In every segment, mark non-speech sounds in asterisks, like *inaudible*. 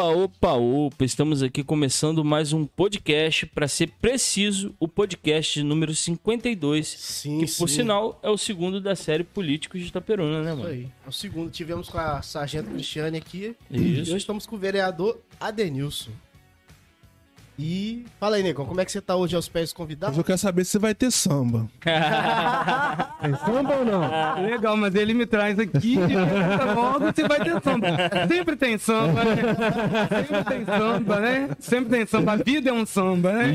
Opa, opa, opa! Estamos aqui começando mais um podcast, para ser preciso, o podcast número 52, Sim, que sim. por sinal é o segundo da série Políticos de Itaperuna, né, Isso mano? aí. É o segundo. Tivemos com a Sargento Cristiane aqui. Isso. E hoje estamos com o vereador Adenilson. E fala aí, Negão, como é que você tá hoje aos pés dos convidados? eu quero saber se vai ter samba. *laughs* Tem samba ou não? Legal, mas ele me traz aqui e pergunta logo se vai ter samba. Sempre tem samba, né? Sempre tem samba, né? Sempre tem samba. A vida é um samba, né?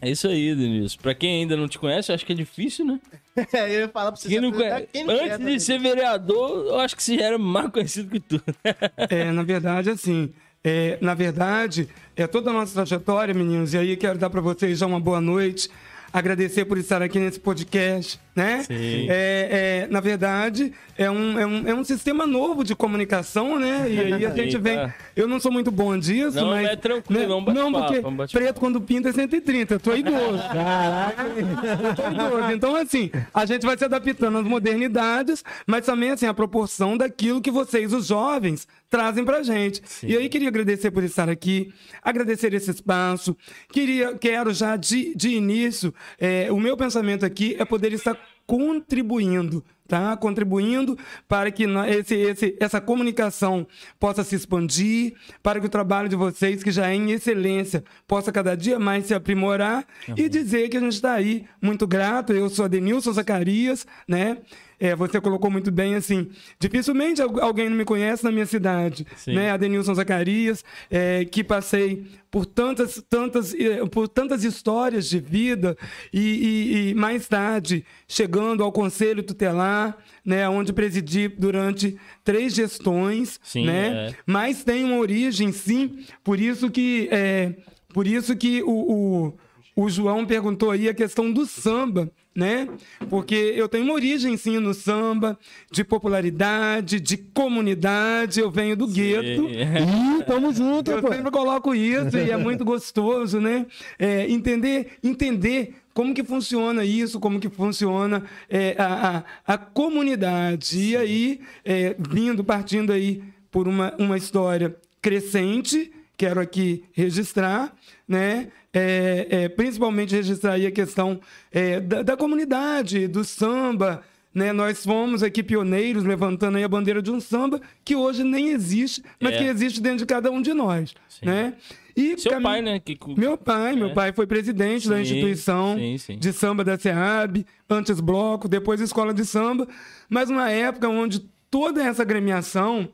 É isso aí, Denilson. Pra quem ainda não te conhece, eu acho que é difícil, né? *laughs* eu ia falar pra você Quem não conhece... quem não Antes conhece, de ser vereador, eu acho que você já era mais conhecido que tu. É, na verdade, assim, é, na verdade, é toda a nossa trajetória, meninos, e aí quero dar para vocês já uma boa noite, agradecer por estar aqui nesse podcast, né? Sim. É, é, na verdade, é um, é, um, é um sistema novo de comunicação, né? E aí a *laughs* gente vem. Eu não sou muito bom disso, Não, mas. é tranquilo, né? bate Não, papo, porque vamos bate preto quando pinta é 130, eu tô idoso. *laughs* Caraca! Eu tô idoso. Então, assim, a gente vai se adaptando às modernidades, mas também, assim, a proporção daquilo que vocês, os jovens, trazem pra gente. E aí, queria agradecer por estar aqui, agradecer esse espaço. Queria, quero já de, de início, é, o meu pensamento aqui é poder estar contribuindo, tá? Contribuindo para que esse, esse, essa comunicação possa se expandir, para que o trabalho de vocês, que já é em excelência, possa cada dia mais se aprimorar e dizer que a gente está aí muito grato. Eu sou Adenilson Zacarias, né? É, você colocou muito bem assim. Dificilmente al- alguém não me conhece na minha cidade, Sim. né? Adenilson Zacarias, é, que passei por tantas, tantas, eh, por tantas histórias de vida e, e- e mais tarde chegando ao Conselho Tutelar, né? Onde presidi durante três gestões, Sim, né? é. Mas tem uma origem, sim. Por isso que, é, por isso que o, o, o João perguntou aí a questão do samba, né? Porque eu tenho uma origem, sim, no samba, de popularidade, de comunidade. Eu venho do gueto. Ih, tamo junto, Eu pô. sempre coloco isso e é muito gostoso, né? É, entender, entender como que funciona isso, como que funciona é, a, a, a comunidade. E aí, é, vindo, partindo aí por uma, uma história crescente, quero aqui registrar, né? É, é, principalmente registrar aí a questão é, da, da comunidade, do samba, né? Nós fomos aqui pioneiros levantando aí a bandeira de um samba que hoje nem existe, mas É. que existe dentro de cada um de nós, né? E Seu cami- pai, né? Que... Meu pai, meu É. pai foi presidente da Sim, instituição sim, sim. de samba da SEAB, antes bloco, depois escola de samba, mas numa época onde toda essa agremiação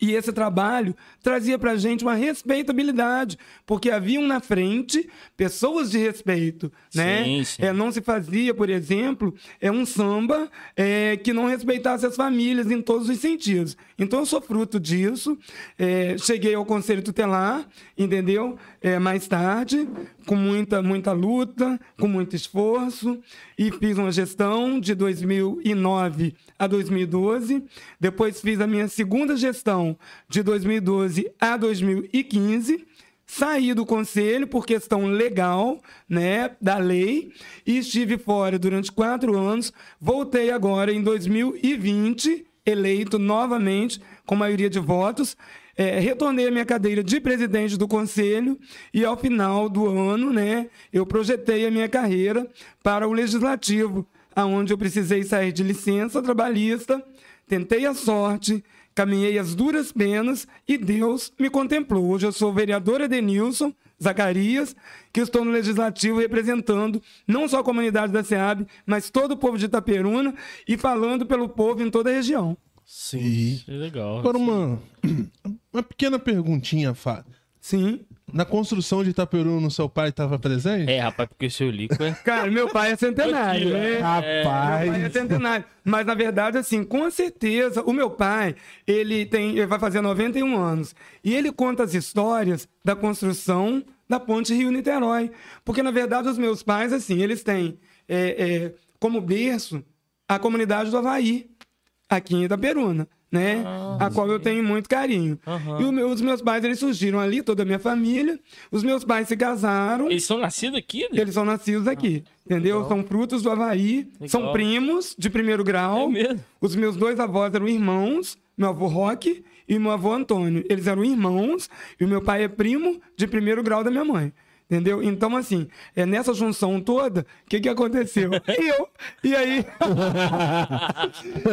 e esse trabalho trazia pra gente uma respeitabilidade, porque haviam na frente pessoas de respeito, né? Sim, sim. É, não se fazia, por exemplo, é um samba é, que não respeitasse as famílias em todos os sentidos. Então eu sou fruto disso. é, cheguei ao conselho tutelar, entendeu? É, mais tarde, com muita muita luta, com muito esforço e fiz uma gestão de 2009 a 2012. Depois fiz a minha segunda gestão de 2012 a 2015. Saí do conselho por questão legal, né, da lei, e estive fora durante quatro anos. Voltei agora em 2020, eleito novamente com maioria de votos. É, retornei à minha cadeira de presidente do conselho e ao final do ano, né, eu projetei a minha carreira para o legislativo, aonde eu precisei sair de licença trabalhista, tentei a sorte, caminhei as duras penas e Deus me contemplou. Hoje eu sou o vereador Edenilson Zacarias, que estou no Legislativo representando não só a comunidade da SEAB, mas todo o povo de Itaperuna e falando pelo povo em toda a região. Sim. É legal. Agora, uma, *clears throat* uma pequena perguntinha, Fá. Sim. Na construção de Itaperuna, seu pai estava presente? É, rapaz, porque o seu Lico é... *laughs* Cara, meu pai é centenário, né? Rapaz. Meu pai é centenário. Mas, na verdade, assim, com certeza, o meu pai, ele tem, ele vai fazer 91 anos. E ele conta as histórias da construção da ponte Rio-Niterói. Porque, na verdade, os meus pais, assim, eles têm é, é, como berço a comunidade do Havaí, aqui em Itaperuna. Né? a qual eu tenho muito carinho. Aham. E o meu- os meus pais, eles surgiram ali, toda a minha família. Os meus pais se casaram. Eles são nascidos aqui? né? Eles são nascidos aqui, entendeu? São frutos do Havaí, são primos de primeiro grau. É mesmo? Os meus dois avós eram irmãos, meu avô Roque e meu avô Antônio. Eles eram irmãos e o meu pai é primo de primeiro grau da minha mãe. Entendeu? Então, assim, é nessa junção toda, o que, que aconteceu? *laughs* Eu. E aí.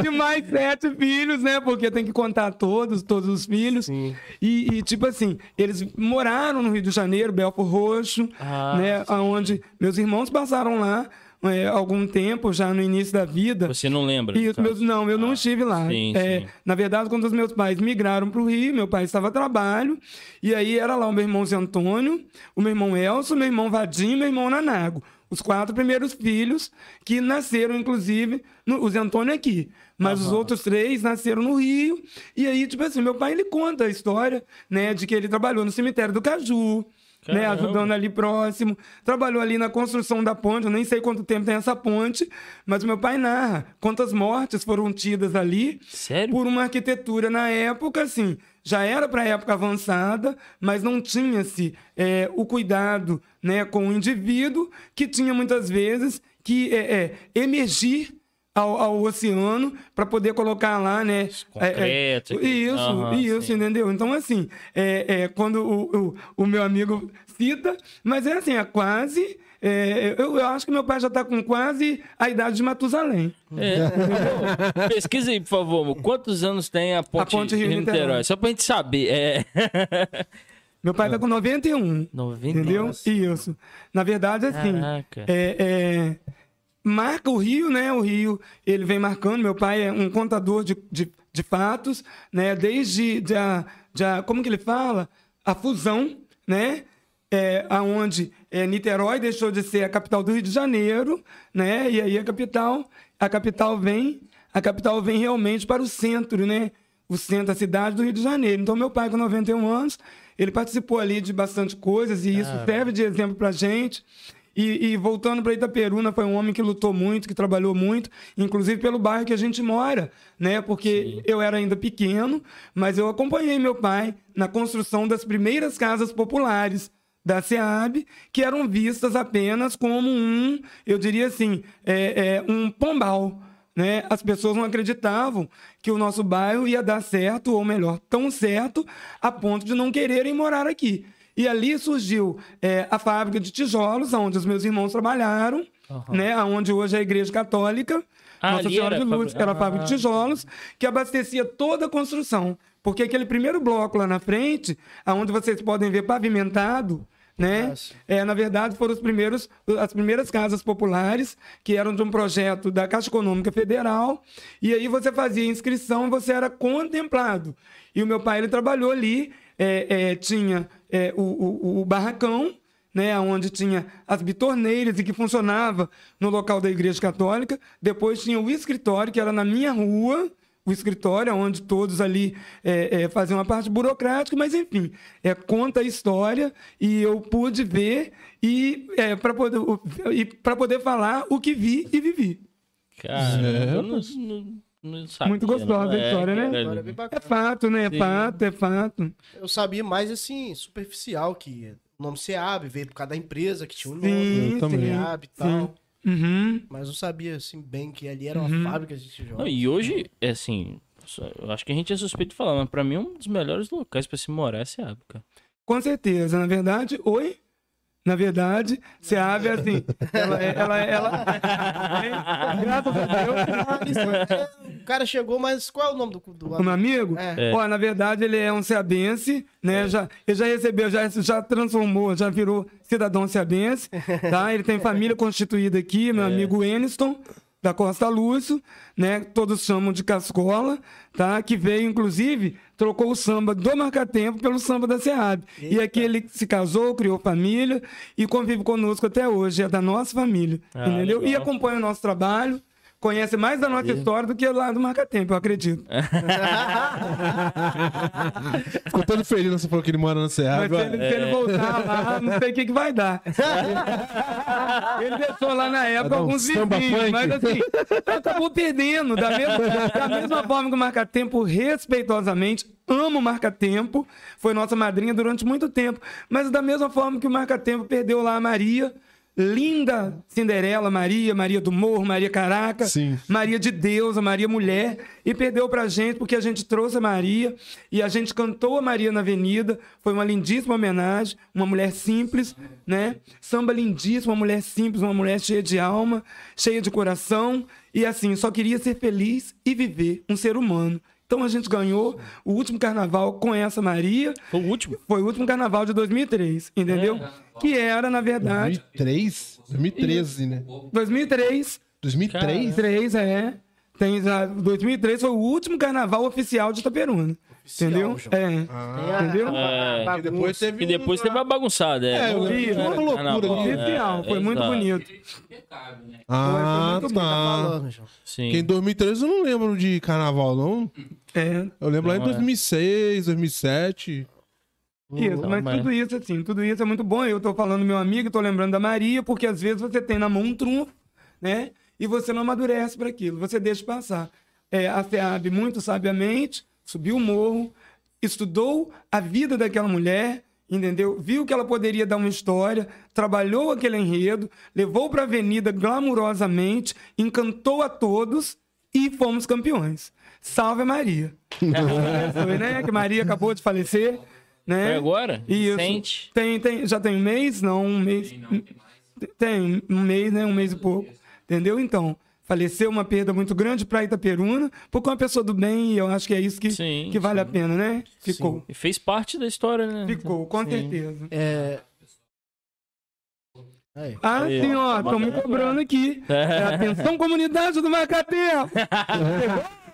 e mais sete filhos, né? Porque tem que contar todos, todos os filhos. E, e, tipo assim, eles moraram no Rio de Janeiro, Belfort Roxo, Ah, né? Onde meus irmãos passaram lá é, algum tempo, já no início da vida. Você não lembra? Meus, caso? não, eu não Ah, estive lá. sim, É, sim. Na verdade, quando os meus pais migraram para o Rio, meu pai estava a trabalho, e aí era lá o meu irmão Zé Antônio, o meu irmão Elcio, meu irmão Vadim e meu irmão Nanago. Os quatro primeiros filhos que nasceram, inclusive, no, o Zé Antônio aqui. Mas os outros três nasceram no Rio. E aí, tipo assim, meu pai ele conta a história, né, de que ele trabalhou no cemitério do Caju, né, ajudando ali próximo. Trabalhou ali na construção da ponte, eu nem sei quanto tempo tem essa ponte, mas meu pai narra quantas mortes foram tidas ali Sério? por uma arquitetura na época, assim, já era para a época avançada, mas não tinha-se é, o cuidado né, com o indivíduo, que tinha muitas vezes que é, é, emergir ao, ao oceano para poder colocar lá, né? Concreto, é, é, isso, aham, isso, sim. entendeu? Então, assim, é, é, quando o, o, o meu amigo cita, mas é assim, é quase. é, eu, eu acho que meu pai já está com quase a idade de Matusalém. É. *laughs* Pesquisa aí, por favor. amor. Quantos anos tem a ponte, ponte Rio-Niterói? Só pra gente saber. É. *laughs* Meu pai está com 91. 90. Entendeu? Isso. Na verdade, assim, Caraca. é, é, marca o Rio, né? O Rio, ele vem marcando. Meu pai é um contador de, de, de fatos, né? Desde de a, de a- como que ele fala? A fusão, né? É, aonde é, Niterói deixou de ser a capital do Rio de Janeiro, né? E aí a capital, a capital vem, a capital vem realmente para o centro, né? O centro da cidade do Rio de Janeiro. Então meu pai com 91 anos, ele participou ali de bastante coisas e isso serve de exemplo para gente. E, e voltando para Itaperuna, foi um homem que lutou muito, que trabalhou muito, inclusive pelo bairro que a gente mora, né? Porque eu era ainda pequeno, mas eu acompanhei meu pai na construção das primeiras casas populares da SEAB, que eram vistas apenas como um, eu diria assim, é, é, um pombal. Né? As pessoas não acreditavam que o nosso bairro ia dar certo, ou melhor, tão certo, a ponto de não quererem morar aqui. E ali surgiu é, a fábrica de tijolos, onde os meus irmãos trabalharam, né? onde hoje é a Igreja Católica. Ah, Nossa Senhora de Lourdes, fábrica- era a fábrica de Ah. tijolos, que abastecia toda a construção. Porque aquele primeiro bloco lá na frente, aonde vocês podem ver pavimentado, né? É, na verdade, foram os primeiros, as primeiras casas populares, que eram de um projeto da Caixa Econômica Federal, e aí você fazia inscrição e você era contemplado. E o meu pai, ele trabalhou ali, é, é, tinha é, o, o- o barracão, né, onde tinha as bitorneiras e que funcionava no local da Igreja Católica. Depois tinha o escritório, que era na minha rua, o escritório, onde todos ali é, é, faziam a parte burocrática, mas enfim, é, conta a história e eu pude ver e é, para poder, e poder falar o que vi e vivi. Cara, É. eu não, não, não sabia. Muito gostosa não. a história, né? História bem É bacana. fato, né? É Sim. fato, é fato. Eu sabia mais assim, superficial, que o nome SEAB veio por causa da empresa que tinha o Sim, nome, Eu também. SEAB e tal. Uhum. Mas não sabia assim bem que ali era uma fábrica de tijolos. Não, e hoje, é assim, eu acho que a gente é suspeito de falar, mas pra mim é um dos melhores locais pra se morar é Seab, cara. Com certeza. Na verdade, oi? Na verdade, se abre assim. Ela, é- ela, é- ela, Graças a Deus. O cara chegou, mas qual é o nome do, do O meu amigo? É. Ó, na verdade, ele é um ceabense, né? Já, ele já recebeu, já, já transformou, já virou cidadão ceabense, tá? Ele tem família constituída aqui, meu amigo Eniston, da Costa Lúcio, né? Todos chamam de Cascola, tá? Que veio, inclusive, trocou o samba do Marcatempo pelo samba da Seab. E aqui ele se casou, criou família e convive conosco até hoje, é da nossa família, Ah, entendeu? E legal. acompanha o nosso trabalho. Conhece mais da nossa história do que lá do Marcatempo, eu acredito. *laughs* Ficou todo feliz quando você falou que ele mora na Serra. Mas se ele, se ele voltar lá, *laughs* não sei o que, que vai dar. ele deixou lá na época um alguns vizinhos, funk. mas assim, acabou perdendo. Da mesma, da mesma forma que o Marca Tempo, respeitosamente, ama o Marca Tempo, foi nossa madrinha durante muito tempo. Mas da mesma forma que o Marca Tempo perdeu lá a Maria, linda Cinderela Maria, Maria do Morro, Maria Caraca, Sim. Maria de Deus, a Maria Mulher, e perdeu pra gente porque a gente trouxe a Maria e a gente cantou a Maria na Avenida. Foi uma lindíssima homenagem, uma mulher simples, né? Samba lindíssimo, uma mulher simples, uma mulher cheia de alma, cheia de coração e assim, só queria ser feliz e viver, um ser humano. Então a gente ganhou o último carnaval com essa Maria. Foi o último. Foi o último carnaval de 2003, entendeu? Que era, na verdade, 2003? 2013, né? 2003. 2003? 3, é. Tem, já- 2003 foi o último carnaval oficial de Itaperuna. Entendeu? É. Tem a- Entendeu? É. E depois teve, E depois teve a bagunçada. É, É, eu que foi uma loucura. Oficial, é, foi muito exato. bonito. Ah, Foi muito Tá tá. falando, João. Sim. Porque em 2013 eu não lembro de carnaval, não. É. Eu lembro lá em Não é. 2006, 2007. Isso, Não, mas mas- tudo isso, assim, tudo isso é muito bom. Eu tô falando do meu amigo, tô lembrando da Maria, porque às vezes você tem na mão um trunfo, né? E você não amadurece para aquilo, você deixa passar. É, a FEAB, muito sabiamente, subiu o morro, estudou a vida daquela mulher, entendeu? Viu que ela poderia dar uma história, trabalhou aquele enredo, levou para a avenida glamurosamente, encantou a todos e fomos campeões. Salve Maria! *laughs* Foi, né? Que Maria acabou de falecer, né? Foi agora? Isso. Recente? Tem, tem, já tem um mês? Não, um mês. Tem, um mês, né? Um mês e pouco. Entendeu? Então, faleceu uma perda muito grande para Itaperuna, porque é uma pessoa do bem, e eu acho que é isso que, Sim, que vale a pena, né? Ficou. E fez parte da história, né? Ficou, com Sim. certeza. É. Aí. Ah, Aí, sim, ó. estão me cobrando aqui. É. *laughs* Atenção, comunidade do Macatempo! *laughs*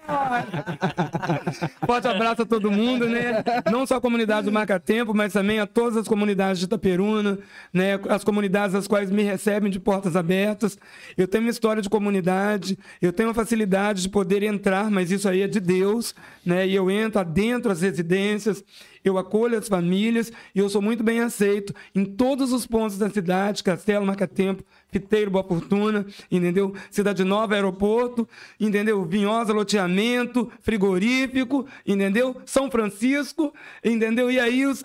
Forte abraço a todo mundo, né? Não só a comunidade do Marcatempo, mas também a todas as comunidades de Itaperuna, né? As comunidades as quais me recebem de portas abertas. Eu tenho uma história de comunidade, eu tenho uma facilidade de poder entrar, mas isso aí é de Deus, né? E eu entro adentro as residências, eu acolho as famílias e eu sou muito bem aceito em todos os pontos da cidade, Castelo, Marcatempo, Fiteiro, Boa Fortuna, entendeu? Cidade Nova, aeroporto, entendeu? Vinhosa, loteamento, frigorífico, entendeu? São Francisco, entendeu? E aí os...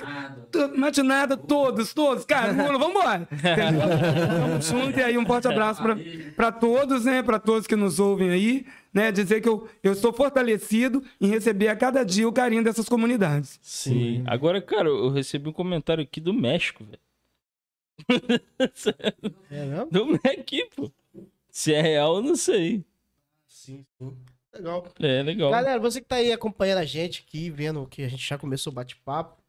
Matinada, todos, todos. Cara, vamos embora. *laughs* Entendeu? Tamo junto e aí um forte abraço para todos, né? Para todos que nos ouvem aí, né? Dizer que eu, eu estou fortalecido em receber a cada dia o carinho dessas comunidades. Sim. Agora, cara, eu recebi um comentário aqui do México, velho. *laughs* É mesmo? Do México, pô. Se é real, eu não sei. Sim, sim. Legal. É, legal. Galera, você que tá aí acompanhando a gente aqui, vendo que a gente já começou o bate-papo,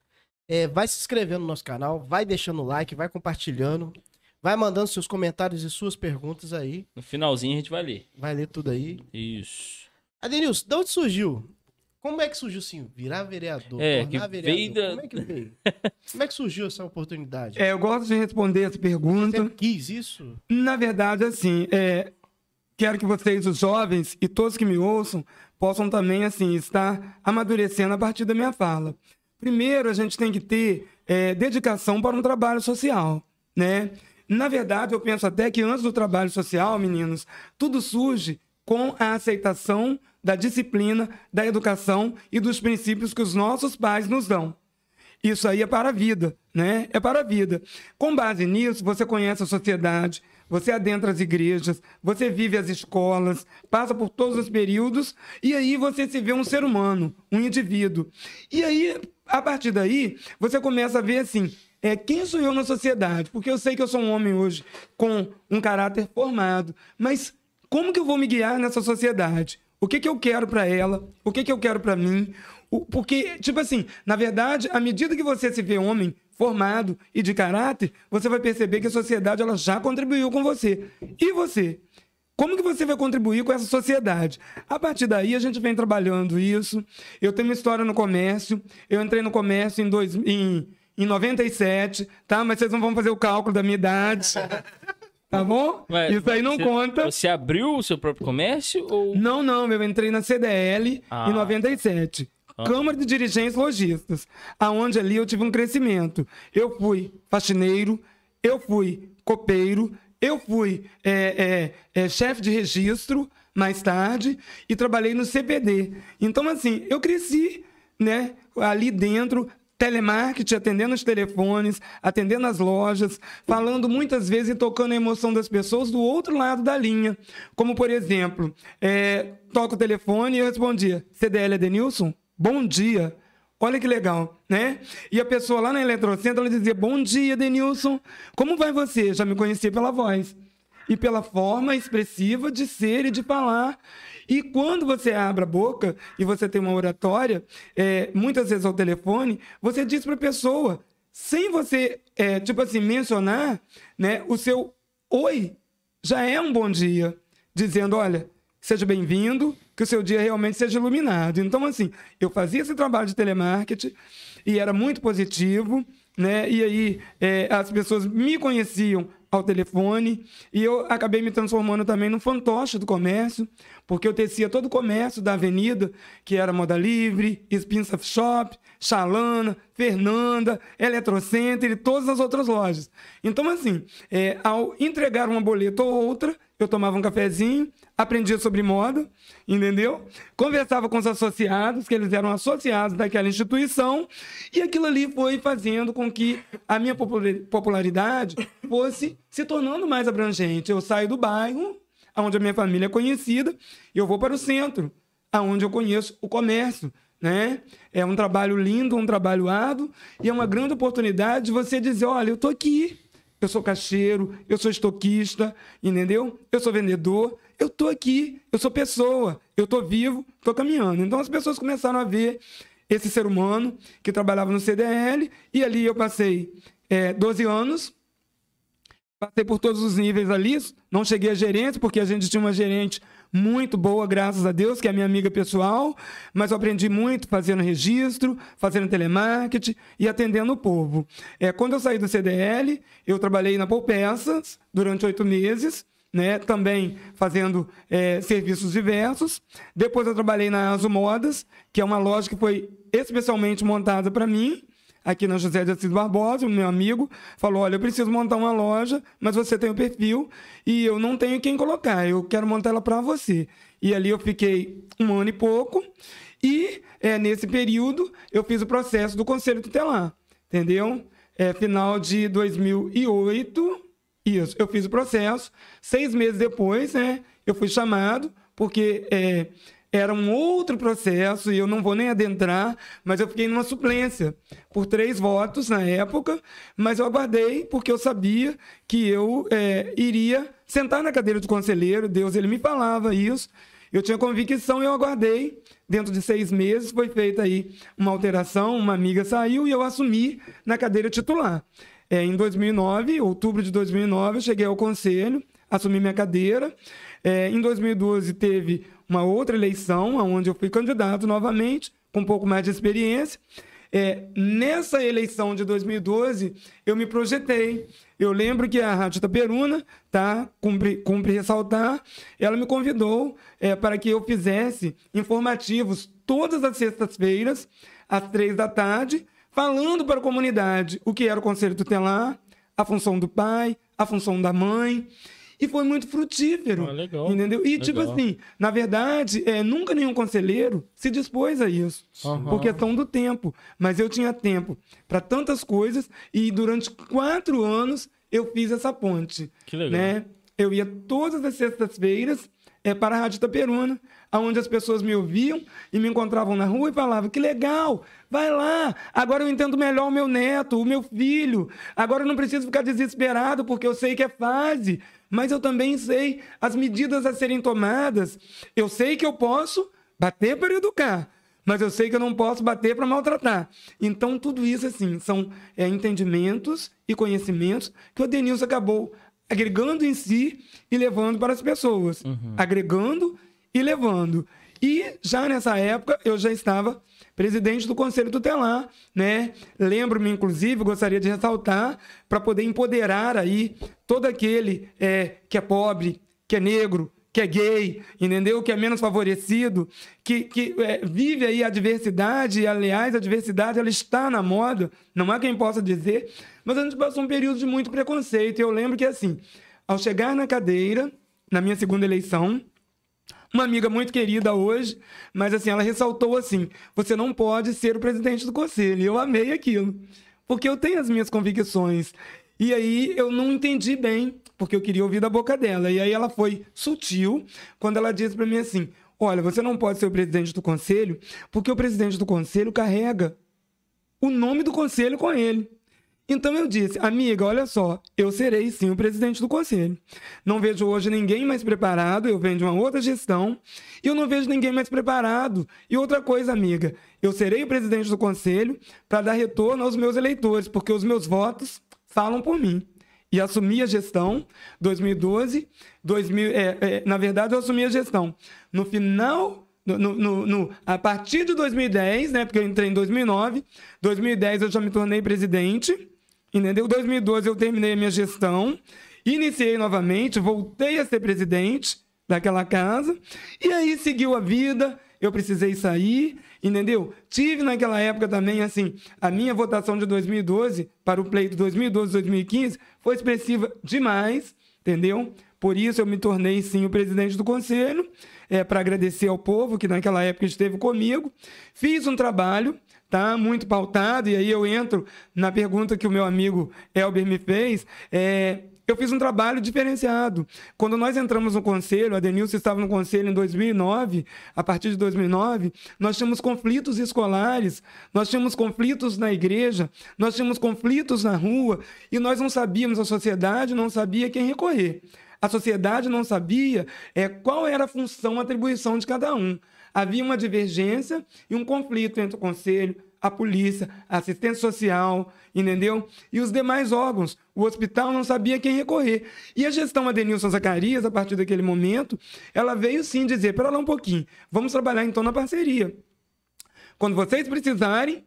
é, vai se inscrevendo no nosso canal, vai deixando o like, vai compartilhando, vai mandando seus comentários e suas perguntas aí. No finalzinho a gente vai ler. Vai ler tudo aí. Isso. Adenilson, de onde surgiu? Como é que surgiu assim? Virar vereador? É, tornar que vereador? da- Como é que veio? Como é que surgiu essa oportunidade? É, eu gosto de responder essa pergunta. Você quis isso? Na verdade, assim, é, quero que vocês, os jovens e todos que me ouçam, possam também, assim, estar amadurecendo a partir da minha fala. Primeiro, a gente tem que ter é, dedicação para um trabalho social, né? Na verdade, eu penso até que antes do trabalho social, meninos, tudo surge com a aceitação da disciplina, da educação e dos princípios que os nossos pais nos dão. Isso aí é para a vida, né? É para a vida. Com base nisso, você conhece a sociedade, você adentra as igrejas, você vive as escolas, passa por todos os períodos e aí você se vê um ser humano, um indivíduo. E aí, a partir daí, você começa a ver assim, é, quem sou eu na sociedade? Porque eu sei que eu sou um homem hoje com um caráter formado, mas como que eu vou me guiar nessa sociedade? O que, que eu quero para ela? O que, que eu quero para mim? O- porque, tipo assim, na verdade, à medida que você se vê homem formado e de caráter, você vai perceber que a sociedade ela já contribuiu com você. E você? Como que você vai contribuir com essa sociedade? A partir daí, a gente vem trabalhando isso. Eu tenho uma história no comércio. Eu entrei no comércio em, dois, em, em 97, tá? Mas vocês não vão fazer o cálculo da minha idade. *laughs* Tá bom? Mas isso aí não você- conta. Você abriu o seu próprio comércio ou. Não, não, eu entrei na CDL Ah. em 97. Câmara de Dirigentes Logistas, aonde ali eu tive um crescimento. Eu fui faxineiro, eu fui copeiro, eu fui é, é, é, chefe de registro mais tarde e trabalhei no CPD. Então, assim, eu cresci né, ali dentro telemarketing, atendendo os telefones, atendendo as lojas, falando muitas vezes e tocando a emoção das pessoas do outro lado da linha. Como, por exemplo, é, toca o telefone e eu respondia: CDL Edenilson? Bom dia. Olha que legal, né? E a pessoa lá na Eletrocentro, ela dizia, bom dia, Denilson. Como vai você? Já me conhecia pela voz. E pela forma expressiva de ser e de falar. E quando você abre a boca e você tem uma oratória, é, muitas vezes ao telefone, você diz para a pessoa, sem você, é, tipo assim, mencionar, né, o seu oi já é um bom dia. Dizendo, olha, seja bem-vindo, que o seu dia realmente seja iluminado. Então, assim, eu fazia esse trabalho de telemarketing e era muito positivo, né? E aí é, as pessoas me conheciam ao telefone e eu acabei me transformando também no fantoche do comércio, porque eu tecia todo o comércio da avenida, que era Moda Livre, Spin Shop, Chalana, Fernanda, Eletrocenter e todas as outras lojas. Então, assim, é, ao entregar uma boleta ou outra, eu tomava um cafezinho, aprendia sobre moda, entendeu? Conversava com os associados, que eles eram associados daquela instituição, e aquilo ali foi fazendo com que a minha popularidade fosse se tornando mais abrangente. Eu saio do bairro, onde a minha família é conhecida, e eu vou para o centro, aonde eu conheço o comércio, né? É um trabalho lindo, um trabalho árduo, e é uma grande oportunidade de você dizer, olha, eu estou aqui, eu sou caixeiro, eu sou estoquista, entendeu? Eu sou vendedor, eu estou aqui, eu sou pessoa, eu estou vivo, estou caminhando. Então as pessoas começaram a ver esse ser humano que trabalhava no CDL, e ali eu passei é, 12 anos, passei por todos os níveis ali, não cheguei a gerente, porque a gente tinha uma gerente muito boa, graças a Deus, que é minha amiga pessoal, mas eu aprendi muito fazendo registro, fazendo telemarketing e atendendo o povo. É, quando eu saí do CDL, eu trabalhei na Poupeças durante oito meses, né, também fazendo é, serviços diversos. Depois eu trabalhei na Aso Modas, que é uma loja que foi especialmente montada para mim, aqui na José de Assis Barbosa, o meu amigo, falou: Olha, eu preciso montar uma loja, mas você tem o perfil e eu não tenho quem colocar, eu quero montar ela para você. E ali eu fiquei um ano e pouco, e é, nesse período eu fiz o processo do Conselho Tutelar, entendeu? É, final de 2008, isso, eu fiz o processo. Seis meses depois, né, eu fui chamado, porque. É, era um outro processo, e eu não vou nem adentrar, mas eu fiquei numa suplência por três votos na época, mas eu aguardei porque eu sabia que eu é, iria sentar na cadeira de conselheiro, Deus ele me falava isso, eu tinha convicção e eu aguardei. Dentro de seis meses foi feita aí uma alteração, uma amiga saiu e eu assumi na cadeira titular. É, em 2009, outubro de 2009, eu cheguei ao conselho, assumi minha cadeira. É, em 2012 teve uma outra eleição, onde eu fui candidato novamente, com um pouco mais de experiência. É, nessa eleição de 2012, eu me projetei. Eu lembro que a Rádio Itaperuna, tá? Cumpre, cumpre ressaltar, ela me convidou é, para que eu fizesse informativos todas as sextas-feiras, às três da tarde, falando para a comunidade o que era o Conselho Tutelar, a função do pai, a função da mãe. E foi muito frutífero. Ah, legal. Entendeu? E, tipo legal. tipo assim, na verdade, é, nunca nenhum conselheiro se dispôs a isso. Uhum. Por questão do tempo. Mas eu tinha tempo para tantas coisas e durante quatro anos eu fiz essa ponte. Que legal. Né? Eu ia todas as sextas-feiras é, para a Rádio Itaperuna, onde as pessoas me ouviam e me encontravam na rua e falavam: que legal, vai lá, agora eu entendo melhor o meu neto, o meu filho, agora eu não preciso ficar desesperado porque eu sei que é fase mas eu também sei as medidas a serem tomadas. Eu sei que eu posso bater para educar, mas eu sei que eu não posso bater para maltratar. Então, tudo isso, assim, são é, entendimentos e conhecimentos que o Denilson acabou agregando em si e levando para as pessoas. Uhum. Agregando e levando. E já nessa época, eu já estava presidente do Conselho Tutelar, né? Lembro-me, inclusive, gostaria de ressaltar, para poder empoderar aí todo aquele é, que é pobre, que é negro, que é gay, entendeu? Que é menos favorecido, que, que é, vive aí a diversidade, e, aliás, a diversidade ela está na moda, não há quem possa dizer, mas a gente passou um período de muito preconceito. E eu lembro que, assim, ao chegar na cadeira, na minha segunda eleição, uma amiga muito querida hoje, mas assim, ela ressaltou assim: você não pode ser o presidente do conselho. E eu amei aquilo, porque eu tenho as minhas convicções. E aí eu não entendi bem, porque eu queria ouvir da boca dela. E aí ela foi sutil quando ela disse para mim assim: olha, você não pode ser o presidente do conselho, porque o presidente do conselho carrega o nome do conselho com ele. Então eu disse, amiga, olha só, eu serei sim o presidente do conselho. Não vejo hoje ninguém mais preparado, eu venho de uma outra gestão, e eu não vejo ninguém mais preparado. E outra coisa, amiga, eu serei o presidente do conselho para dar retorno aos meus eleitores, porque os meus votos falam por mim. E assumi a gestão 2012, 2000, é, é, na verdade eu assumi a gestão no final no, no, no, a partir de 2010, né? Porque eu entrei em 2009. 2010 eu já me tornei presidente. Entendeu? 2012 eu terminei a minha gestão, iniciei novamente, voltei a ser presidente daquela casa, e aí seguiu a vida, eu precisei sair, entendeu? Tive naquela época também, assim, a minha votação de 2012 para o pleito 2012-2015 foi expressiva demais, entendeu? Por isso eu me tornei, sim, o presidente do conselho, é, para agradecer ao povo que naquela época esteve comigo. Fiz um trabalho, tá muito pautado, e aí eu entro na pergunta que o meu amigo Elber me fez. É, eu fiz um trabalho diferenciado. Quando nós entramos no conselho, a Denilson estava no conselho em 2009, a partir de 2009, nós tínhamos conflitos escolares, nós tínhamos conflitos na igreja, nós tínhamos conflitos na rua, e nós não sabíamos, a sociedade não sabia quem recorrer. A sociedade não sabia é, qual era a função, a atribuição de cada um. Havia uma divergência e um conflito entre o conselho, a polícia, a assistência social, entendeu? E os demais órgãos. O hospital não sabia quem recorrer. E a gestão Adenilson Zacarias, a partir daquele momento, ela veio sim dizer: pera lá um pouquinho, vamos trabalhar então na parceria. Quando vocês precisarem,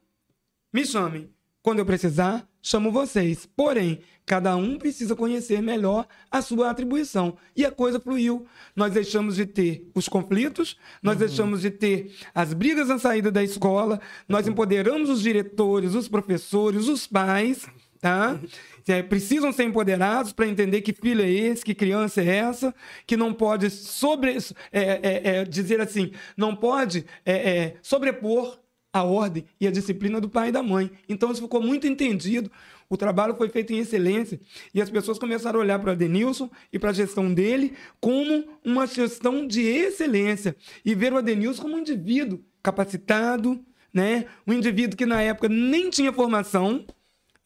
me chamem. Quando eu precisar, chamo vocês. Porém, cada um precisa conhecer melhor a sua atribuição. E a coisa fluiu. Nós deixamos de ter os conflitos, nós uhum. deixamos de ter as brigas na saída da escola, nós empoderamos os diretores, os professores, os pais, tá? É, precisam ser empoderados para entender que filho é esse, que criança é essa, que não pode sobre, é, é, é dizer assim, não pode é, é, sobrepor a ordem e a disciplina do pai e da mãe. Então isso ficou muito entendido. O trabalho foi feito em excelência e as pessoas começaram a olhar para Adenilson e para a gestão dele como uma gestão de excelência e ver o Adenilson como um indivíduo capacitado, né? Um indivíduo que na época nem tinha formação,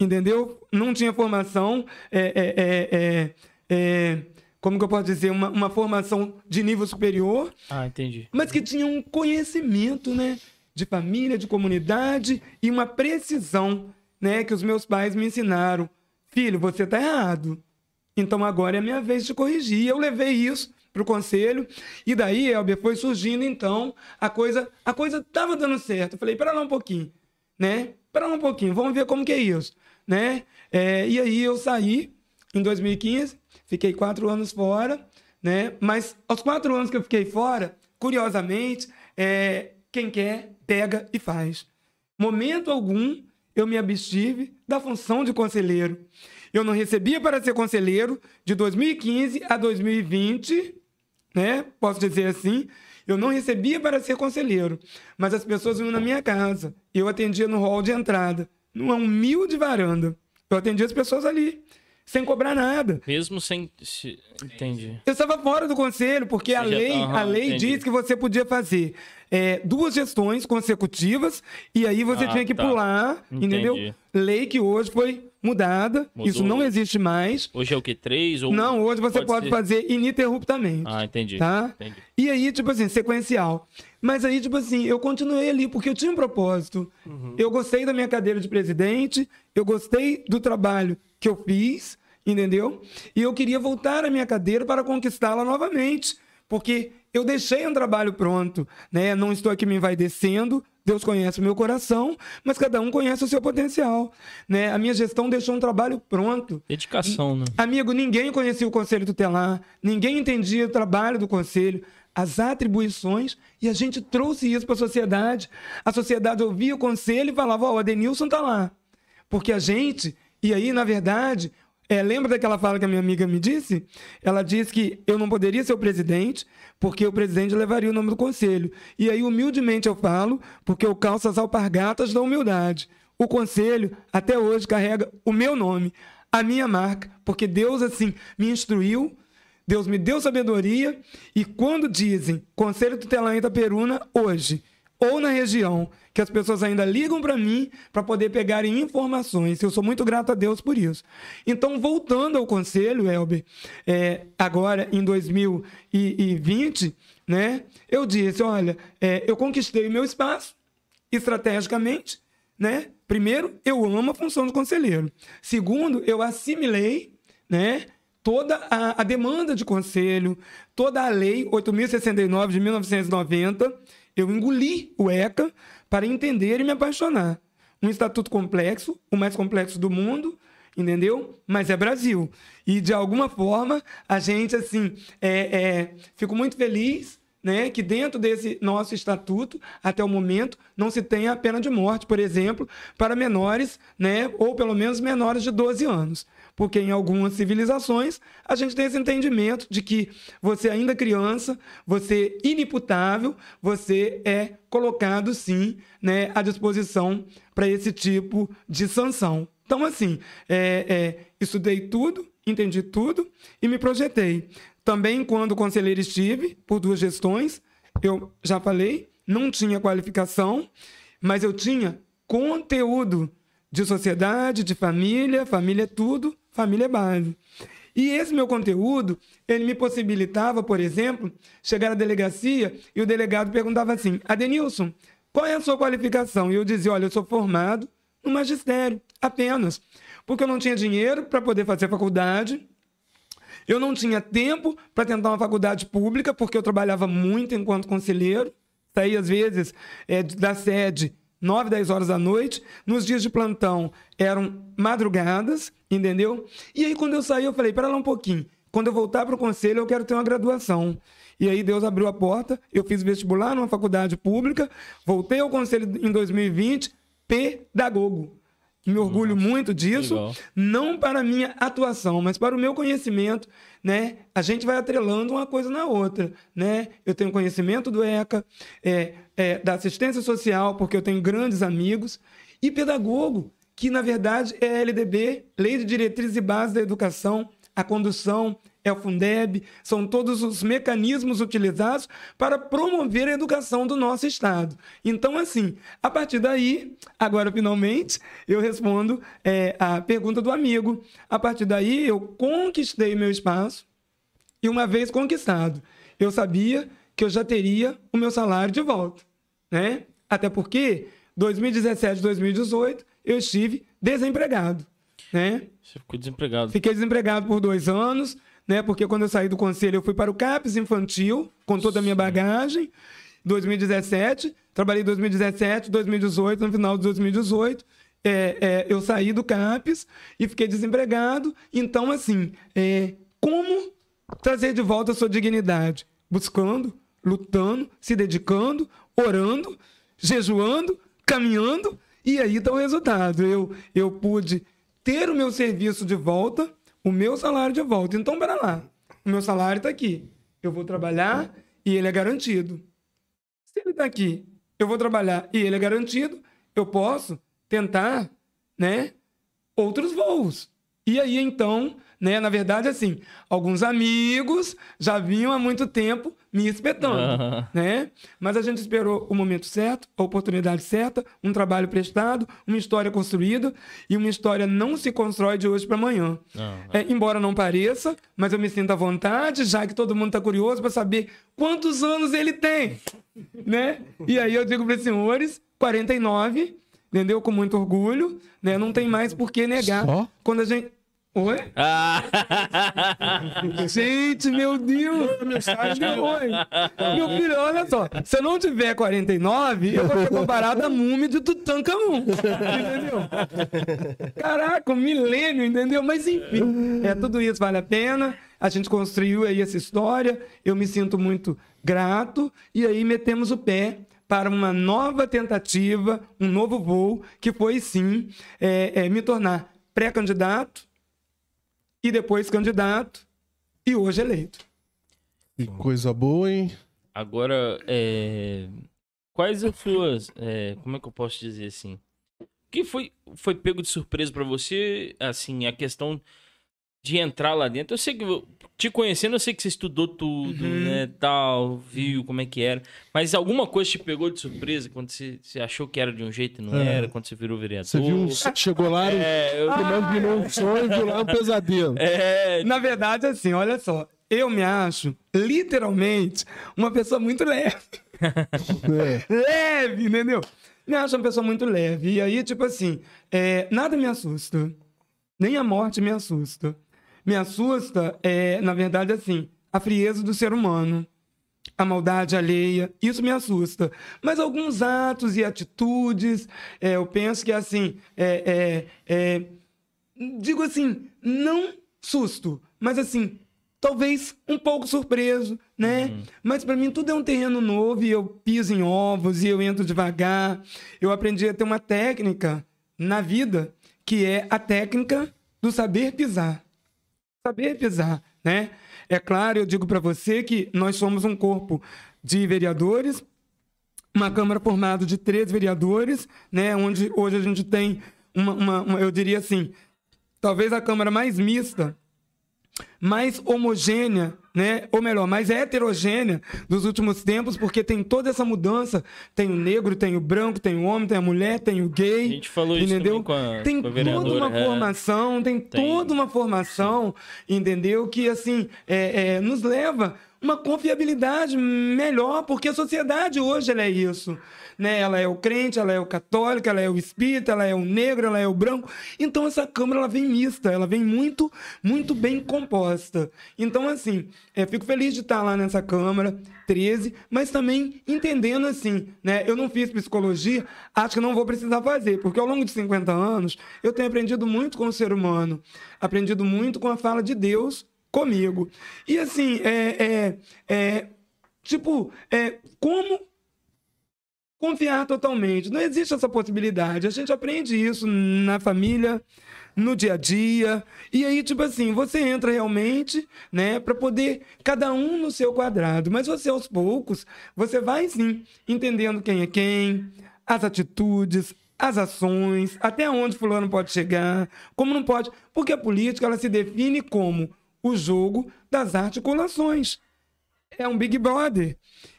entendeu? Não tinha formação, é, é, é, é, é como que eu posso dizer, uma, uma formação de nível superior. Ah, entendi. Mas que tinha um conhecimento, né? De família, de comunidade e uma precisão, né, que os meus pais me ensinaram. Filho, você está errado. Então agora é a minha vez de corrigir. Eu levei isso para o conselho e daí, Elber, foi surgindo então a coisa, a coisa estava dando certo. Eu falei, para lá um pouquinho, né? Para lá um pouquinho, vamos ver como que é isso, né? É, e aí eu saí em 2015, fiquei quatro anos fora, né? Mas aos quatro anos que eu fiquei fora, curiosamente, é, quem quer, pega e faz. Momento algum eu me abstive da função de conselheiro. Eu não recebia para ser conselheiro de 2015 a 2020, né? Posso dizer assim. Eu não recebia para ser conselheiro, mas as pessoas vinham na minha casa. Eu atendia no hall de entrada, numa humilde varanda. Eu atendia as pessoas ali sem cobrar nada. Mesmo sem. Entendi. Eu estava fora do conselho, porque a lei, uhum, a lei diz que você podia fazer é, duas gestões consecutivas e aí você ah, tinha que tá. pular, entendi. entendeu? Lei que hoje foi mudada, Mudou. isso não existe mais. Hoje é o que? Três? Ou... Não, hoje você pode, pode fazer ininterruptamente. Ah, entendi. Tá? entendi. E aí, tipo assim, sequencial. Mas aí, tipo assim, eu continuei ali porque eu tinha um propósito. Uhum. Eu gostei da minha cadeira de presidente, eu gostei do trabalho que eu fiz, entendeu? E eu queria voltar à minha cadeira para conquistá-la novamente, porque eu deixei um trabalho pronto, né? Não estou aqui me vai descendo. Deus conhece o meu coração, mas cada um conhece o seu potencial, né? A minha gestão deixou um trabalho pronto. Dedicação, né? Amigo, ninguém conhecia o conselho tutelar, ninguém entendia o trabalho do conselho as atribuições e a gente trouxe isso para a sociedade. A sociedade ouvia o conselho e falava: Ó, oh, o Adenilson está lá. Porque a gente e aí, na verdade, É, lembra daquela fala que a minha amiga me disse? Ela disse que eu não poderia ser o presidente, porque o presidente levaria o nome do conselho. E aí, humildemente, eu falo, porque eu calço as alpargatas da humildade. O conselho, até hoje, carrega o meu nome, a minha marca, porque Deus, assim, me instruiu, Deus me deu sabedoria, e quando dizem Conselho Tutelar em Itaperuna, hoje, ou na região, que as pessoas ainda ligam para mim para poder pegarem informações. Eu sou muito grato a Deus por isso. Então, voltando ao conselho, Elber, é, agora em 2020, né, eu disse: olha, é, eu conquistei meu espaço estrategicamente. Né? Primeiro, eu amo a função de conselheiro. Segundo, eu assimilei né, toda a, a demanda de conselho, toda a lei 8.069 de 1990 eu engoli o ECA para entender e me apaixonar. Um estatuto complexo, o mais complexo do mundo, entendeu? Mas é Brasil. E de alguma forma a gente assim é, é, fico muito feliz. Né, que dentro desse nosso estatuto, até o momento, não se tenha a pena de morte, por exemplo, para menores, né, ou pelo menos menores de 12 anos porque em algumas civilizações a gente tem esse entendimento de que você ainda criança, você inimputável, você é colocado sim, né, à disposição para esse tipo de sanção. Então assim, é, é, estudei tudo, entendi tudo e me projetei. Também quando conselheiro estive por duas gestões, eu já falei, não tinha qualificação, mas eu tinha conteúdo de sociedade, de família, família é tudo, família é base. E esse meu conteúdo, ele me possibilitava, por exemplo, chegar à delegacia e o delegado perguntava assim: Adenilson, qual é a sua qualificação? E eu dizia: olha, eu sou formado no magistério, apenas. Porque eu não tinha dinheiro para poder fazer faculdade, eu não tinha tempo para tentar uma faculdade pública, porque eu trabalhava muito enquanto conselheiro. Saía, às vezes, é, da sede 9, 10 horas da noite. Nos dias de plantão eram madrugadas, entendeu? E aí, quando eu saí, eu falei: para lá um pouquinho. Quando eu voltar para o conselho, eu quero ter uma graduação. E aí, Deus abriu a porta. Eu fiz vestibular numa faculdade pública. Voltei ao conselho em 2020, pedagogo. Me orgulho Nossa, muito disso, legal. não para a minha atuação, mas para o meu conhecimento, né? A gente vai atrelando uma coisa na outra, né? Eu tenho conhecimento do ECA, é, é, da assistência social, porque eu tenho grandes amigos, e pedagogo, que na verdade é LDB, Lei de Diretrizes e Bases da Educação, a condução, é o Fundeb, são todos os mecanismos utilizados para promover a educação do nosso Estado. Então, assim, a partir daí, agora finalmente, eu respondo é, a pergunta do amigo. A partir daí, eu conquistei meu espaço e, uma vez conquistado, eu sabia que eu já teria o meu salário de volta. Né? Até porque, 2017, 2018, eu estive desempregado. Né? Você ficou desempregado. Fiquei desempregado por dois anos né? Porque quando eu saí do conselho, eu fui para o CAPES infantil, com toda a minha bagagem. 2017, trabalhei 2017, 2018, no final de 2018, é, é, eu saí do CAPES e fiquei desempregado. Então, assim, é, como trazer de volta a sua dignidade? Buscando, lutando, se dedicando, orando, jejuando, caminhando, e aí está o resultado. Eu, eu pude ter o meu serviço de volta, o meu salário de volta. Então, pera lá. O meu salário está aqui. Eu vou trabalhar e ele é garantido. Se ele está aqui, eu vou trabalhar e ele é garantido, eu posso tentar, né, outros voos. E aí, então, né, na verdade, assim, alguns amigos já vinham há muito tempo me espetando, uhum. né? Mas a gente esperou o momento certo, a oportunidade certa, um trabalho prestado, uma história construída e uma história não se constrói de hoje para amanhã. Uhum. É, embora não pareça, mas eu me sinto à vontade, já que todo mundo está curioso para saber quantos anos ele tem, né? E aí eu digo para os senhores, 49, entendeu? Com muito orgulho, né? Não tem mais por que negar. Só? Quando a gente Oi? Ah. *laughs* Gente, meu Deus! Mensagem Oi. Meu filho, olha só. Se eu não tiver 49, eu vou ser comparado a múmia de Tutankhamun. Entendeu? Caraca, um milênio, entendeu? Mas enfim, é, tudo isso vale a pena. A gente construiu aí essa história. Eu me sinto muito grato. E aí metemos o pé para uma nova tentativa, um novo voo, que foi sim é, é, me tornar pré-candidato e depois candidato e hoje eleito. Que coisa boa, hein? Agora, é, quais as suas. é, como é que eu posso dizer assim? O que foi, foi pego de surpresa pra você? Assim, a questão de entrar lá dentro. Eu sei que, te conhecendo, eu sei que você estudou tudo, Uhum. né? Tal, viu como é que era. Mas alguma coisa te pegou de surpresa quando você, você achou que era de um jeito e não É. era? Quando você virou vereador? Você viu um, chegou lá, É, eu... imaginou um sonho e viu lá um pesadelo. é, Na verdade, assim, olha só. Eu me acho, literalmente, uma pessoa muito leve. *laughs* É. leve, entendeu? Me acho uma pessoa muito leve. E aí, tipo assim, é, nada me assusta. Nem a morte me assusta. Me assusta, é, na verdade, assim, a frieza do ser humano. A maldade alheia, isso me assusta. Mas alguns atos e atitudes, é, eu penso que, assim, é, é, é, digo assim, não susto, mas assim, talvez um pouco surpreso, né? Mas para mim tudo é um terreno novo e eu piso em ovos e eu entro devagar. Eu aprendi a ter uma técnica na vida que é a técnica do saber pisar. Saber pisar, né? É claro, eu digo para você que nós somos um corpo de vereadores, uma Câmara formada de três vereadores, né? Onde hoje a gente tem uma, uma- uma- eu diria assim, talvez a Câmara mais mista, mais homogênea, né? Ou melhor, mais heterogênea dos últimos tempos, porque tem toda essa mudança. Tem o negro, tem o branco, tem o homem, tem a mulher, tem o gay. A gente falou isso entendeu? também com a- tem com a toda uma é. formação, tem, Tem. toda uma formação, entendeu? Que assim é, é, nos leva uma confiabilidade melhor, porque a sociedade hoje é isso. Né? Ela é o crente, ela é o católico, ela é o espírita, ela é o negro, ela é o branco. Então essa Câmara ela vem mista, ela vem muito, muito bem composta. Então, assim, é, fico feliz de estar lá nessa Câmara, 13, mas também entendendo assim, né? Eu não fiz psicologia, acho que não vou precisar fazer, porque ao longo de 50 anos eu tenho aprendido muito com o ser humano, aprendido muito com a fala de Deus comigo. E assim, é, é, é tipo, é, como confiar totalmente. Não existe essa possibilidade. A gente aprende isso na família, no dia a dia. E aí, tipo assim, você entra realmente, né, para poder cada um no seu quadrado. Mas você aos poucos, você vai sim entendendo quem é quem, as atitudes, as ações, até onde fulano pode chegar, como não pode, porque a política ela se define como o jogo das articulações é um Big Brother.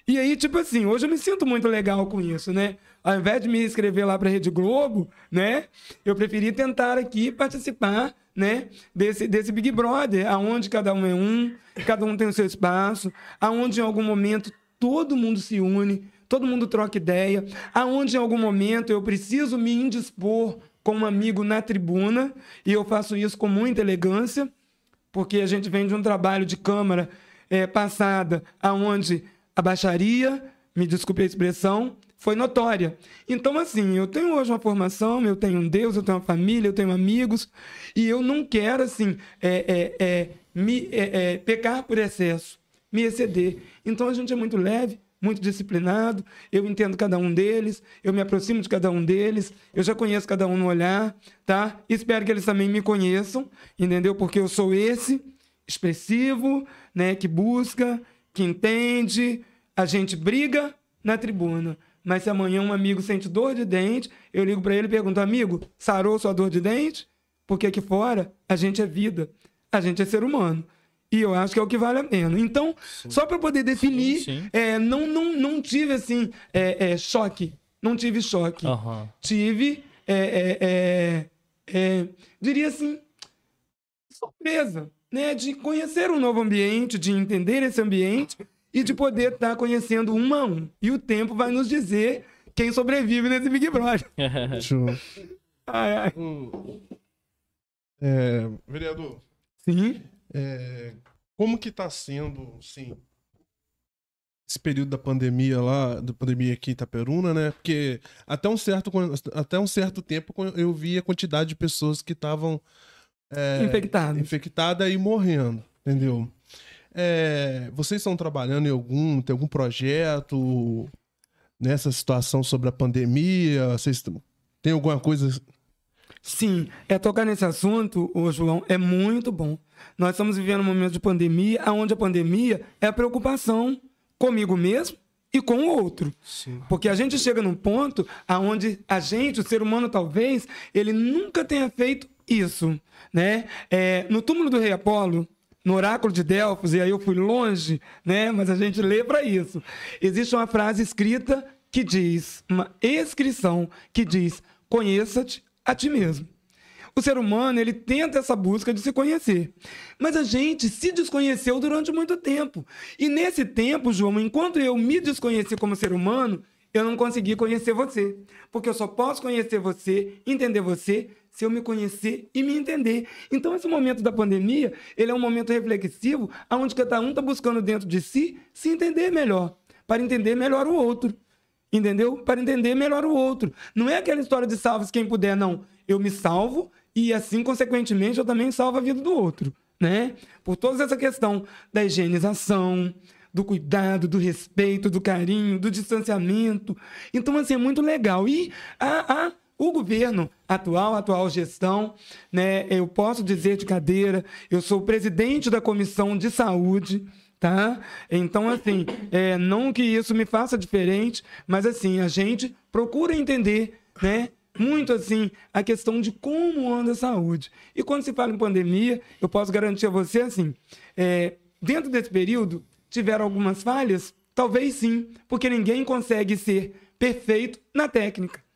E aí, tipo assim, hoje eu me sinto muito legal com isso, né? Ao invés de me inscrever lá para Rede Globo, né? Eu preferi tentar aqui participar, né? Desse, desse Big Brother, aonde cada um é um, cada um tem o seu espaço, aonde em algum momento todo mundo se une, todo mundo troca ideia, aonde em algum momento eu preciso me indispor com um amigo na tribuna, e eu faço isso com muita elegância, porque a gente vem de um trabalho de Câmara eh, passada, aonde a baixaria, me desculpe a expressão, foi notória. Então, assim, eu tenho hoje uma formação, eu tenho um Deus, eu tenho uma família, eu tenho amigos, e eu não quero, assim, é, é, é, me, é, é, pecar por excesso, me exceder. Então, a gente é muito leve, muito disciplinado, eu entendo cada um deles, eu me aproximo de cada um deles, eu já conheço cada um no olhar, tá? Espero que eles também me conheçam, entendeu? Porque eu sou esse, expressivo, né, que busca, que entende, a gente briga na tribuna. Mas se amanhã um amigo sente dor de dente, eu ligo para ele e pergunto: amigo, sarou sua dor de dente? Porque aqui fora a gente é vida, a gente é ser humano. E eu acho que é o que vale a pena. Então, só para poder definir, Sim, sim. é, não, não, não tive assim é, é, choque. Não tive choque. Aham. Tive, é, é, é, diria assim, surpresa, né? De conhecer um novo ambiente, de entender esse ambiente e de poder estar conhecendo um a um. E o tempo vai nos dizer quem sobrevive nesse Big Brother. *laughs* Show. Ai, ai. É, vereador, Sim. é, como que tá sendo, assim, esse período da pandemia lá, da pandemia aqui em Itaperuna, né? Porque até um certo, até um certo tempo eu vi a quantidade de pessoas que estavam é, Infectado. infectada e morrendo, entendeu? É, vocês estão trabalhando em algum, tem algum projeto nessa situação sobre a pandemia? Vocês têm alguma coisa Sim, é tocar nesse assunto, ô João, é muito bom. Nós estamos vivendo um momento de pandemia, onde a pandemia é a preocupação comigo mesmo e com o outro. Sim. Porque a gente chega num ponto aonde a gente, o ser humano talvez, ele nunca tenha feito isso, né? É, no túmulo do rei Apolo, no oráculo de Delfos, e aí eu fui longe, né? Mas a gente lê para isso. Existe uma frase escrita que diz, uma inscrição que diz: "Conheça-te a ti mesmo". O ser humano, ele tenta essa busca de se conhecer. Mas a gente se desconheceu durante muito tempo. E nesse tempo, João, enquanto eu me desconheci como ser humano, eu não consegui conhecer você. Porque eu só posso conhecer você, entender você, se eu me conhecer e me entender. Então, esse momento da pandemia, ele é um momento reflexivo, onde cada um está buscando dentro de si se entender melhor, para entender melhor o outro. Entendeu? Para entender melhor o outro. Não é aquela história de salve quem puder, não. Eu me salvo e, assim, consequentemente, eu também salvo a vida do outro. Né? Por toda essa questão da higienização, do cuidado, do respeito, do carinho, do distanciamento. Então, assim, é muito legal. E a, a o governo atual, atual gestão, né, eu posso dizer de cadeira, eu sou presidente da comissão de saúde, tá? Então, assim, é, não que isso me faça diferente, mas assim, a gente procura entender, né? Muito assim, a questão de como anda a saúde. E quando se fala em pandemia, eu posso garantir a você, assim, é, dentro desse período, tiveram algumas falhas? Talvez sim, porque ninguém consegue ser perfeito na técnica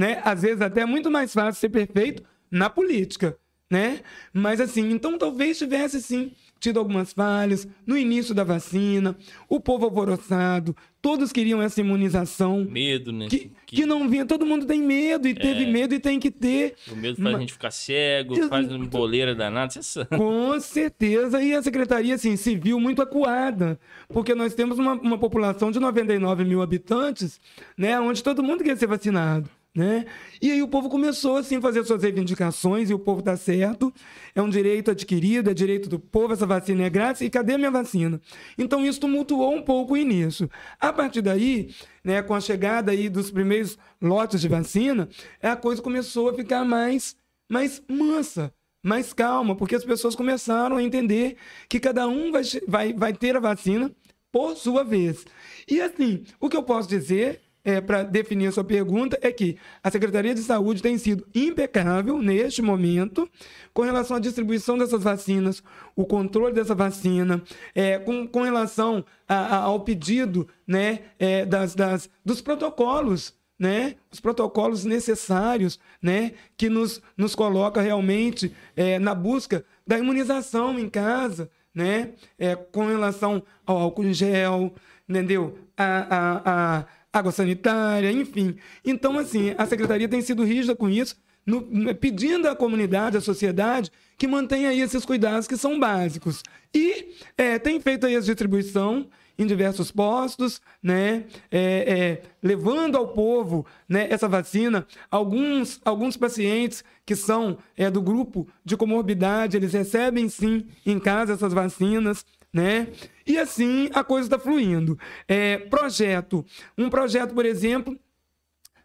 né? Às vezes até é muito mais fácil ser perfeito na política, né? Mas assim, então talvez tivesse sim tido algumas falhas no início da vacina, o povo alvoroçado, todos queriam essa imunização. Medo, né? Que, que não vinha, todo mundo tem medo e teve É. medo e tem que ter. O medo faz a gente ficar cego, faz uma boleira danada, você sabe. Com certeza. E a secretaria assim, se viu muito acuada, porque nós temos uma, uma população de 99 mil habitantes, né, onde todo mundo quer ser vacinado. Né? E aí o povo começou assim, a fazer suas reivindicações e o povo está certo. É um direito adquirido, é direito do povo, essa vacina é grátis. E cadê a minha vacina? Então isso tumultuou um pouco o início. A partir daí, né, com a chegada aí dos primeiros lotes de vacina, a coisa começou a ficar mais, mais mansa mais calma, porque as pessoas começaram a entender que cada um vai, vai, vai ter a vacina por sua vez. E assim, o que eu posso dizer é, para definir a sua pergunta é que a Secretaria de Saúde tem sido impecável neste momento com relação à distribuição dessas vacinas, o controle dessa vacina, é, com, com relação a- a- ao pedido né, é, das, das, dos protocolos né, os protocolos necessários, né, que nos, nos coloca realmente é, na busca da imunização em casa, né, é, com relação ao álcool em gel, entendeu? A, a, a água sanitária, enfim. Então, assim, a secretaria tem sido rígida com isso, no- no- pedindo à comunidade, à sociedade, que mantenha aí esses cuidados que são básicos. E é, tem feito aí a distribuição em diversos postos, né, é, é, levando ao povo né, essa vacina. Alguns, alguns pacientes que são é, do grupo de comorbidade, eles recebem sim em casa essas vacinas, né? E assim a coisa está fluindo. É, projeto, um projeto, por exemplo,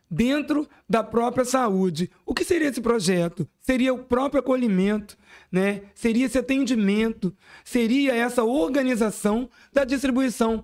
dentro da própria saúde. O que seria esse projeto? Seria o próprio acolhimento, né? Seria esse atendimento, seria essa organização da distribuição.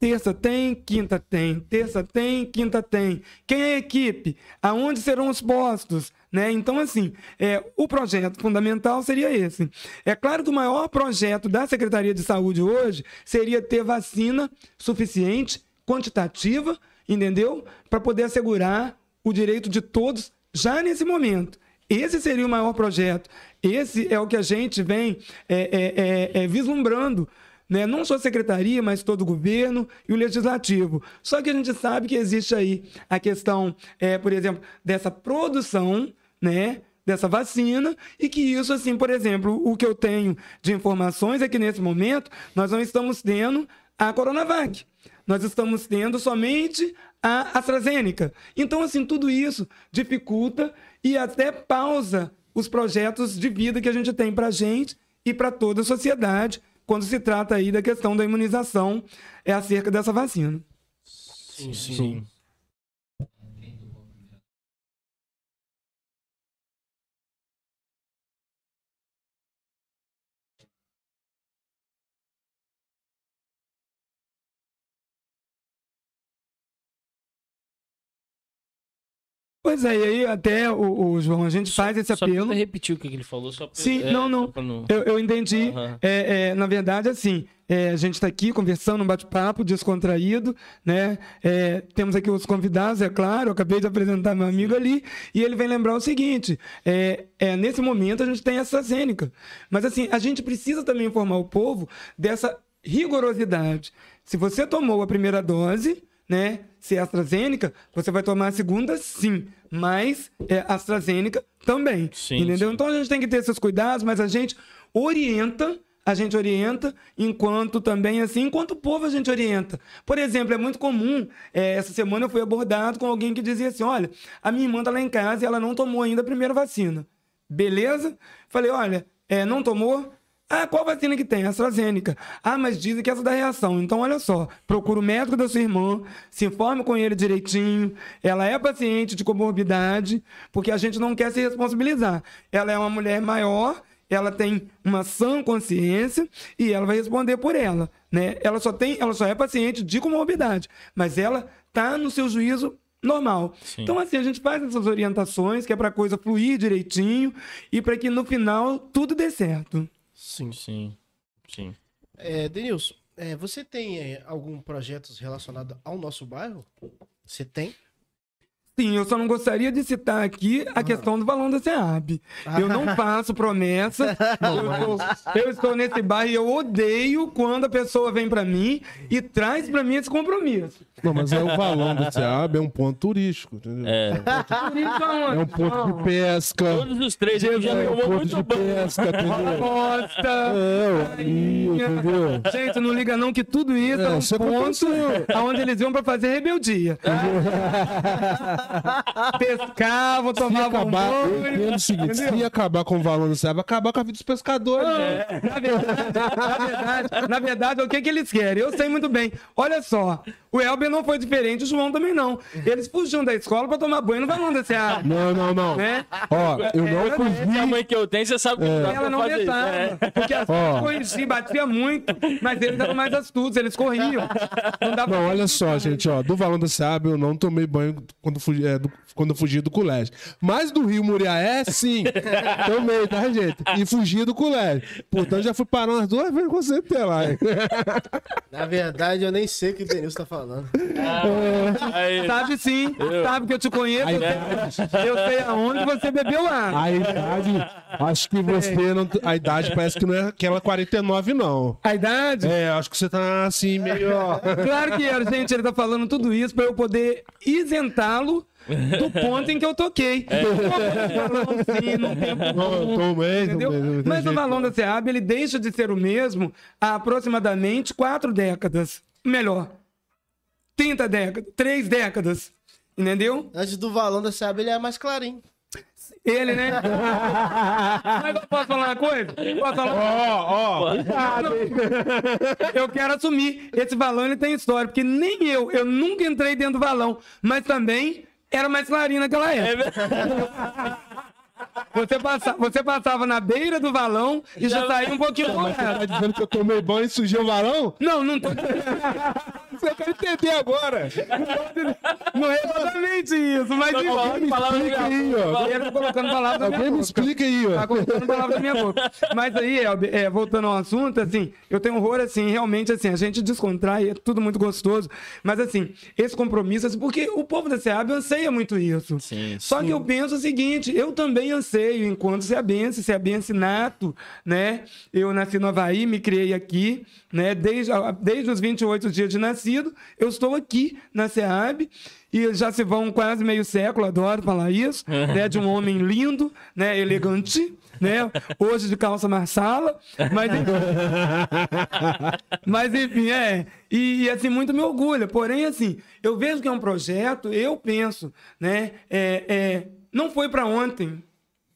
Terça tem, quinta tem, terça tem, quinta tem. Quem é a equipe? Aonde serão os postos? Né? Então, assim, é, o projeto fundamental seria esse. É claro que o maior projeto da Secretaria de Saúde hoje seria ter vacina suficiente, quantitativa, entendeu? Para poder assegurar o direito de todos já nesse momento. Esse seria o maior projeto. Esse é o que a gente vem é, é, é, é, vislumbrando. Né? Não só a secretaria, mas todo o governo e o legislativo. Só que a gente sabe que existe aí a questão, é, por exemplo, dessa produção, né? dessa vacina e que isso, assim, por exemplo, o que eu tenho de informações é que nesse momento nós não estamos tendo a Coronavac. Nós estamos tendo somente a AstraZeneca. Então, assim, tudo isso dificulta e até pausa os projetos de vida que a gente tem para a gente e para toda a sociedade quando se trata aí da questão da imunização é acerca dessa vacina. Sim, sim. Sim. Pois é, e aí até o, o João, a gente faz esse Só apelo. tenta repetir o que ele falou, só pra, Sim, é, não, não. só não- Eu, eu entendi. Aham. É, é, na verdade, assim, é, a gente está aqui conversando, um bate-papo descontraído, né? É, temos aqui os convidados, é claro, eu acabei de apresentar meu amigo ali, e ele vem lembrar o seguinte: é, é, nesse momento a gente tem a AstraZeneca. Mas assim, a gente precisa também informar o povo dessa rigorosidade. Se você tomou a primeira dose, né? Se é AstraZeneca, você vai tomar a segunda, sim. Mas é AstraZeneca também. Sim, entendeu? sim. Então a gente tem que ter esses cuidados, mas a gente orienta, a gente orienta, enquanto também, assim, enquanto o povo a gente orienta. Por exemplo, é muito comum, é, essa semana eu fui abordado com alguém que dizia assim: olha, a minha irmã tá lá em casa e ela não tomou ainda a primeira vacina. Beleza? Falei, olha, é, não tomou? Ah, qual vacina que tem? AstraZeneca. Ah, mas dizem que essa dá reação. Então, olha só, procura o médico da sua irmã, se informe com ele direitinho. Ela é paciente de comorbidade, porque a gente não quer se responsabilizar. Ela é uma mulher maior, ela tem uma sã consciência e ela vai responder por ela, né? Ela só tem, ela só é paciente de comorbidade, mas ela tá no seu juízo normal. Sim. Então assim, a gente faz essas orientações que é para coisa fluir direitinho e para que no final tudo dê certo. Sim. Sim, sim. É, Denilson, é, você tem é, algum projeto relacionado ao nosso bairro? Você tem? Sim, eu só não gostaria de citar aqui a questão do valão da SEAB. Eu não *laughs* faço promessa. eu, estou, eu estou nesse bairro e eu odeio quando a pessoa vem para mim e traz para mim esse compromisso. Não, mas é o valão do Ceab é um ponto turístico, entendeu? É. É um ponto de pesca. Todos os três ele já É um ponto muito de pesca, entendeu? Costa. É, entendeu? Gente, não liga não que tudo isso é, É, um isso ponto aonde eles iam pra fazer rebeldia. Pescavam, Se tomavam acabar, eu banho. o seguinte, entendeu? se acabar com o valão do Ceab, acabar com a vida dos pescadores. né? Na verdade, na verdade, na verdade, o que, que eles querem? Eu sei muito bem. Olha só, o Elber não foi diferente, o João também não. Eles fugiam da escola pra tomar banho no valão da Seara. *laughs* Não, não, não. Né? Ó, eu não Ela- fugi. A mãe que eu tenho, você sabe que não dá Ela não fazer isso. deixava. É. Porque as Ó. corrigiam, batia muito, mas eles eram mais astutos, eles corriam. Não dava Não, olha só, gente, ó, do valão da Seab eu não tomei banho quando, fugi, é, do- quando fugi do colégio. Mas do Rio Muriaé, sim, *laughs* tomei, tá, gente? E fugi do colégio. Portanto, já fui parar umas duas vezes com você ter lá. hein? Na verdade, eu nem sei o que o Denilson tá falando. *laughs* Aí, Sabe sim, sabe que eu te conheço, Aí, eu sei, eu sei aonde você bebeu água. A idade, acho que você não. A idade parece que não é aquela 49, não. A idade? É, acho que você tá assim, meio. ó. Claro que era, gente, ele tá falando tudo isso pra eu poder isentá-lo do ponto em que eu toquei. Não, sim, não tem Mas o não. da SEAB, ele deixa de ser o mesmo há aproximadamente quatro décadas. Melhor, 30 décadas, três décadas. Entendeu? Antes do valão da Seab, ele é mais clarinho. Ele, né? Mas eu posso falar uma coisa? Posso falar Ó, ó. Eu quero assumir. Esse valão ele tem história, porque nem eu, eu nunca entrei dentro do valão, mas também era mais clarinho naquela época. Você, passa, você passava na beira do valão e já, saía um pouquinho Mas você tá dizendo que eu tomei banho e sujei o valão? Não, não tô. Você quer entender agora? Não é exatamente isso, mas Tô falando enfim. palavra explica aí, ó. boca. Ele tá colocando palavras na minha Alguém me boca. explica aí, Tá ó. colocando palavras da minha boca. Mas aí, é, voltando ao assunto, assim, eu tenho horror, assim, realmente, assim, a gente descontrai, é tudo muito gostoso. Mas, assim, esse compromisso, assim, porque o povo da SEAB anseia muito isso. Sim, Só que eu penso o seguinte, eu também anseio, enquanto ceabense, ceabense nato, né? Eu nasci no Havaí, me criei aqui, né? Desde, desde os 28 dias de nascido, eu estou aqui na SEAB. E já se vão quase meio século, adoro falar isso, *laughs* né? De um homem lindo, né? Elegante, né? Hoje de calça marsala, mas *laughs* mas enfim, é. E, e, assim, muito me orgulha. Porém, assim, eu vejo que é um projeto, eu penso, né? É, é, não foi para ontem.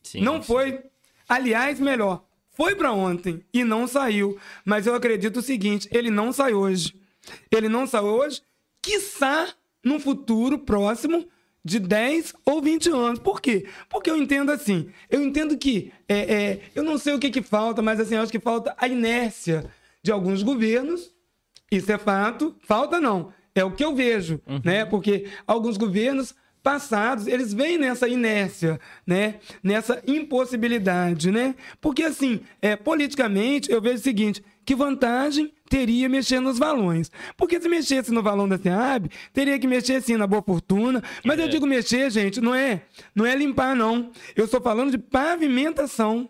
Sim, não sim. foi. Aliás, melhor, foi para ontem e não saiu. Mas eu acredito o seguinte: ele não sai hoje. Ele não sai hoje, quiçá num futuro próximo de 10 ou 20 anos. Por quê? Porque eu entendo assim. Eu entendo que. É, é, eu não sei o que, que falta, mas assim, acho que falta a inércia de alguns governos. Isso é fato. Falta não. É o que eu vejo, né? Porque alguns governos passados, eles vêm nessa inércia, né? Nessa impossibilidade, né? Porque assim, é, politicamente, eu vejo o seguinte, que vantagem teria mexer nos valões? Porque se mexesse no valão da SEAB, teria que mexer sim na boa fortuna. Mas é. eu digo mexer, gente, não é, não é limpar não. Eu estou falando de pavimentação.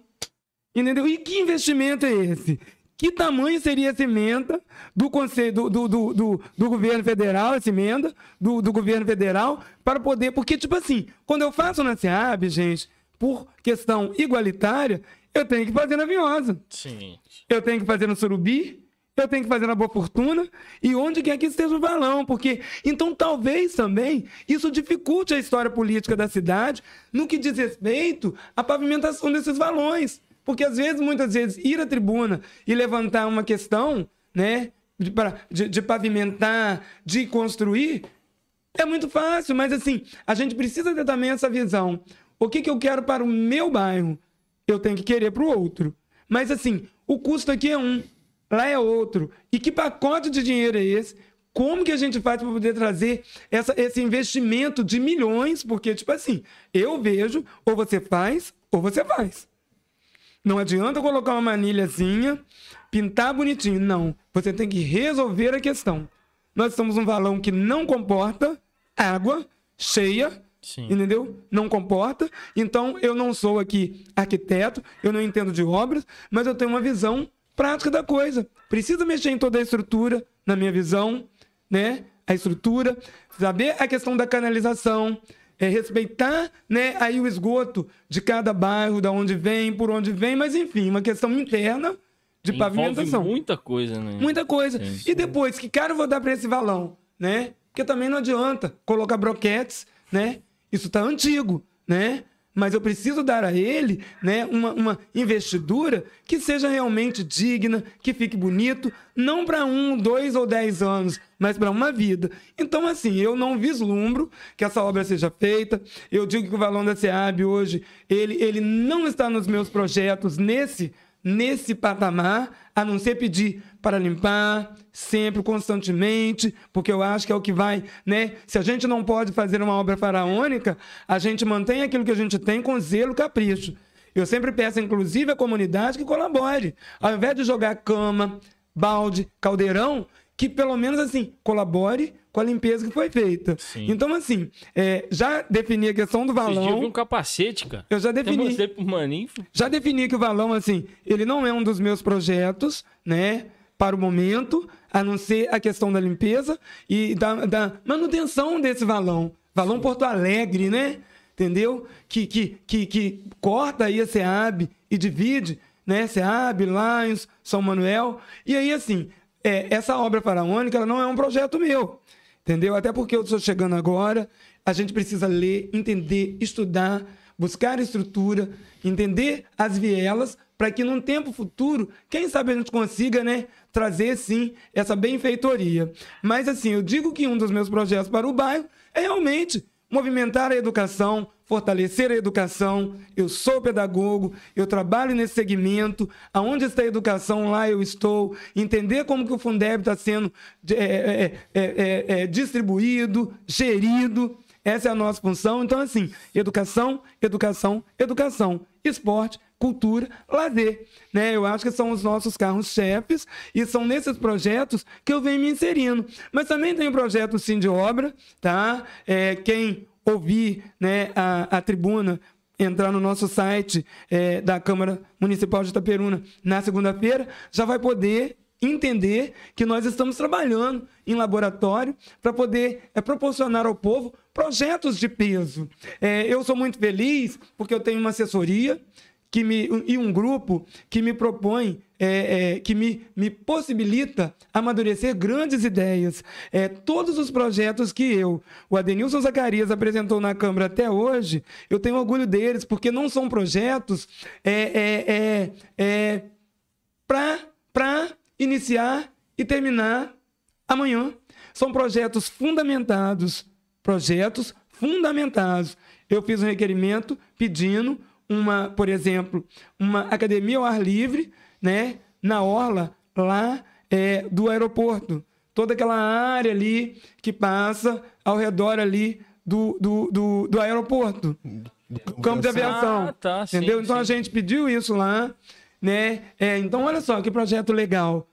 Entendeu? E que investimento é esse? Que tamanho seria essa emenda do, conselho, do, do, do, do, do governo federal, essa emenda do, do governo federal, para poder. Porque, tipo assim, quando eu faço na SEAB, gente, por questão igualitária, eu tenho que fazer na Vinhosa. Sim. Eu tenho que fazer no Surubi, eu tenho que fazer na Boa Fortuna e onde quer que esteja o valão, porque então talvez também isso dificulte a história política da cidade no que diz respeito à pavimentação desses valões. Porque às vezes, muitas vezes, ir à tribuna e levantar uma questão, né, de, de, de pavimentar, de construir, é muito fácil, mas assim, a gente precisa ter também essa visão. O que, que eu quero para o meu bairro? Eu tenho que querer para o outro. Mas assim, o custo aqui é um, lá é outro. E que pacote de dinheiro é esse? Como que a gente faz para poder trazer essa, esse investimento de milhões? Porque, tipo assim, eu vejo, ou você faz, ou você faz. Não adianta colocar uma manilhazinha, pintar bonitinho. Não. Você tem que resolver a questão. Nós estamos um valão que não comporta água cheia, Sim. entendeu? Não comporta. Então, eu não sou aqui arquiteto, eu não entendo de obras, mas eu tenho uma visão prática da coisa. Precisa mexer em toda a estrutura, na minha visão, né? A estrutura, saber a questão da canalização, é respeitar né, aí o esgoto de cada bairro, da onde vem, por onde vem, mas enfim, uma questão interna de Envolve pavimentação. Muita coisa, né? Muita coisa. E depois, que cara eu vou dar para esse valão, né? Porque também não adianta colocar broquetes, né? Isso tá antigo, né? mas eu preciso dar a ele né, uma, uma investidura que seja realmente digna, que fique bonito, não para um, dois ou dez anos, mas para uma vida. Então, assim, eu não vislumbro que essa obra seja feita. Eu digo que o valor da SEAB hoje, ele, ele não está nos meus projetos nesse nesse patamar, a não ser pedir para limpar sempre, constantemente, porque eu acho que é o que vai, né? Se a gente não pode fazer uma obra faraônica, a gente mantém aquilo que a gente tem com zelo, capricho. Eu sempre peço, inclusive, à comunidade que colabore. Ao invés de jogar cama, balde, caldeirão, que pelo menos assim colabore com a limpeza que foi feita. Sim. Então, assim, é, já defini a questão do valão. Eu vi um capacete, cara. Eu já defini. Eu pro maninho. Já defini que o valão, assim, ele não é um dos meus projetos, né? Para o momento, a não ser a questão da limpeza e da, da manutenção desse valão. Valão Sim. Porto Alegre, né? Entendeu? Que, que, que, que corta aí a SEAB e divide, né? SEAB, Lions, São Manuel. E aí, assim, é, essa obra faraônica ela não é um projeto meu. Entendeu? Até porque eu estou chegando agora, a gente precisa ler, entender, estudar, buscar estrutura, entender as vielas, para que num tempo futuro, quem sabe a gente consiga, né, trazer sim essa benfeitoria. Mas assim, eu digo que um dos meus projetos para o bairro é realmente movimentar a educação, fortalecer a educação. Eu sou pedagogo, eu trabalho nesse segmento. Aonde está a educação, lá eu estou. Entender como que o Fundeb está sendo é é, é, é, é, distribuído, gerido. Essa é a nossa função. Então, assim, educação, educação, educação. Esporte, cultura, lazer. Né? Eu acho que são os nossos carros-chefes e são nesses projetos que eu venho me inserindo. Mas também tem o projeto Sim de Obra, tá? É, quem ouvir né, a, a tribuna, entrar no nosso site é, da Câmara Municipal de Itaperuna na segunda-feira, já vai poder entender que nós estamos trabalhando em laboratório para poder é, proporcionar ao povo projetos de peso. É, eu sou muito feliz porque eu tenho uma assessoria que me, e um grupo que me propõe, é, é, que me, me possibilita amadurecer grandes ideias. É, todos os projetos que eu, o Adenilson Zacarias, apresentou na Câmara até hoje, eu tenho orgulho deles, porque não são projetos é, é, é, para iniciar e terminar amanhã. São projetos fundamentados, projetos fundamentados. Eu fiz um requerimento pedindo uma, por exemplo, uma academia ao ar livre, né, na orla lá é, do aeroporto. Toda aquela área ali que passa ao redor ali do, do, do, do aeroporto, do campo de aviação. Ah, tá, sim, entendeu? Então a sim. gente pediu isso lá, né? É, então olha só que projeto legal,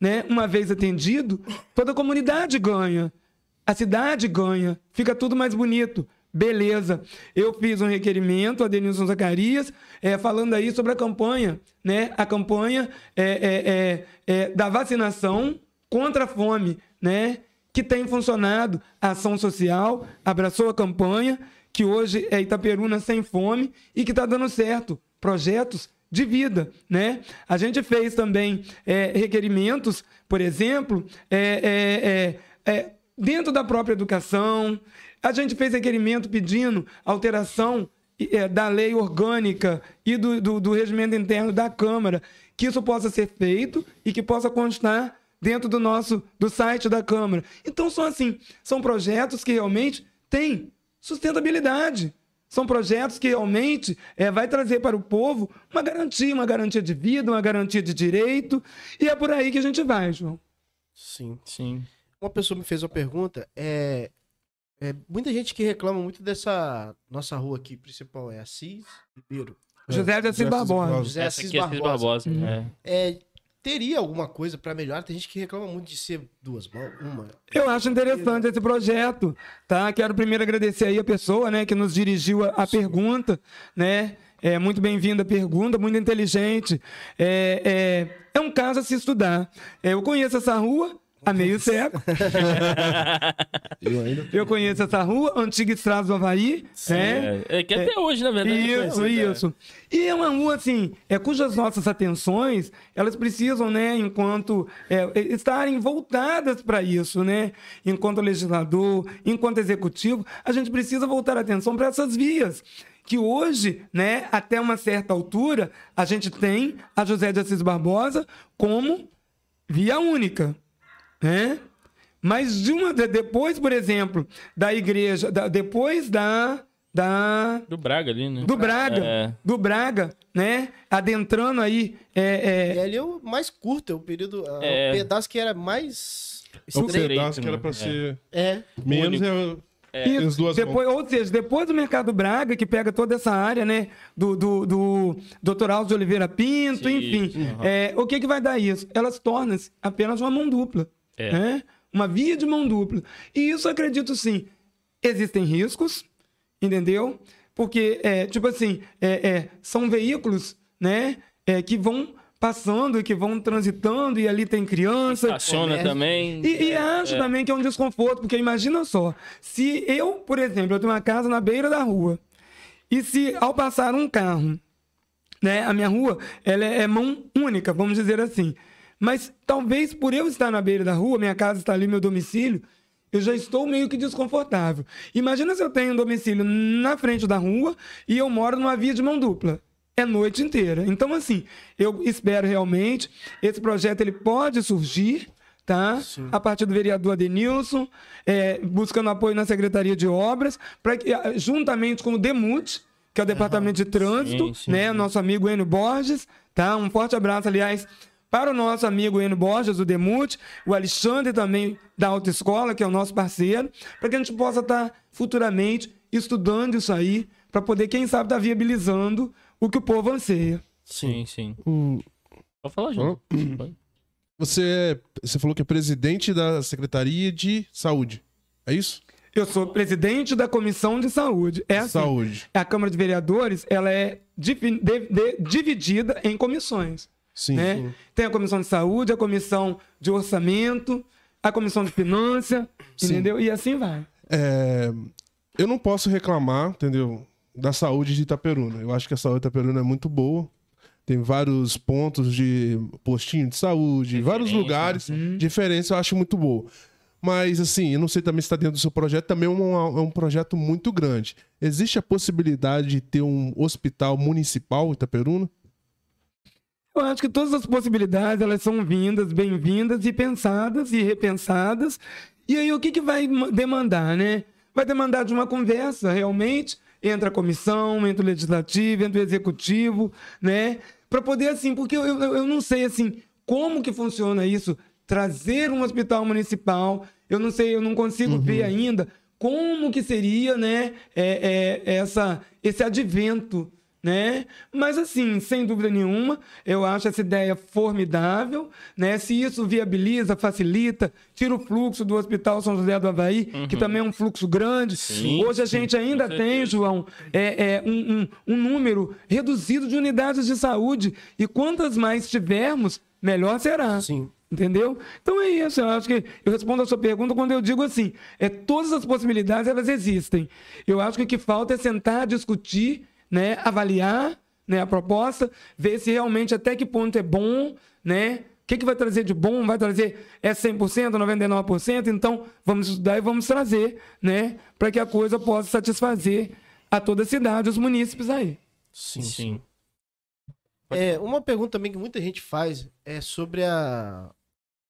né? Uma vez atendido, toda a comunidade ganha, a cidade ganha, fica tudo mais bonito. Beleza. Eu fiz um requerimento a Denilson Zacarias, é, falando aí sobre a campanha, né? A campanha é, é, é, é, da vacinação contra a fome, né? Que tem funcionado. A ação social abraçou a campanha, que hoje é Itaperuna sem fome e que está dando certo. Projetos de vida, né? A gente fez também é, requerimentos, por exemplo, é, dentro da própria educação. A gente fez requerimento pedindo alteração é, da lei orgânica e do, do, do regimento interno da Câmara, que isso possa ser feito e que possa constar dentro do nosso do site da Câmara. Então são assim, são projetos que realmente têm sustentabilidade. São projetos que realmente é, vai trazer para o povo uma garantia, uma garantia de vida, uma garantia de direito. E é por aí que a gente vai, João. Sim. Sim. Uma pessoa me fez uma pergunta. É, é, muita gente que reclama muito dessa nossa rua aqui principal é Assis Ribeiro. José de Assis Barbosa. José Assis é Barbosa. Barbosa. Uhum. é. É, teria alguma coisa pra melhorar? Tem gente que reclama muito de ser duas mãos, uma. Eu acho interessante esse projeto, tá? Quero primeiro agradecer aí a pessoa, né, que nos dirigiu a, a pergunta, né? É muito bem-vinda a pergunta, muito inteligente. É, é, é um caso a se estudar. É, eu conheço essa rua há meio século. *laughs* Eu ainda. Eu conheço essa rua, antiga estrada do Havaí, né? É, é que até hoje, na verdade. Isso, é. isso. E é uma rua, assim, é, cujas nossas atenções, elas precisam, né, enquanto é, estarem voltadas para isso, né? Enquanto legislador, enquanto executivo, a gente precisa voltar a atenção para essas vias. Que hoje, né, até uma certa altura, a gente tem a José de Assis Barbosa como via única, né? Mas de uma, de- depois, por exemplo, da igreja, da- depois da, da Do Braga ali, né? do Braga, É. do Braga, né? Adentrando aí, é, E é, ali é o mais curto, é o período. é É. o pedaço que era mais. É o pedaço que era né? pra É. ser É. menos. É, duas depois, ou seja, depois do Mercado Braga, que pega toda essa área, né? Do, do, do Dr. Aldo de Oliveira Pinto, Sim, enfim. É, o que, que vai dar isso? Elas tornam-se apenas uma mão dupla. É. né? Uma via de mão dupla. E isso, acredito sim, existem riscos, entendeu? Porque, é, tipo assim, é, é, são veículos, né? é, que vão passando, que vão transitando, e ali tem criança. Estaciona comércio. também. E, e acho também que é um desconforto, porque imagina só, se eu, por exemplo, eu tenho uma casa na beira da rua, e se ao passar um carro, né, a minha rua, ela é, é mão única, vamos dizer assim, mas talvez por eu estar na beira da rua, minha casa está ali, meu domicílio, eu já estou meio que desconfortável. Imagina se eu tenho um domicílio na frente da rua e eu moro numa via de mão dupla. É noite inteira. Então, assim, eu espero realmente, esse projeto ele pode surgir, tá? A partir do vereador Adenilson, é, buscando apoio na Secretaria de Obras, para que, juntamente com o DEMUT, que é o Departamento de Trânsito, Sim, sim. né? Nosso amigo Enio Borges, tá? Um forte abraço, aliás, para o nosso amigo Enio Borges, do Demute, o Alexandre também da Autoescola, que é o nosso parceiro, para que a gente possa estar futuramente estudando isso aí, para poder, quem sabe, estar viabilizando o que o povo anseia. Sim, sim. o- Pode falar, João. Pode. Você, é- você falou que é presidente da Secretaria de Saúde. É isso? Eu sou presidente da Comissão de Saúde. É assim, Saúde. a Câmara de Vereadores ela é divi- de- de- dividida em comissões. Sim. né? Tem a comissão de saúde, a comissão de orçamento, a comissão de finanças, Sim. entendeu? E assim vai. É, eu não posso reclamar, entendeu? Da saúde de Itaperuna. Eu acho que a saúde de Itaperuna é muito boa. Tem vários pontos de postinho de saúde, vários Referência, lugares. Diferença eu acho muito boa. Mas, assim, eu não sei também se está dentro do seu projeto, também é um, é um projeto muito grande. Existe a possibilidade de ter um hospital municipal em Itaperuna? Eu acho que todas as possibilidades elas são vindas, bem-vindas e pensadas e repensadas. E aí o que, que vai ma- demandar, né? Vai demandar de uma conversa realmente entre a comissão, entre o legislativo, entre o executivo, né? Para poder assim, porque eu, eu, eu não sei assim como que funciona isso, trazer um hospital municipal. Eu não sei, eu não consigo ver ainda como que seria, né, é, é, essa, esse advento né? Mas assim, sem dúvida nenhuma, eu acho essa ideia formidável, né? Se isso viabiliza, facilita, tira o fluxo do Hospital São José do Havaí, uhum. que também é um fluxo grande. Sim, Hoje a gente ainda tem, João, é, é um, um, um número reduzido de unidades de saúde. E quantas mais tivermos, melhor será. Sim. Entendeu? Então é isso. Eu acho que eu respondo a sua pergunta quando eu digo assim: é todas as possibilidades elas existem. Eu acho que o que falta é sentar, discutir né, avaliar né, a proposta, ver se realmente até que ponto é bom, né? O que, que vai trazer de bom? Vai trazer é 100%, 99%? Então, vamos estudar e vamos trazer, né? Para que a coisa possa satisfazer a toda a cidade, os munícipes aí. Sim, sim. É, uma pergunta também que muita gente faz é sobre a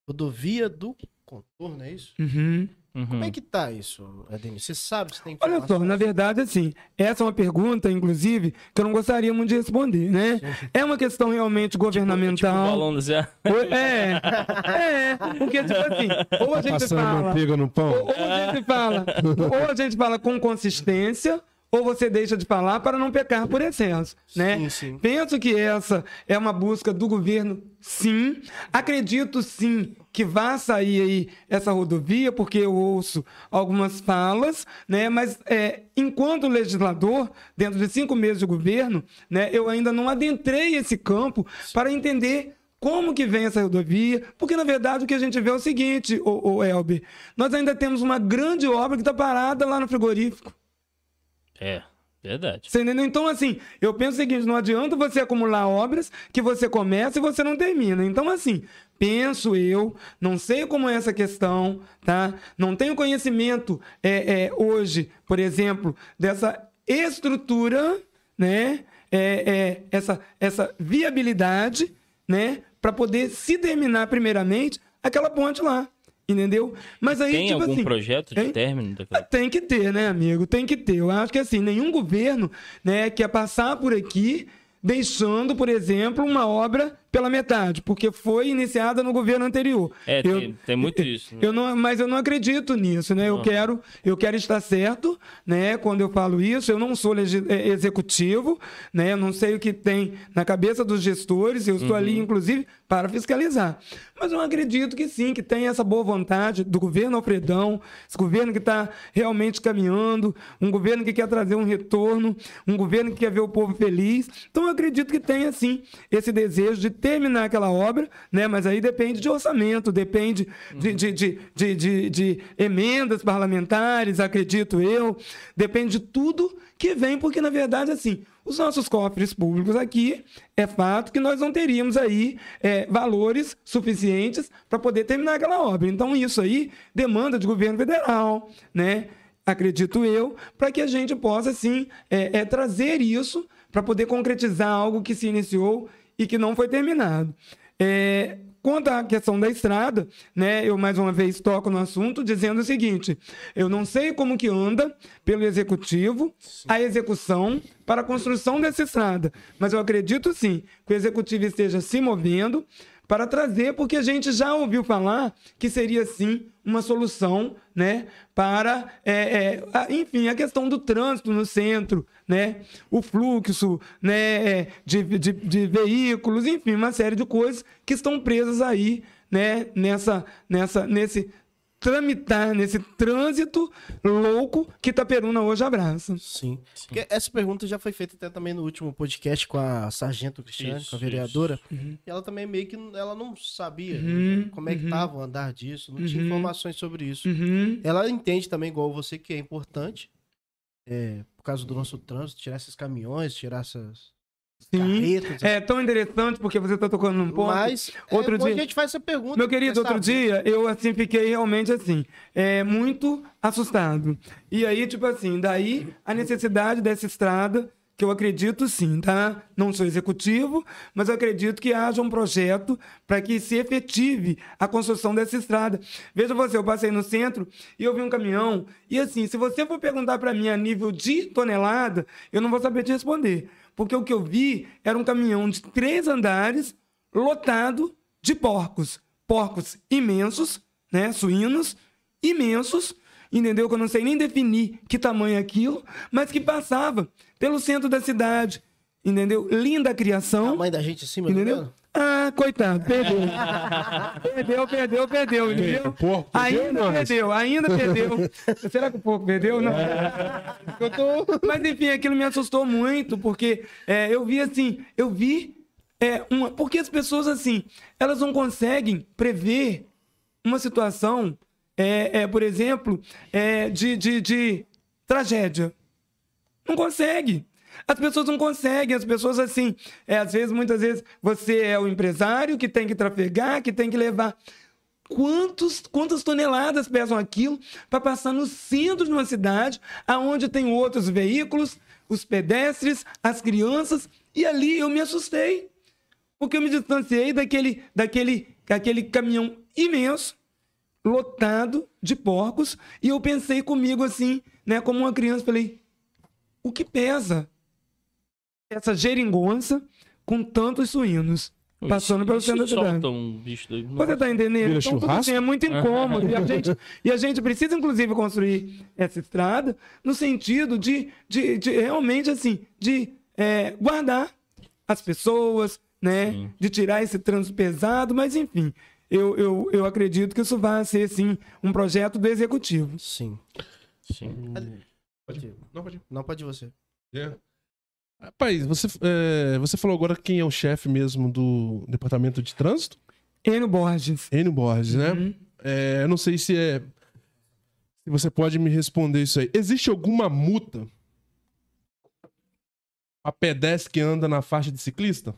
rodovia do contorno, é isso? Uhum. Uhum. Como é que tá isso, Ademir? Você sabe se tem Olha só, na verdade, assim, essa é uma pergunta, inclusive, que eu não gostaria muito de responder, né? É uma questão realmente governamental. Tipo, tipo é, é, porque, tipo assim, ou a gente fala. no pão. Ou, ou a gente fala, ou a gente fala com consistência, ou você deixa de falar para não pecar por excesso, né? Sim, sim. Penso que essa é uma busca do governo, sim. Acredito sim que vá sair aí essa rodovia, porque eu ouço algumas falas, né? Mas é, enquanto legislador, dentro de cinco meses de governo, né? Eu ainda não adentrei esse campo para entender como que vem essa rodovia? Porque, na verdade, o que a gente vê é o seguinte, o, o Elber, nós ainda temos uma grande obra que está parada lá no frigorífico. É, verdade. Você entendeu? Então, assim, eu penso o seguinte: não adianta você acumular obras que você começa e você não termina. Então, assim, penso eu, não sei como é essa questão, tá? Não tenho conhecimento é, é hoje, por exemplo, dessa estrutura, né? É, é, essa, essa viabilidade, né? Para poder se terminar primeiramente aquela ponte lá. Entendeu? Mas aí, tem tipo algum assim, projeto de término? Daquela... Tem que ter, né, amigo? Tem que ter. Eu acho que assim, nenhum governo né, quer passar por aqui deixando, por exemplo, uma obra pela metade, porque foi iniciada no governo anterior. É, eu, tem, tem, muito isso. Né? *laughs* Eu não, mas eu não acredito nisso, né? Eu quero, eu quero estar certo, né? Quando eu falo isso, eu não sou é, executivo, né? Eu não sei o que tem na cabeça dos gestores. Eu estou uhum. ali, inclusive, para fiscalizar. Mas eu acredito que sim, que tem essa boa vontade do governo Alfredão, esse governo que está realmente caminhando, um governo que quer trazer um retorno, um governo que quer ver o povo feliz. Então eu acredito que tenha sim esse desejo de terminar aquela obra, né? Mas aí depende de orçamento, depende de, de, de, de, de, de emendas parlamentares, acredito eu, depende de tudo que vem, porque na verdade, assim, os nossos cofres públicos aqui, é fato que nós não teríamos aí é, valores suficientes para poder terminar aquela obra. Então, isso aí demanda de governo federal, né? Acredito eu, para que a gente possa, sim, é, é, trazer isso para poder concretizar algo que se iniciou e que não foi terminado. É, quanto à questão da estrada, né, eu mais uma vez toco no assunto dizendo o seguinte: eu não sei como que anda pelo executivo a execução para a construção dessa estrada, mas eu acredito sim que o executivo esteja se movendo para trazer, porque a gente já ouviu falar que seria sim uma solução, né, para, é, é, a, enfim, a questão do trânsito no centro, né, o fluxo, né, de, de, de veículos, enfim, uma série de coisas que estão presas aí, né, nessa, nessa, nesse tramitar nesse trânsito louco que Itaperuna hoje abraça. Sim. Sim. essa pergunta já foi feita até também no último podcast com a Sargento Cristiane, isso, com a vereadora. Uhum. E ela também meio que ela não sabia uhum. como é que estava uhum. o andar disso, não tinha uhum. informações sobre isso. Uhum. Ela entende também, igual você, que é importante, é, por causa do nosso trânsito, tirar esses caminhões, tirar essas Sim, é tão interessante porque você está tocando num ponto. Mas outro é, dia a gente faz essa pergunta. Meu querido, outro dia eu assim fiquei realmente assim, é muito assustado. E aí tipo assim, daí a necessidade dessa estrada que eu acredito sim, tá? Não sou executivo, mas eu acredito que haja um projeto para que se efetive a construção dessa estrada. Veja você, eu passei no centro e eu vi um caminhão, e assim, se você for perguntar para mim a nível de tonelada, eu não vou saber te responder porque o que eu vi era um caminhão de três andares lotado de porcos. Porcos imensos, né, suínos, imensos, entendeu? Que eu não sei nem definir que tamanho é aquilo, mas que passava pelo centro da cidade, entendeu? Linda a criação. A mãe da gente em cima entendeu? Ah, coitado, perdeu. perdeu, perdeu, perdeu, entendeu? Porco ainda perdeu, ainda perdeu. *laughs* Será que o porco perdeu? Não. Tô... Mas enfim, aquilo me assustou muito, porque é, eu vi assim, eu vi é, uma. Porque as pessoas, assim, elas não conseguem prever uma situação, é, é por exemplo, é, de, de, de tragédia. Não consegue. As pessoas não conseguem, as pessoas assim, é, às vezes, muitas vezes, você é o empresário que tem que trafegar, que tem que levar. Quantos, quantas toneladas pesam aquilo para passar no centro de uma cidade, aonde tem outros veículos, os pedestres, as crianças, e ali eu me assustei. Porque eu me distanciei daquele, daquele, daquele caminhão imenso, lotado de porcos, e eu pensei comigo assim, né, como uma criança, falei: o que pesa? Essa geringonça com tantos suínos. Passando pelo centro da cidade. Um bicho Você tá entendendo? Então, assim, é muito incômodo. e, a gente, *laughs* e a gente precisa, inclusive, construir essa estrada no sentido de, de, de realmente, assim, de é, guardar as pessoas, né? Sim. De tirar esse trânsito pesado, mas enfim. Eu, eu, eu acredito que isso vai ser, sim, um projeto do executivo. Sim. Sim. Pode ir. Não, pode ir. Não, pode ir você. Yeah. Rapaz, você, é, você falou agora quem é o chefe mesmo do departamento de trânsito? Enio Borges. Enio Borges, né? Uhum. É, eu não sei se é. Se você pode me responder isso aí. Existe alguma multa a pedestre que anda na faixa de ciclista?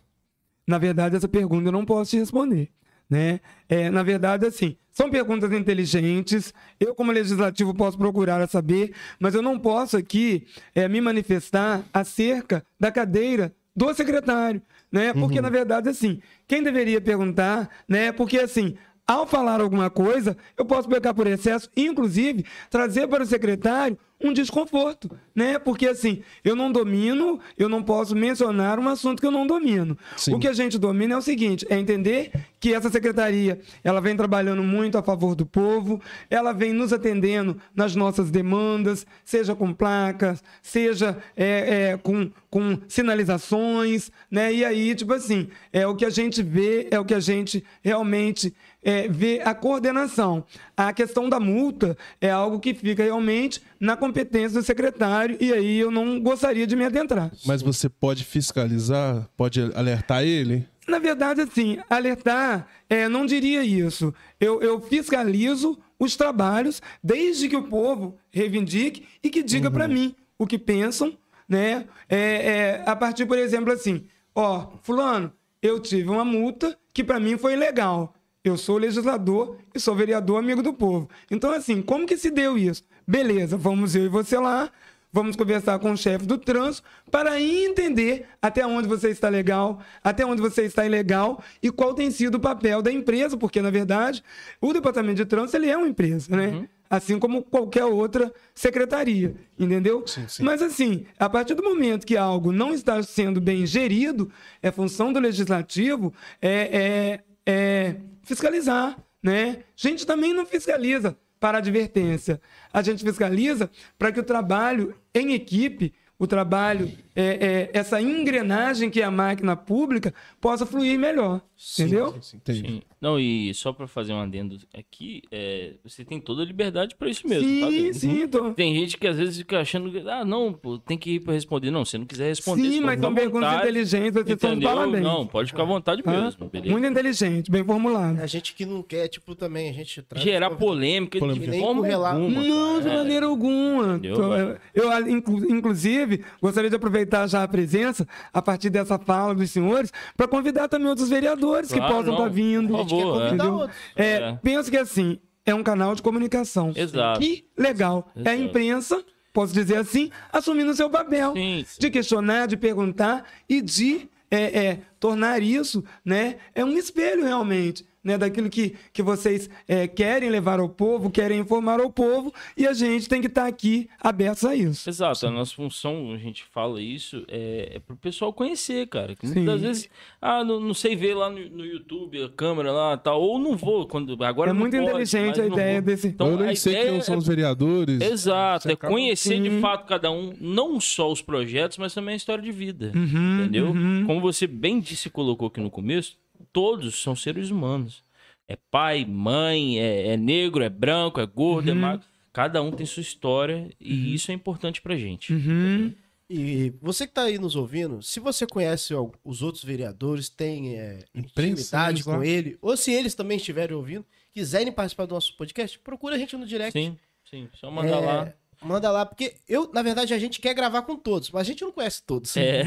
Na verdade, essa pergunta eu não posso te responder. Né? É, na verdade, assim, são perguntas inteligentes. Eu, como legislativo, posso procurar saber, mas eu não posso aqui é, me manifestar acerca da cadeira do secretário, né? Porque, uhum. na verdade, assim, quem deveria perguntar, né? Porque, assim, ao falar alguma coisa, eu posso pecar por excesso, inclusive trazer para o secretário um desconforto, né? Porque assim, eu não domino, eu não posso mencionar um assunto que eu não domino. Sim. O que a gente domina é o seguinte, é entender que essa secretaria, ela vem trabalhando muito a favor do povo, ela vem nos atendendo nas nossas demandas, seja com placas, seja é, é, com, com sinalizações, né? E aí, tipo assim, é o que a gente vê, é o que a gente realmente é, vê a coordenação. A questão da multa é algo que fica realmente na competência do secretário e aí eu não gostaria de me adentrar. Mas você pode fiscalizar, pode alertar ele? Na verdade, assim, alertar, é, não diria isso. Eu, eu fiscalizo os trabalhos desde que o povo reivindique e que diga uhum. para mim o que pensam, né? É, é, a partir, por exemplo, assim, ó, fulano, eu tive uma multa que para mim foi legal. Eu sou legislador e sou vereador amigo do povo. Então, assim, como que se deu isso? Beleza, vamos eu e você lá, vamos conversar com o chefe do trânsito para entender até onde você está legal, até onde você está ilegal e qual tem sido o papel da empresa, porque, na verdade, o departamento de trânsito ele é uma empresa, né? Uhum. Assim como qualquer outra secretaria, entendeu? Sim, sim. Mas, assim, a partir do momento que algo não está sendo bem gerido, é função do legislativo é, é, é fiscalizar, né? A gente também não fiscaliza para advertência. A gente fiscaliza para que o trabalho em equipe o trabalho, é, é, essa engrenagem que é a máquina pública possa fluir melhor. Sim, entendeu? Sim, sim, sim. Não, e só para fazer um adendo aqui, é, você tem toda a liberdade para isso mesmo. Sim, tá? sim. Tô... Tem gente que às vezes fica achando que, ah, não, pô, tem que ir para responder. Não, se não quiser responder. Sim, mas são perguntas inteligentes, você são parabéns. Não, pode ficar à vontade ah, mesmo. Beleza? Muito inteligente, bem formulado. A gente que não quer, tipo, também, a gente traz. Gerar polêmica, polêmica. de forma alguma. Não, de maneira alguma. Eu, eu, inclusive, gostaria de aproveitar já a presença, a partir dessa fala dos senhores, para convidar também outros vereadores claro, que possam estar tá vindo. Por favor, é. É, é. Penso que assim, é um canal de comunicação. Exato. Que legal. Exato. É a imprensa, posso dizer assim, assumindo o seu papel sim, sim. de questionar, de perguntar e de é, é, tornar isso, né? É um espelho realmente né, daquilo que, que vocês é, querem levar ao povo, querem informar ao povo, e a gente tem que estar tá aqui abertos a isso. Exato, Sim. a nossa função, a gente fala isso, é, é para o pessoal conhecer, cara. Que muitas Sim. vezes, ah, não, não, sei ver lá no, no, YouTube, a câmera lá tal, ou não vou, quando agora É muito pode, inteligente a ideia vou. desse... Então, eu nem sei quem é... são os vereadores. Exato, é conhecer Sim. de fato cada um, não só os projetos, mas também a história de vida, uhum, entendeu? Uhum. Como você bem disse e colocou aqui no começo, todos são seres humanos. É pai, mãe, é, é negro, é branco, é gordo, é uhum. é magro. Cada um tem sua história e uhum. isso é importante pra gente. Uhum. E você que tá aí nos ouvindo, se você conhece os outros vereadores, tem é, intimidade com ele, ou se eles também estiverem ouvindo, quiserem participar do nosso podcast, procura a gente no direct. Sim, sim, só mandar é, lá. Manda lá, porque eu, na verdade, a gente quer gravar com todos, mas a gente não conhece todos. É.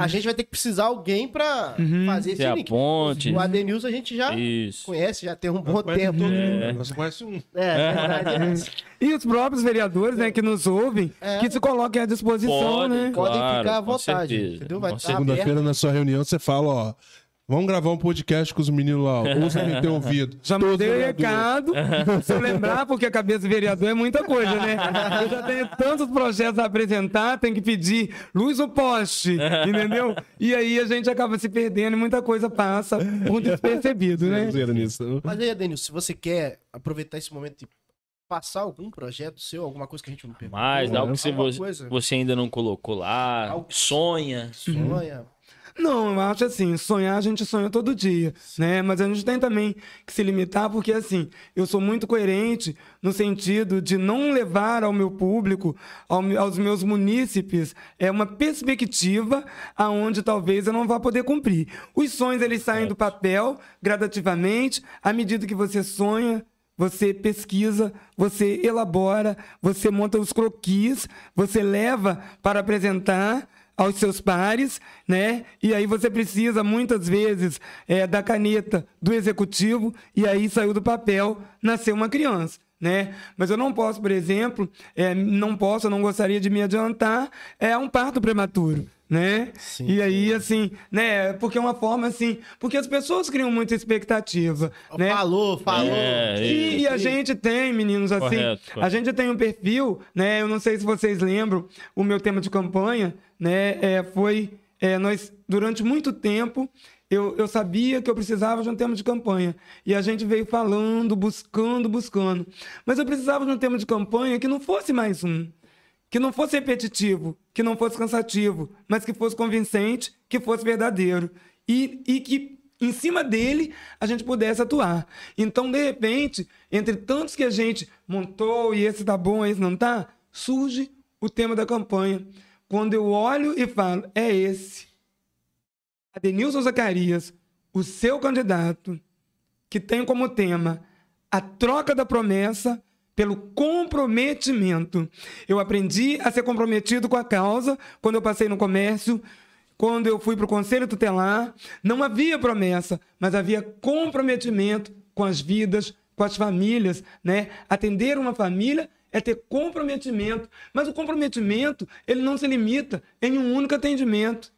a gente vai ter que precisar alguém pra uhum. fazer esse link. A ponte. O ADNews a gente já Isso. conhece, já tem um bom tempo. Todo é. Nós conhece um. É, é verdade. E os próprios vereadores, né, que nos ouvem, é. que se coloquem à disposição, Pode, né? Claro, Podem ficar à vontade. Entendeu? Vai Segunda-feira, na sua reunião, você fala, ó. Vamos gravar um podcast com os meninos lá. *laughs* Usa quem tem ouvido. Já mandei o recado. *laughs* Se eu lembrar, porque a cabeça do vereador é muita coisa, né? Eu já tenho tantos projetos a apresentar, tem que pedir luz ou poste, *laughs* entendeu? E aí a gente acaba se perdendo e muita coisa passa por despercebido, né? Mas aí, Adenil, se você quer aproveitar esse momento e passar algum projeto seu, alguma coisa que a gente não perguntou. Mas, algo que você, você ainda não colocou lá, algo... sonha. Sonha. Uhum. Não, eu acho assim, sonhar a gente sonha todo dia, né? Mas a gente tem também que se limitar, porque assim, eu sou muito coerente no sentido de não levar ao meu público, ao, aos meus munícipes, é uma perspectiva aonde talvez eu não vá poder cumprir. Os sonhos, eles saem do papel gradativamente, à medida que você sonha, você pesquisa, você elabora, você monta os croquis, você leva para apresentar, aos seus pares, né? E aí você precisa muitas vezes é, da caneta do executivo e aí saiu do papel, nasceu uma criança. Né? Mas eu não posso, por exemplo, é, não posso, eu não gostaria de me adiantar é um parto prematuro né? Sim, e aí, assim, né? Porque é uma forma assim. Porque as pessoas criam muita expectativa. Né? Falou, falou. É, e, e, a gente tem, meninos, assim. Correto, correto. A gente tem um perfil, né? Eu não sei se vocês lembram, o meu tema de campanha, né? É, foi. É, nós, durante muito tempo, eu, eu sabia que eu precisava de um tema de campanha. E a gente veio falando, buscando, buscando. Mas eu precisava de um tema de campanha que não fosse mais um que não fosse repetitivo, que não fosse cansativo, mas que fosse convincente, que fosse verdadeiro. E, e que em cima dele a gente pudesse atuar. Então, de repente, entre tantos que a gente montou e esse tá bom, esse não tá, surge o tema da campanha. Quando eu olho e falo, é esse. Adenilson Zacarias, o seu candidato, que tem como tema a troca da promessa pelo comprometimento. Eu aprendi a ser comprometido com a causa quando eu passei no comércio, quando eu fui para o conselho tutelar. Não havia promessa, mas havia comprometimento com as vidas, com as famílias. Né? Atender uma família é ter comprometimento. Mas o comprometimento, ele não se limita em um único atendimento.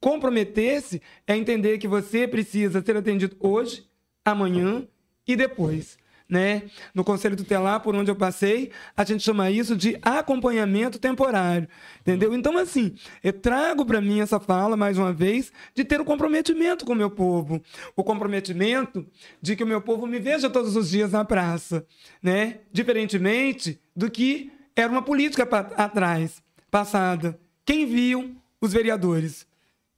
Comprometer-se é entender que você precisa ser atendido hoje, amanhã e depois né? No conselho tutelar, por onde eu passei, a gente chama isso de acompanhamento temporário, entendeu? Então, assim, eu trago para mim essa fala, mais uma vez, de ter o um comprometimento com o meu povo. O comprometimento de que o meu povo me veja todos os dias na praça, né? Diferentemente do que era uma política atrás, passada. Quem viu os vereadores?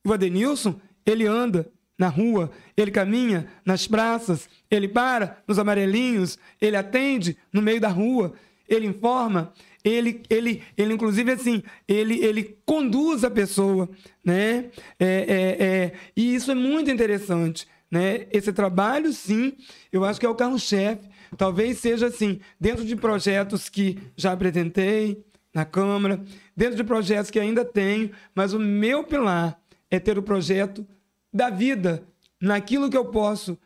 O Adenilson, ele anda na rua, ele caminha nas praças, ele para nos amarelinhos, ele atende no meio da rua, ele informa, ele, ele, ele inclusive assim, ele, ele conduz a pessoa, né? É, é, é, e isso é muito interessante, né? Esse trabalho, sim, eu acho que é o carro-chefe. Talvez seja assim, dentro de projetos que já apresentei na Câmara, dentro de projetos que ainda tenho, mas o meu pilar é ter o projeto da vida, naquilo que eu posso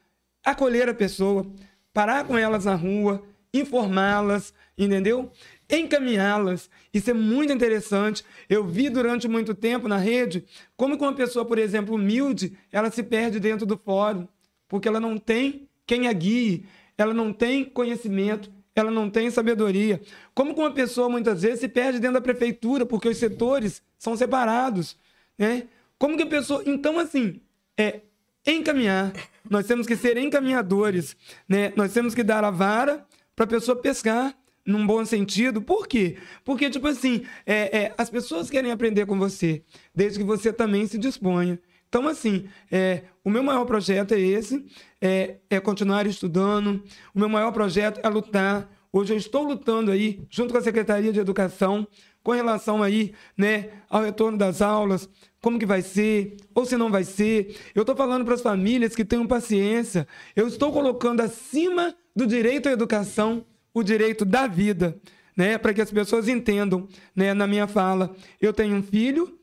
acolher a pessoa, parar com elas na rua, informá-las, entendeu? Encaminhá-las. Isso é muito interessante. Eu vi durante muito tempo na rede como que uma pessoa, por exemplo, humilde, ela se perde dentro do fórum, porque ela não tem quem a guie, ela não tem conhecimento, ela não tem sabedoria. Como que uma pessoa muitas vezes se perde dentro da prefeitura porque os setores são separados, né? Como que a pessoa, então assim, é encaminhar. Nós temos que ser encaminhadores, né? Nós temos que dar a vara para a pessoa pescar num bom sentido. Por quê? Porque, tipo assim, é, é, as pessoas querem aprender com você, desde que você também se disponha. Então, assim, é, o meu maior projeto é esse, é, é continuar estudando. O meu maior projeto é lutar. Hoje eu estou lutando aí, junto com a Secretaria de Educação, com relação aí, né, ao retorno das aulas, como que vai ser, ou se não vai ser. Eu estou falando para as famílias que tenham paciência. Eu estou colocando acima do direito à educação o direito da vida, né, para que as pessoas entendam, né, na minha fala. Eu tenho um filho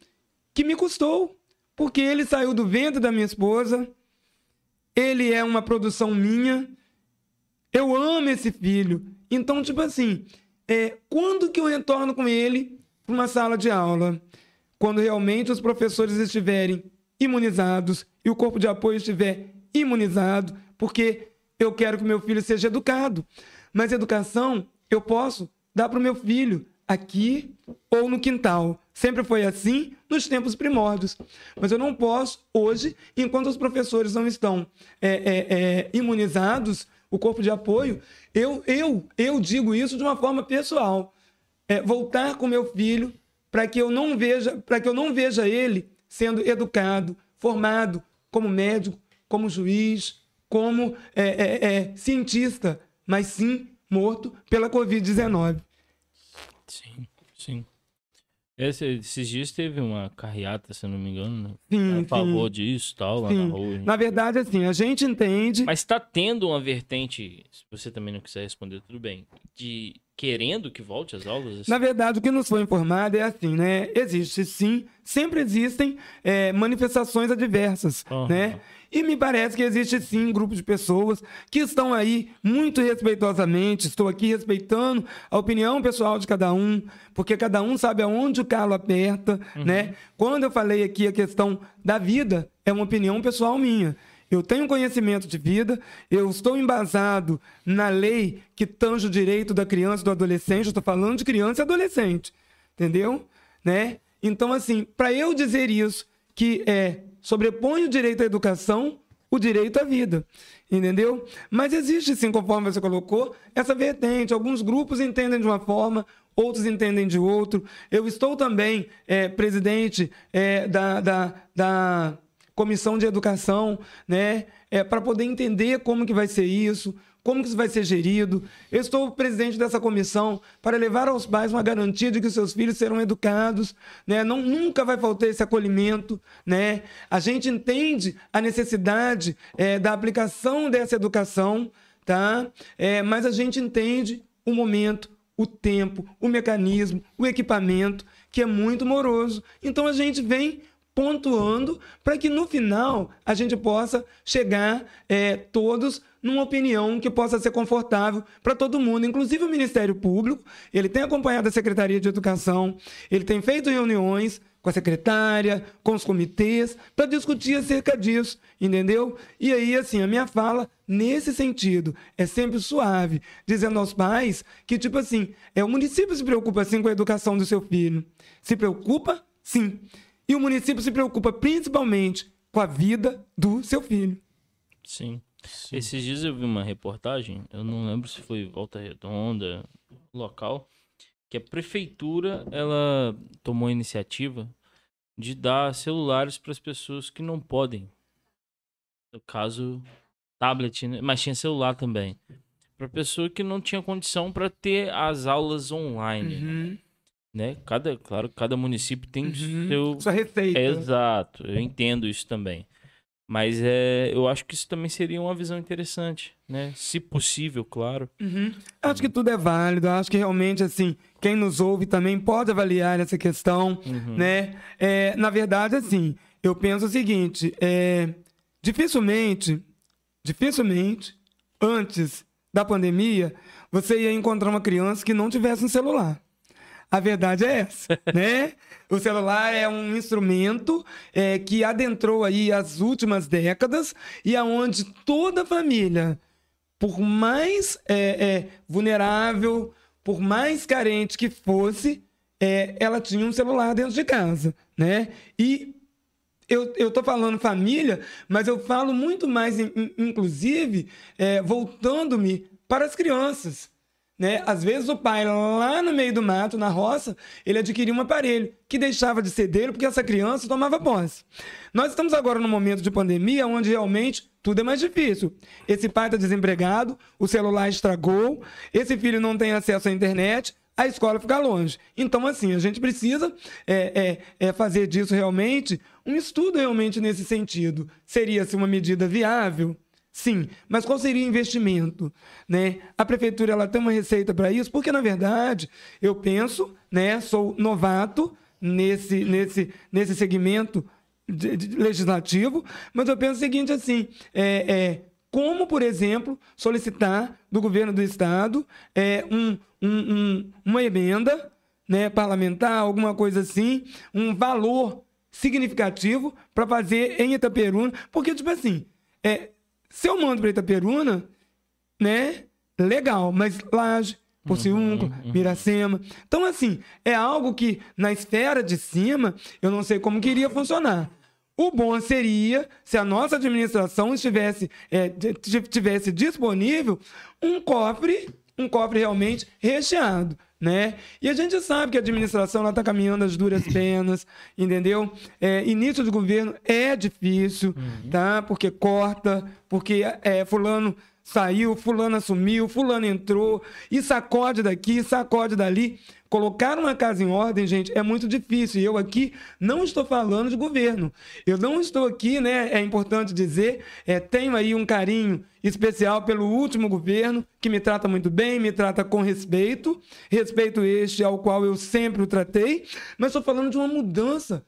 que me custou porque ele saiu do ventre da minha esposa, ele é uma produção minha, eu amo esse filho. Então, tipo assim, é, quando que eu retorno com ele para uma sala de aula? Quando realmente os professores estiverem imunizados e o corpo de apoio estiver imunizado, porque eu quero que meu filho seja educado. Mas educação eu posso dar para o meu filho aqui ou no quintal. Sempre foi assim nos tempos primórdios. Mas eu não posso, hoje, enquanto os professores não estão é, é, é, imunizados, o corpo de apoio, eu, eu, eu digo isso de uma forma pessoal. É, voltar com meu filho para que eu não veja, para que eu não veja ele sendo educado, formado como médico, como juiz, como é, é, é cientista, mas sim morto pela Covid-19. Sim. Esse, esses dias teve uma carreata, se não me engano, né? Sim, a favor disso tal, lá Sim. na rua. Na verdade, assim, a gente entende. Mas tá tendo uma vertente, se você também não quiser responder, tudo bem, de querendo que volte às aulas? assim? Na verdade, o que nos foi informado é assim, né? Existe sim, sempre existem é, manifestações adversas, Aham. né? E me parece que existe sim um grupo de pessoas que estão aí muito respeitosamente, estou aqui respeitando a opinião pessoal de cada um, porque cada um sabe aonde o calo aperta, né? Quando eu falei aqui a questão da vida, é uma opinião pessoal minha. Eu tenho conhecimento de vida, eu estou embasado na lei que tange o direito da criança e do adolescente, eu estou falando de criança e adolescente, entendeu? Né? Então, assim, para eu dizer isso, que é sobrepõe o direito à educação, o direito à vida, entendeu? Mas existe, sim, conforme você colocou, essa vertente. Alguns grupos entendem de uma forma, outros entendem de outro. Eu estou também é, presidente é, da, da, da comissão de educação, né, é, para poder entender como que vai ser isso, como que isso vai ser gerido. Eu estou presidente dessa comissão para levar aos pais uma garantia de que seus filhos serão educados, né? Não nunca vai faltar esse acolhimento, né? A gente entende a necessidade é, da aplicação dessa educação, tá? É, mas a gente entende o momento, o tempo, o mecanismo, o equipamento, que é muito moroso. Então a gente vem pontuando para que no final a gente possa chegar é, todos numa opinião que possa ser confortável para todo mundo, inclusive o Ministério Público. Ele tem acompanhado a Secretaria de Educação, ele tem feito reuniões com a secretária, com os comitês, para discutir acerca disso, entendeu? E aí, assim, a minha fala, nesse sentido, é sempre suave, dizendo aos pais que, tipo assim, é o município se preocupa, sim, com a educação do seu filho. Se preocupa, sim. E o município se preocupa principalmente com a vida do seu filho. Sim. Esses dias eu vi uma reportagem, eu não lembro se foi Volta Redonda, local, que a prefeitura ela tomou a iniciativa de dar celulares para as pessoas que não podem. No caso, tablet, né? mas tinha celular também. Para pessoa que não tinha condição para ter as aulas online, né? Cada, claro, cada município tem Uhum. seu Sua receita. Exato, eu entendo isso também. Mas é, eu acho que isso também seria uma visão interessante, né? Se possível, claro. Uhum. Acho que tudo é válido. Acho que realmente, assim, quem nos ouve também pode avaliar essa questão, Uhum. né? É, na verdade, assim, eu penso o seguinte: é, dificilmente, dificilmente, antes da pandemia, você ia encontrar uma criança que não tivesse um celular. A verdade é essa, *laughs* né? O celular é um instrumento é, que adentrou aí as últimas décadas e aonde toda família por mais é, é, vulnerável, por mais carente que fosse, é, ela tinha um celular dentro de casa, né? E eu, eu tô falando família, mas eu falo muito mais, inclusive, é, voltando-me para as crianças. Né? Às vezes o pai, lá no meio do mato, na roça, ele adquiria um aparelho que deixava de ser dele porque essa criança tomava posse. Nós estamos agora num momento de pandemia onde realmente tudo é mais difícil. Esse pai está desempregado, o celular estragou, esse filho não tem acesso à internet, a escola fica longe. Então, assim, a gente precisa é, é, é fazer disso realmente um estudo realmente nesse sentido. Seria-se uma medida viável? Sim, mas qual seria o investimento? Né? A prefeitura ela tem uma receita para isso, porque na verdade eu penso, né, sou novato nesse, nesse, nesse segmento de, de legislativo, mas eu penso o seguinte assim, é, é, como, por exemplo, solicitar do governo do estado é, um, um, um, uma emenda né, parlamentar, alguma coisa assim, um valor significativo para fazer em Itaperuna, porque, tipo assim, é, se eu mando para Itaperuna, né? Legal, mas Laje, Porciúnco, uhum, uhum. Miracema. Então, assim, é algo que na esfera de cima eu não sei como que iria funcionar. O bom seria se a nossa administração estivesse é, tivesse disponível um cofre, um cofre realmente recheado né? E a gente sabe que a administração está caminhando às duras *clears throat* penas, entendeu? É, início de governo é difícil, uhum. tá? Porque corta, porque é, fulano saiu, fulano assumiu, fulano entrou, e sacode daqui, sacode dali. Colocar uma casa em ordem, gente, é muito difícil. E eu aqui não estou falando de governo. Eu não estou aqui, né? É importante dizer, é, tenho aí um carinho especial pelo último governo, que me trata muito bem, me trata com respeito, respeito este ao qual eu sempre o tratei, mas estou falando de uma mudança.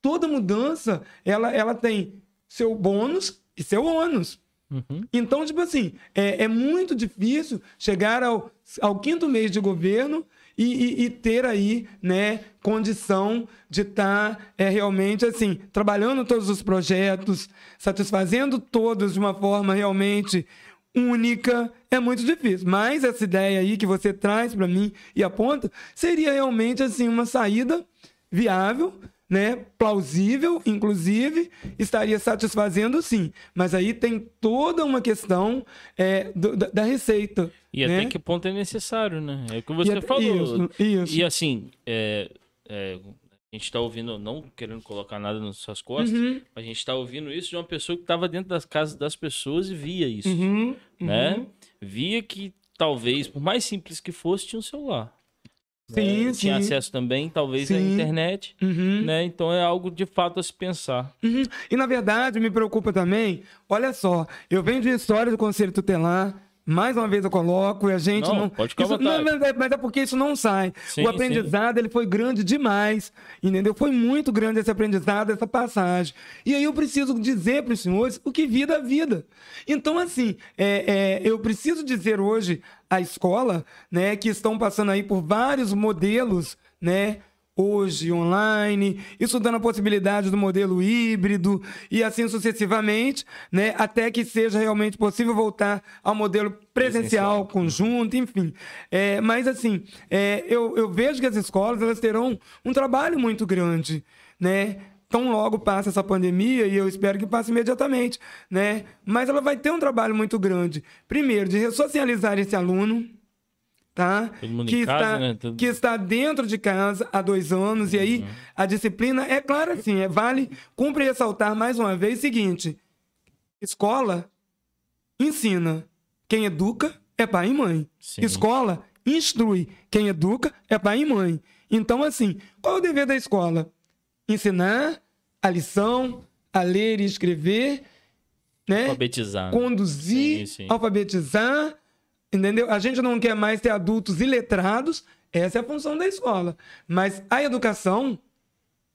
Toda mudança, ela, ela tem seu bônus e seu ônus. Uhum. Então, tipo assim, é, é muito difícil chegar ao, ao quinto mês de governo e, e, e, ter aí, né, condição de estar tá, é, realmente assim, trabalhando todos os projetos, satisfazendo todos de uma forma realmente única, é muito difícil. Mas essa ideia aí que você traz para mim e aponta seria realmente assim uma saída viável né, plausível, inclusive, estaria satisfazendo sim. Mas aí tem toda uma questão é, do, da, da, receita. E né? até que ponto é necessário, né? É o que você e, falou. Isso, isso. E assim, é, é, a gente está ouvindo, não querendo colocar nada nas suas costas, uhum. a gente está ouvindo isso de uma pessoa que estava dentro das casas das pessoas e via isso, uhum, né? Uhum. Via que talvez, por mais simples que fosse, tinha um celular. Sim, né? Tinha acesso também, talvez, sim. à internet. Uhum. Né? Então é algo de fato a se pensar. Uhum. E na verdade me preocupa também, olha só, eu venho de história do Conselho Tutelar, mais uma vez eu coloco e a gente não. não pode ficar isso, não, mas, é, mas é porque isso não sai. Sim, o aprendizado ele foi grande demais, entendeu? Foi muito grande esse aprendizado, essa passagem. E aí eu preciso dizer para os senhores o que vida é vida. Então, assim, é, é, eu preciso dizer hoje à escola, né, que estão passando aí por vários modelos, né? Hoje online, estudando a possibilidade do modelo híbrido e assim sucessivamente, né, até que seja realmente possível voltar ao modelo presencial, presencial. conjunto, enfim. É, mas assim, é, eu, eu vejo que as escolas elas terão um trabalho muito grande, né? Tão logo passa essa pandemia, e eu espero que passe imediatamente, né? Mas ela vai ter um trabalho muito grande. Primeiro, de ressocializar esse aluno, tá? que, está, né? Todo... que está dentro de casa há dois anos, uhum. e aí uhum. a disciplina é clara assim, é vale, cumpre ressaltar mais uma vez o seguinte: escola ensina, quem educa é pai e mãe. Sim. Escola instrui, quem educa é pai e mãe. Então, assim, qual é o dever da escola? Ensinar a lição, a ler e escrever, né? Alfabetizar. Conduzir, sim, sim. alfabetizar, Entendeu? A gente não quer mais ter adultos iletrados, essa é a função da escola. Mas a educação,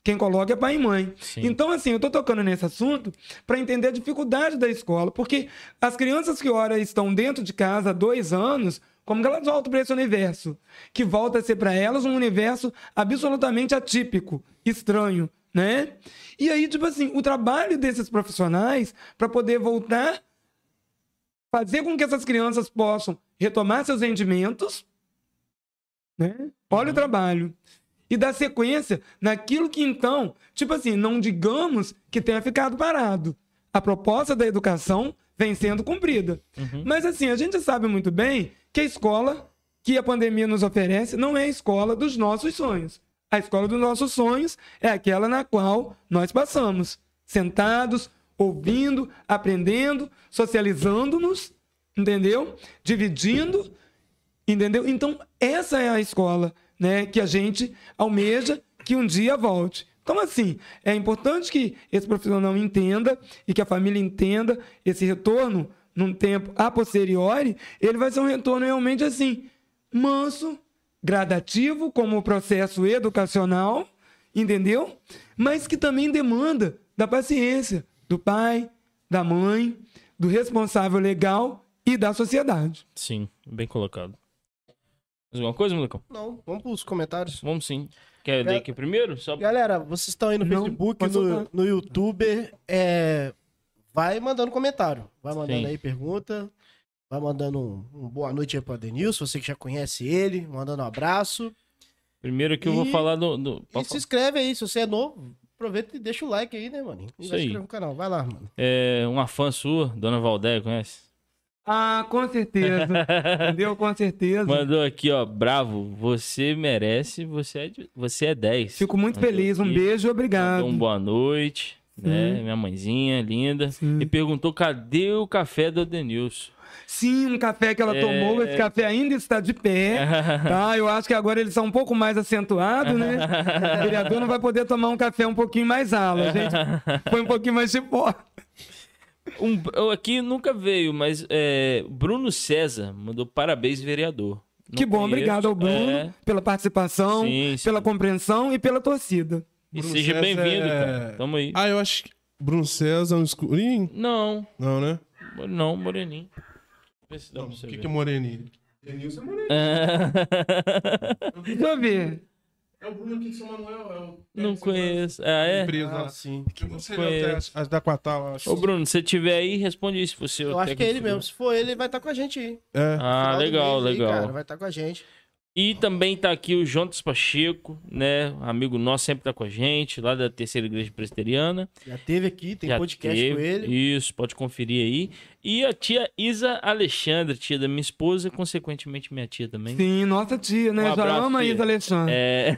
quem coloca é pai e mãe. Sim. Então, assim, eu estou tocando nesse assunto para entender a dificuldade da escola, porque as crianças que ora estão dentro de casa há dois anos, como que elas voltam para esse universo? Que volta a ser para elas um universo absolutamente atípico, estranho, né? E aí, tipo assim, o trabalho desses profissionais para poder voltar fazer com que essas crianças possam retomar seus rendimentos, né? Olha uhum. o trabalho. E dar sequência naquilo que então, tipo assim, não digamos que tenha ficado parado. A proposta da educação vem sendo cumprida. Uhum. Mas assim, a gente sabe muito bem que a escola que a pandemia nos oferece não é a escola dos nossos sonhos. A escola dos nossos sonhos é aquela na qual nós passamos, sentados, ouvindo, aprendendo, socializando-nos, entendeu? Dividindo, entendeu? Então, essa é a escola, né, que a gente almeja que um dia volte. Então, assim, é importante que esse profissional entenda e que a família entenda esse retorno num tempo a posteriori, ele vai ser um retorno realmente assim, manso, gradativo, como o processo educacional, entendeu? Mas que também demanda da paciência do pai, da mãe, do responsável legal e da sociedade. Sim, bem colocado. Mais alguma coisa, molecão? Não, vamos para os comentários. Vamos sim. Quer ler aqui primeiro? Só... Galera, vocês estão aí no Não, Facebook, no, no YouTube. É... Vai mandando comentário. Vai mandando Sim. aí pergunta. Vai mandando um, um, boa noite aí pro Adenilson, você que já conhece ele. Mandando um abraço. Primeiro que e... eu vou falar do. do... E se inscreve aí, se você é novo. Aproveita e deixa o like aí, né, mano? E Isso aí. no canal. Vai lá, mano. É uma fã sua, Dona Valdéia, conhece? Ah, com certeza. Entendeu? Com certeza. Mandou aqui, ó, bravo, você merece, você é, de, você é 10. Fico muito Mandou feliz, um beijo, obrigado. Um boa noite, né? Minha mãezinha linda. Sim. E perguntou cadê o café do Denilson. Sim, um café que ela é... tomou, esse café ainda está de pé, *laughs* tá? Eu acho que agora eles são um pouco mais acentuados, né? O vereador não vai poder tomar um café um pouquinho mais ala, gente põe um pouquinho mais de pó. Um, aqui nunca veio, mas é, Bruno César mandou parabéns, vereador. Não que bom, conheço, obrigado ao Bruno é... pela participação, sim, sim. pela compreensão e pela torcida. E Bruno seja bem-vindo, é... cara. Tamo aí. Ah, eu acho que Bruno César é um escurinho? Não. Não, né? Não, moreninho. Vê se dá não, pra você O que, que é moreninho? Denilson é moreninho. Deixa eu ver. É o Bruno aqui de São Manuel. É o... Não conheço. Ah, é? Empresa. Ah, sim. Eu não sei, conheço. as da Quatal, acho. Ô, Bruno, se tiver aí, responde isso. Se eu acho que é ele mesmo. Se for ele, ele vai estar com a gente aí. É. Ah, legal, legal. Aí, cara, vai estar com a gente. E também tá aqui o Jonas Pacheco, né? Amigo nosso, sempre tá com a gente, lá da Terceira Igreja Presbiteriana. Já teve aqui, tem Já podcast teve, com ele. Isso, pode conferir aí. E a tia Isa Alexandre, tia da minha esposa, consequentemente minha tia também. Sim, nossa tia, né? Um Já ama a Isa Alexandre. É.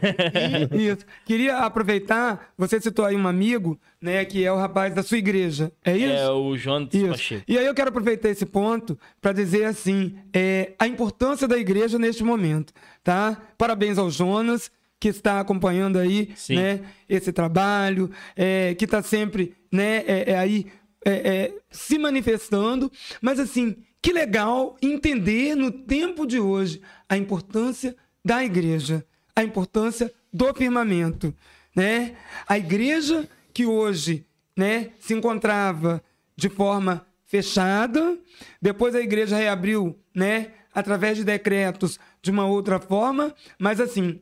isso. Queria aproveitar, você citou aí um amigo, né, que é o rapaz da sua igreja. É isso? É, o Jonas isso. Pacheco. E aí eu quero aproveitar esse ponto para dizer assim, é, a importância da igreja neste momento tá? Parabéns ao Jonas, que está acompanhando aí, Sim. né, esse trabalho, é, que está sempre, né, é, é aí é, é, se manifestando. Mas assim, que legal entender no tempo de hoje a importância da igreja, a importância do firmamento, né? A igreja que hoje, né, se encontrava de forma fechada, depois a igreja reabriu, né, através de decretos de uma outra forma, mas assim,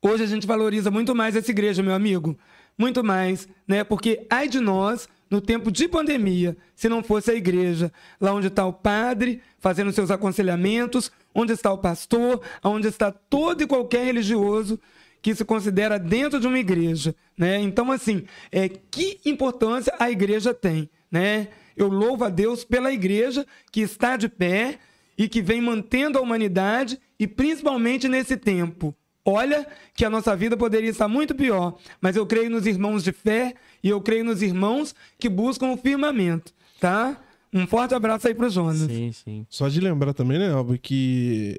hoje a gente valoriza muito mais essa igreja, meu amigo, muito mais, né? Porque ai de nós, no tempo de pandemia, se não fosse a igreja, lá onde está o padre fazendo seus aconselhamentos, onde está o pastor, onde está todo e qualquer religioso que se considera dentro de uma igreja, né? Então assim, é que importância a igreja tem, né? Eu louvo a Deus pela igreja que está de pé, e que vem mantendo a humanidade e principalmente nesse tempo. Olha que a nossa vida poderia estar muito pior, mas eu creio nos irmãos de fé e eu creio nos irmãos que buscam o firmamento, tá? Um forte abraço aí para o Jonas. Sim, sim. Só de lembrar também, né, Alba, que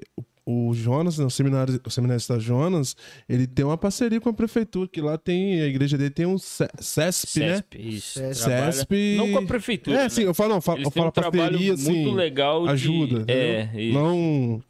o Jonas, né, o seminário, o seminarista Jonas, ele tem uma parceria com a prefeitura, que lá tem, a igreja dele tem um CESP, CESP né? Isso, CESP. Não com a prefeitura. É, né? sim, eu falo, não, falo, eu falo um parceria, assim. Muito legal. De... Ajuda. É, isso. Não.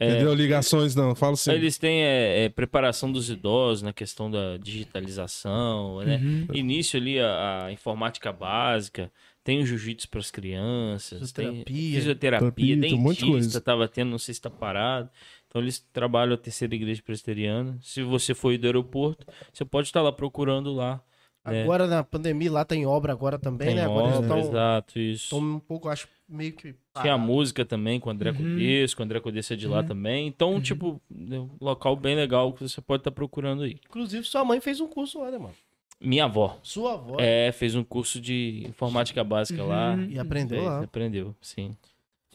É, Entendeu? Ligações não, falo sim. Eles têm é, é, preparação dos idosos na questão da digitalização, né? Uhum. Início ali a, a informática básica, tem o jiu-jitsu para as crianças, fisioterapia, tem fisioterapia, dentista, estava tendo, não sei se está parado. Então eles trabalham a terceira igreja presbiteriana. Se você for do aeroporto, você pode estar lá procurando lá. Agora na pandemia lá tem obra agora também, tem né? Agora obra, estão, exato, isso. Estão um pouco, acho, meio que. Parado. Tinha música também com o André uhum. Codesco, o André Codesco é de lá uhum. também. Então, uhum. tipo, um local bem legal que você pode estar tá procurando aí. Inclusive, sua mãe fez um curso lá, né, mano? Minha avó. Sua avó? É, fez um curso de informática básica lá. Uhum. E aprendeu fez, lá. Aprendeu, sim.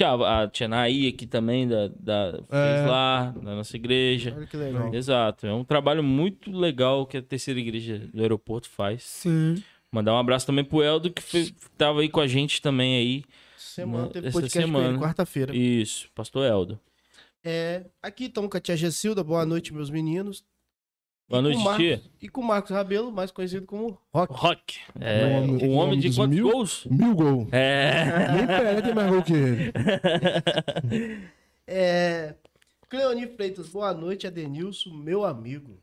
A, a Tia Naí aqui também, da, da, fez é. lá, na nossa igreja. Olha que legal. Exato. É um trabalho muito legal que a terceira igreja do aeroporto faz. Sim. Mandar um abraço também pro Eldo, que foi, tava aí com a gente também aí. Semana, teve essa semana. quarta-feira. Isso, pastor Eldo. É, aqui estamos com a tia Gessilda. Boa noite, meus meninos. Boa noite, Marcos, tia. E com o Marcos Rabelo, mais conhecido como Rock. Rock. É, o homem, o homem de quantos mil, gols? Mil gols. É. Nem perde mais gol que ele. *laughs* é... Cleoni Freitas, boa noite, Adenilson, meu amigo.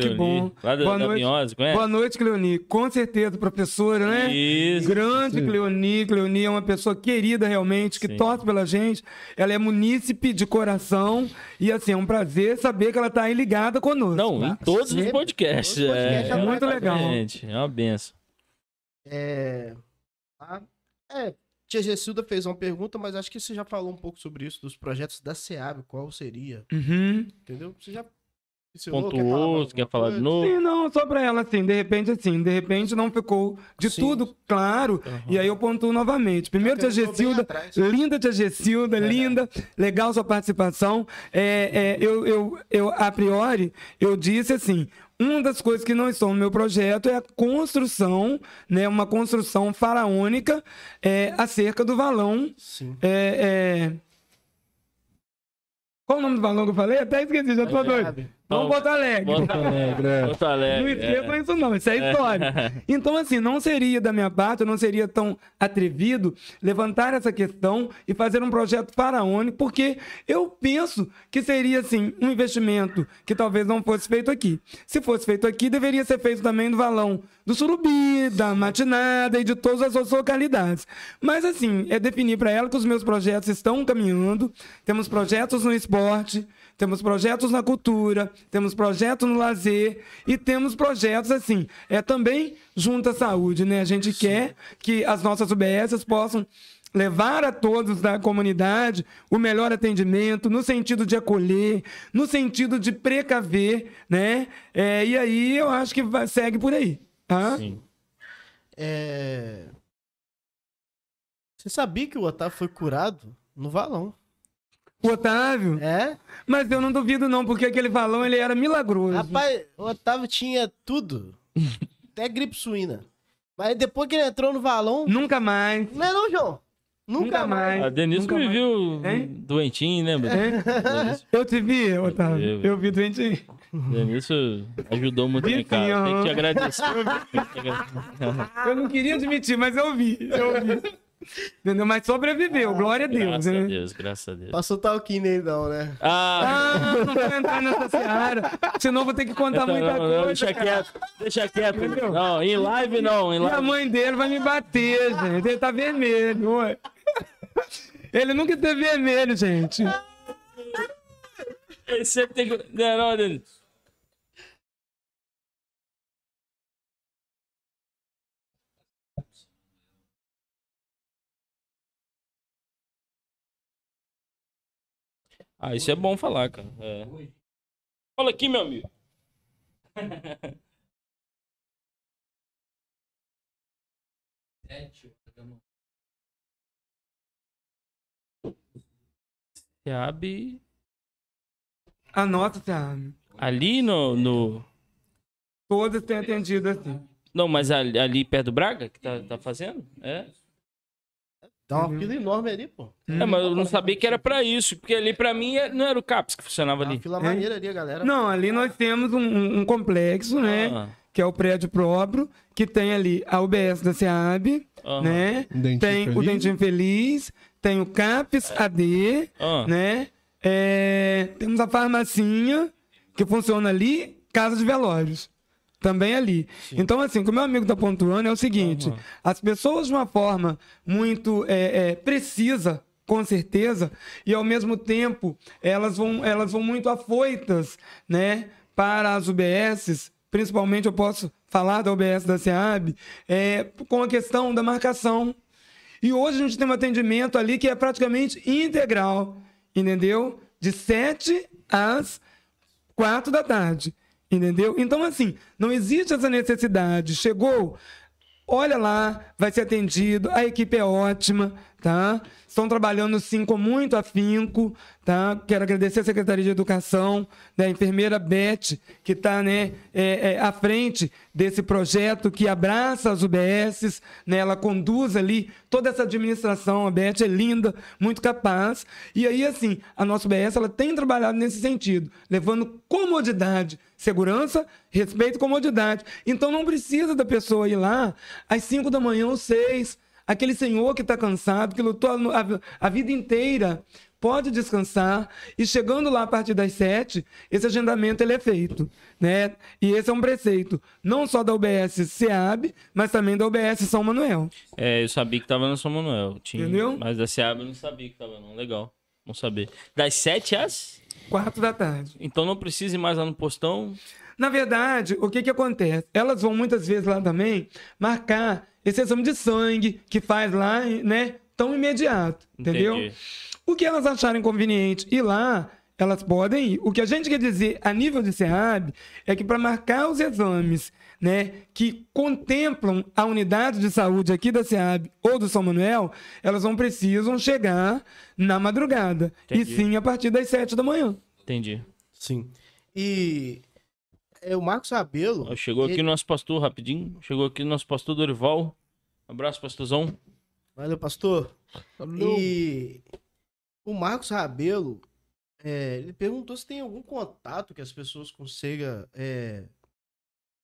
Que bom. Lá da, Boa da noite. Minhose, conhece? Boa noite, Cleoni. Com certeza, professora, né? Isso. Grande Sim. Cleoni. Cleoni é uma pessoa querida realmente, que Sim. torce pela gente. Ela é munícipe de coração. E assim, é um prazer saber que ela está aí ligada conosco. Não, tá? em todos os podcasts. Todos os podcasts é, é, muito legal. Gente, é uma benção. É. A... É. Tia Gessilda fez uma pergunta, mas acho que você já falou um pouco sobre isso, dos projetos da SEAB, qual seria? Uhum. Entendeu? Você já pontuou, quer falar, quer falar de novo? Sim, não, só pra ela, assim, de repente, assim, de repente não ficou de Sim. tudo claro, uhum. e aí eu pontuo novamente. Primeiro, tia Gessilda, linda tia Gessilda, é. linda, legal sua participação. É, é, eu, eu, eu, a priori, eu disse assim, uma das coisas que não estão no meu projeto é a construção, né, uma construção faraônica é, acerca do valão. Sim. É, é... Qual o nome do valão que eu falei? Até esqueci, já tô doido. Vamos Porto Alegre. Porto Alegre, é. Porto Alegre. Não esqueçam é. isso não, isso é história. *laughs* então, assim, não seria da minha parte, eu não seria tão atrevido levantar essa questão e fazer um projeto faraônico, porque eu penso que seria, assim, um investimento que talvez não fosse feito aqui. Se fosse feito aqui, deveria ser feito também no valão do Surubi, da Matinada e de todas as outras localidades. Mas, assim, é definir para ela que os meus projetos estão caminhando, temos projetos no esporte, temos projetos na cultura, temos projetos no lazer e temos projetos assim, é também junto à saúde, né? A gente Sim. quer que as nossas UBSs possam levar a todos da comunidade o melhor atendimento, no sentido de acolher, no sentido de precaver, né? É, e aí eu acho que vai, segue por aí, tá? Sim. É... Você sabia que o Otávio foi curado no valão? O Otávio? É? Mas eu não duvido não, porque aquele balão ele era milagroso. Rapaz, o Otávio tinha tudo. *laughs* Até gripe suína. Mas depois que ele entrou no valão... Nunca mais. Não é não, João? Nunca, Nunca mais. A Denise me mais. viu hein? doentinho, lembra? É? *laughs* Eu te vi, Otávio. Eu, eu vi doentinho. Denilson ajudou muito em casa. Tem que te agradecer. *laughs* eu não queria admitir, mas eu vi. Eu vi. Entendeu? Mas sobreviveu, glória a Deus. Graças né? a Deus, graças a Deus. Passou talquinho aí, não, né? Ah, ah não vou entrar nessa seara. Senão vou ter que contar então, muita não, coisa. Não, deixa quieto, deixa quieto. Entendeu? Não, em live não, em live. E a mãe dele vai me bater, gente. Ele tá vermelho. Ué. Ele nunca teve vermelho, gente. Ele sempre tem que. Não, não, Ah, isso é bom falar, cara. É. Fala aqui, meu amigo. *laughs* Seab. Anota, Seab. Ali no, no. Todas têm atendido assim. Não, mas ali, ali perto do Braga que tá, tá fazendo? É. Tá uma fila enorme ali, pô. É, mas eu não sabia que era pra isso, porque ali pra mim é, não era o CAPS que funcionava ali. Uma fila maneira ali, a galera. Não, ali nós temos um, um complexo, né? Ah. Que é o prédio próprio, que tem ali a UBS da SEAB, uhum. né? Dentinho tem feliz. o Dentinho Feliz, tem o CAPS AD, uhum. né? É, temos a farmacinha, que funciona ali, Casa de Velórios também ali. Sim. Então, assim, o que o meu amigo está pontuando é o seguinte: uhum. as pessoas, de uma forma muito é, é, precisa, com certeza, e ao mesmo tempo elas vão, elas vão muito afoitas, né, para as UBSs. Principalmente eu posso falar da OBS da SEAB, é, com a questão da marcação. E hoje a gente tem um atendimento ali que é praticamente integral, entendeu? De 7 às 4 da tarde, entendeu? Então, assim, não existe essa necessidade. Chegou, olha lá, vai ser atendido, a equipe é ótima, tá? Estão trabalhando sim com muito afinco, tá? Quero agradecer a Secretaria de Educação, da né? enfermeira Beth, que está né, é, é, à frente desse projeto que abraça as UBSs, né? Ela conduz ali toda essa administração, a Beth é linda, muito capaz. E aí, assim, a nossa UBS ela tem trabalhado nesse sentido, levando comodidade, segurança, respeito e comodidade. Então não precisa da pessoa ir lá às 5 da manhã ou 6 aquele senhor que está cansado, que lutou a, a, vida inteira, pode descansar e chegando lá a partir das sete, esse agendamento ele é feito, né? E esse é um preceito, não só da UBS SEAB, mas também da UBS São Manuel. É, eu sabia que estava na São Manuel, tinha, Entendeu? mas da SEAB eu não sabia que estava não, legal, vamos saber. Das sete às? Quatro da tarde. Então não precisa ir mais lá no postão? Na verdade, o que que acontece? Elas vão muitas vezes lá também marcar esse exame de sangue que faz lá, né, tão imediato, entendeu? Entendi. O que elas acharem conveniente ir lá, elas podem ir. O que a gente quer dizer a nível de SEAB é que para marcar os exames né, que contemplam a unidade de saúde aqui da SEAB ou do São Manuel, elas não precisam chegar na madrugada. Entendi. E sim a partir das sete da manhã. Entendi. Sim. E é o Marcos Rabelo. Chegou aqui o nosso pastor, rapidinho. Chegou aqui o nosso pastor Dorival. abraço, pastorzão. Valeu, pastor. Valeu. E o Marcos Rabelo, é, ele perguntou se tem algum contato que as pessoas consigam é,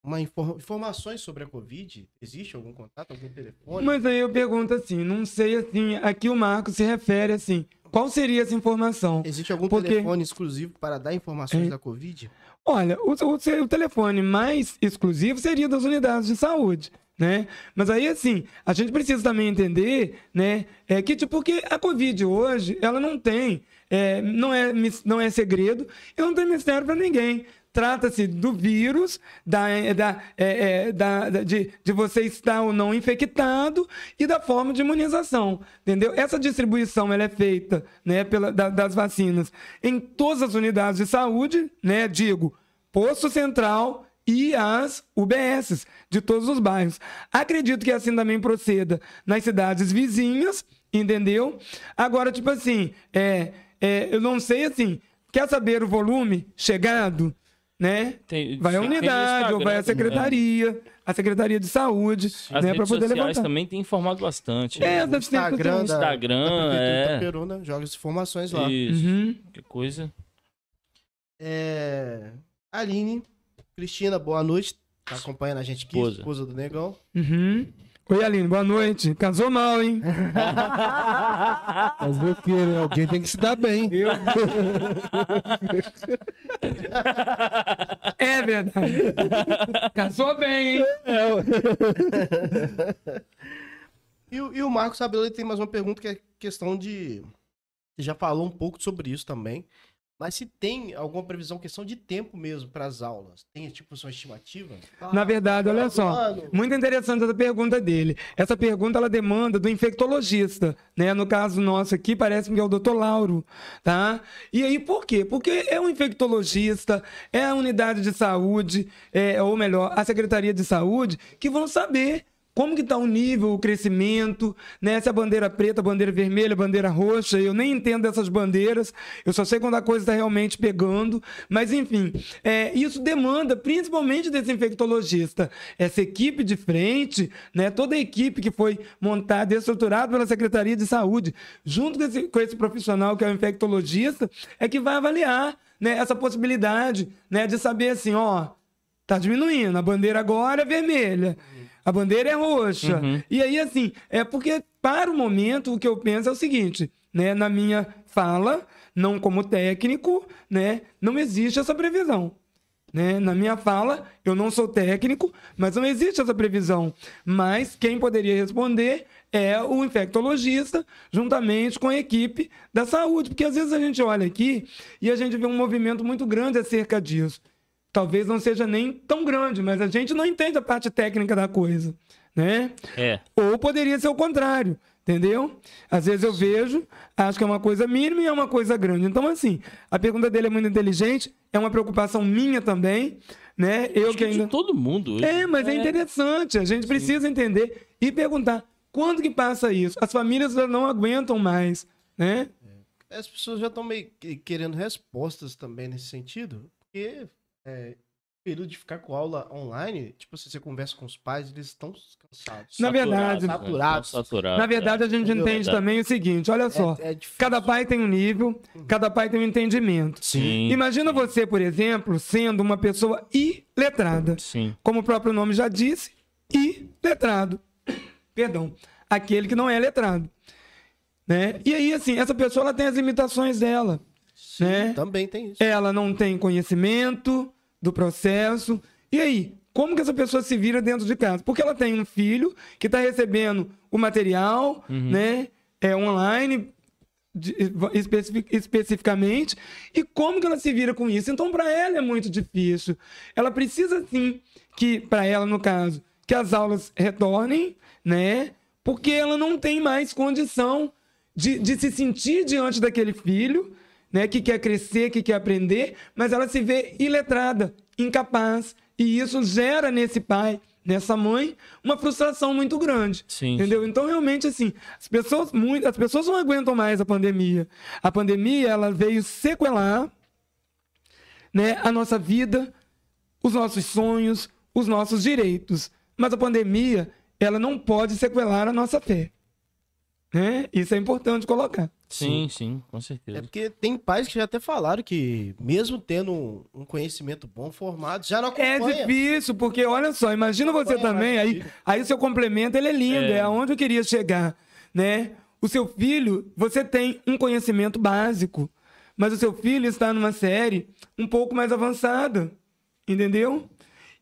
uma inform informações sobre a Covid? Existe algum contato, algum telefone? Mas aí eu pergunto assim, não sei assim, aqui o Marcos se refere assim, qual seria essa informação? Existe algum Porque... telefone exclusivo para dar informações é... da Covid? Olha, o, o, o telefone mais exclusivo seria das unidades de saúde. Né? Mas aí, assim, a gente precisa também entender, né, é que, tipo, porque a Covid hoje, ela não tem, é, não, é, não é segredo e não tem mistério para ninguém. Trata-se do vírus, da, da, é, é, da, de, de você estar ou não infectado e da forma de imunização, entendeu? Essa distribuição ela é feita né, pela, da, das vacinas em todas as unidades de saúde, né, digo, posto central e as UBSs de todos os bairros. Acredito que assim também proceda nas cidades vizinhas, entendeu? Agora, tipo assim, é, é, eu não sei assim, quer saber o volume chegado? Né? Tem, vai a unidade ou vai a secretaria, né? a secretaria de saúde, As né, para poder levantar. também tem informado bastante. É, né? Instagram, da, Instagram, da é. Peruna, joga as informações lá. Isso. Uhum. Que coisa. É... Aline, Cristina, boa noite. Tá acompanhando a gente aqui, esposa, esposa do Negão. Uhum. Oi, Aline, boa noite. Casou mal, hein? Mas o que, né? Alguém tem que se dar bem. Eu... é verdade. Casou bem, hein? É. e, e, o Marcos Sabelo tem mais uma pergunta que é questão de. Você já falou um pouco sobre isso também. Mas se tem alguma previsão, questão de tempo mesmo para as aulas? Tem tipo sua estimativa? Ah, Na verdade, olha só, ano. muito interessante essa pergunta dele. Essa pergunta ela demanda do infectologista, né? No caso nosso aqui, parece que é o doutor Lauro, tá? E aí por quê? Porque é um infectologista, é a unidade de saúde, é, ou melhor, a Secretaria de Saúde, que vão saber como que está o nível, o crescimento, né? Se a bandeira preta, a bandeira vermelha, a bandeira roxa, eu nem entendo dessas bandeiras, eu só sei quando a coisa está realmente pegando, mas enfim, é, isso demanda principalmente desse infectologista, essa equipe de frente, né? Toda a equipe que foi montada e estruturada pela Secretaria de Saúde, junto com esse, com esse profissional que é o infectologista, é que vai avaliar né, essa possibilidade né, de saber assim, ó, tá diminuindo, a bandeira agora é vermelha a bandeira é roxa. Uhum. E aí, assim, é porque, para o momento, o que eu penso é o seguinte, né? Na minha fala, não como técnico, né? Não existe essa previsão. Né? Na minha fala, eu não sou técnico, mas não existe essa previsão. Mas quem poderia responder é o infectologista, juntamente com a equipe da saúde. Porque às vezes a gente olha aqui e a gente vê um movimento muito grande acerca disso. Talvez não seja nem tão grande, mas a gente não entende a parte técnica da coisa, né? É. Ou poderia ser o contrário, entendeu? Às vezes eu vejo, acho que é uma coisa mínima e é uma coisa grande. Então, assim, a pergunta dele é muito inteligente, é uma preocupação minha também, né? Eu Acho que de ainda. todo mundo. hoje. É, mas é interessante. A gente precisa entender e perguntar quando que passa isso. As famílias já não aguentam mais, né? As pessoas já estão meio que- querendo respostas também nesse sentido, porque é, o período de ficar com aula online, tipo, se você conversa com os pais, eles estão cansados. Na verdade- né? Saturados. Tão saturados, Na verdade, a gente Entendeu? entende também o seguinte: olha só. É, é. Cada pai tem um nível, cada pai tem um entendimento. Sim. Imagina você, por exemplo, sendo uma pessoa iletrada. Sim. Como o próprio nome já disse, iletrado. Perdão. Aquele que não é letrado. Né? E aí, assim, essa pessoa ela tem as limitações dela. Sim, né? Também tem isso. Ela não tem conhecimento do processo. E aí, como que essa pessoa se vira dentro de casa? Porque ela tem um filho que está recebendo o material, né? É online, de- especific- especificamente, e como que ela se vira com isso? Então, para ela é muito difícil. Ela precisa sim que, para ela no caso, que as aulas retornem, né? Porque ela não tem mais condição de, de se sentir diante daquele filho, né? Que quer crescer, que quer aprender, mas ela se vê iletrada, incapaz, e isso gera nesse pai, nessa mãe, uma frustração muito grande. Sim. Entendeu? Então, realmente, assim, as pessoas, muito, as pessoas não aguentam mais a pandemia. A pandemia, ela veio sequelar né, a nossa vida, os nossos sonhos, os nossos direitos. Mas a pandemia, ela não pode sequelar a nossa fé. Né? Isso é importante colocar. Sim, sim, com É certeza. porque tem pais que já até falaram que, mesmo tendo um- conhecimento bom formado, já não É acompanha. difícil, porque olha só, imagina você Acompanha também, aí, aí o seu complemento ele é lindo, é. É. aonde eu queria chegar, né? O seu filho, você tem um conhecimento básico, mas o seu filho está numa série um pouco mais avançada, entendeu?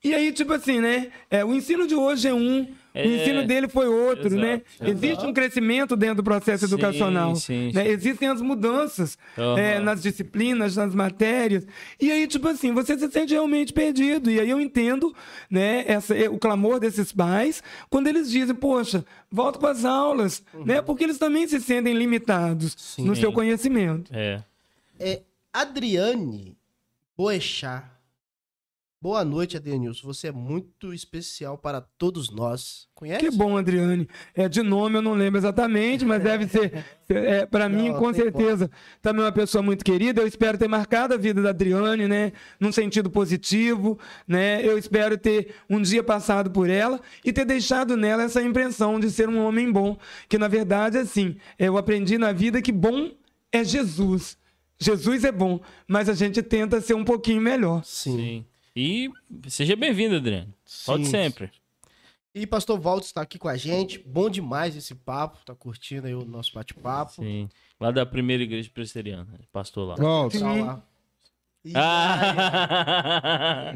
E aí, tipo assim, né? É, o ensino de hoje é um, É. o ensino dele foi outro, Exato, né? Existe um crescimento dentro do processo Sim, educacional. sim, né? sim. Existem as mudanças Aham. é, nas disciplinas, nas matérias. E aí, tipo assim, você se sente realmente perdido. E aí eu entendo né, essa, o clamor desses pais quando eles dizem, poxa, volta para as aulas, né? Porque eles também se sentem limitados no seu conhecimento. É. É Adriane Boechat. Boa noite, Adenilson. Você é muito especial para todos nós. Conhece? Que bom, Adriane. É, de nome eu não lembro exatamente, mas deve ser, *laughs* é, para mim, com certeza, também uma pessoa muito querida. Eu espero ter marcado a vida da Adriane, né? Num sentido positivo, né? Eu espero ter um dia passado por ela e ter deixado nela essa impressão de ser um homem bom. Que, na verdade, assim, eu aprendi na vida que bom é Jesus. Jesus é bom, mas a gente tenta ser um pouquinho melhor. Sim. Sim. E seja bem-vindo, Adriano. Volte Sim. sempre. E Pastor Valdo está aqui com a gente. Bom demais esse papo. Tá curtindo aí o nosso bate-papo. Sim. Lá da primeira igreja presbiteriana. Pastor lá. Volta. Tá lá. E *laughs* Ah!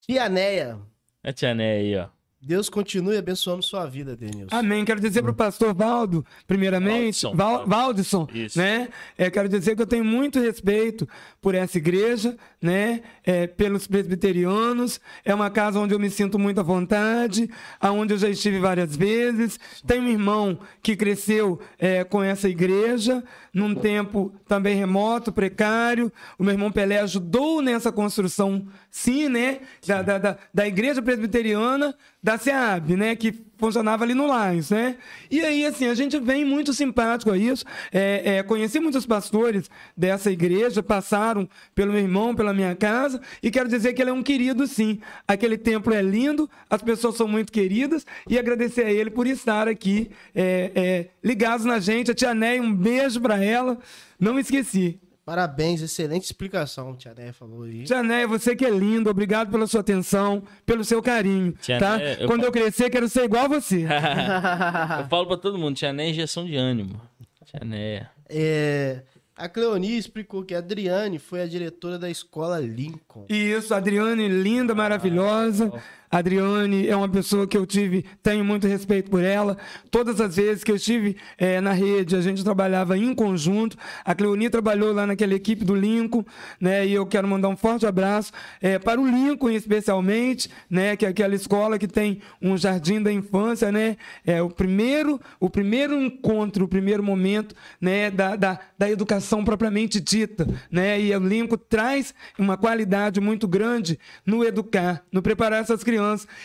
Tia Neia, a tia Né aí, ó. Deus continue abençoando sua vida, Denilson. Amém. Quero dizer para o pastor Valdo, primeiramente, Valdisson. Val, Valdisson, Isso. né? É, quero dizer que eu tenho muito respeito por essa igreja, né? É, pelos presbiterianos. É uma casa onde eu me sinto muito à vontade, aonde eu já estive várias vezes. Tenho um irmão que cresceu é, com essa igreja, num tempo também remoto, precário. O meu irmão Pelé ajudou nessa construção, sim, né? Da, da, da, da igreja presbiteriana da SEAB, né? Que funcionava ali no Lais, né? E aí, assim, a gente vem muito simpático a isso. É, é, conheci muitos pastores dessa igreja, passaram pelo meu irmão, pela minha casa, e quero dizer que ele é um querido, sim. Aquele templo é lindo, as pessoas são muito queridas, e agradecer a ele por estar aqui é, é, ligados na gente. A tia Neia, um beijo para ela. Não me esqueci. Parabéns, excelente explicação, Tia Neia falou aí. Tia Neia, você que é lindo, obrigado pela sua atenção, pelo seu carinho, Tia tá? Neia, eu- Quando eu crescer, quero ser igual a você. *laughs* Eu falo pra todo mundo, tia Né é injeção de ânimo. Tia Né. É, a Cleoni explicou que a Adriane foi a diretora da escola Lincoln. Isso, a Adriane, linda, maravilhosa. A Adriane é uma pessoa que eu tive, tenho muito respeito por ela. Todas as vezes que eu estive é, na rede, a gente trabalhava em conjunto. A Cleoni trabalhou lá naquela equipe do Lincoln, né? E eu quero mandar um forte abraço é, para o Lincoln, especialmente, né? Que é aquela escola que tem um jardim da infância, né? É o primeiro, o primeiro encontro, o primeiro momento, né? Da, da, da educação propriamente dita, né? E o Lincoln traz uma qualidade muito grande no educar, no preparar essas crianças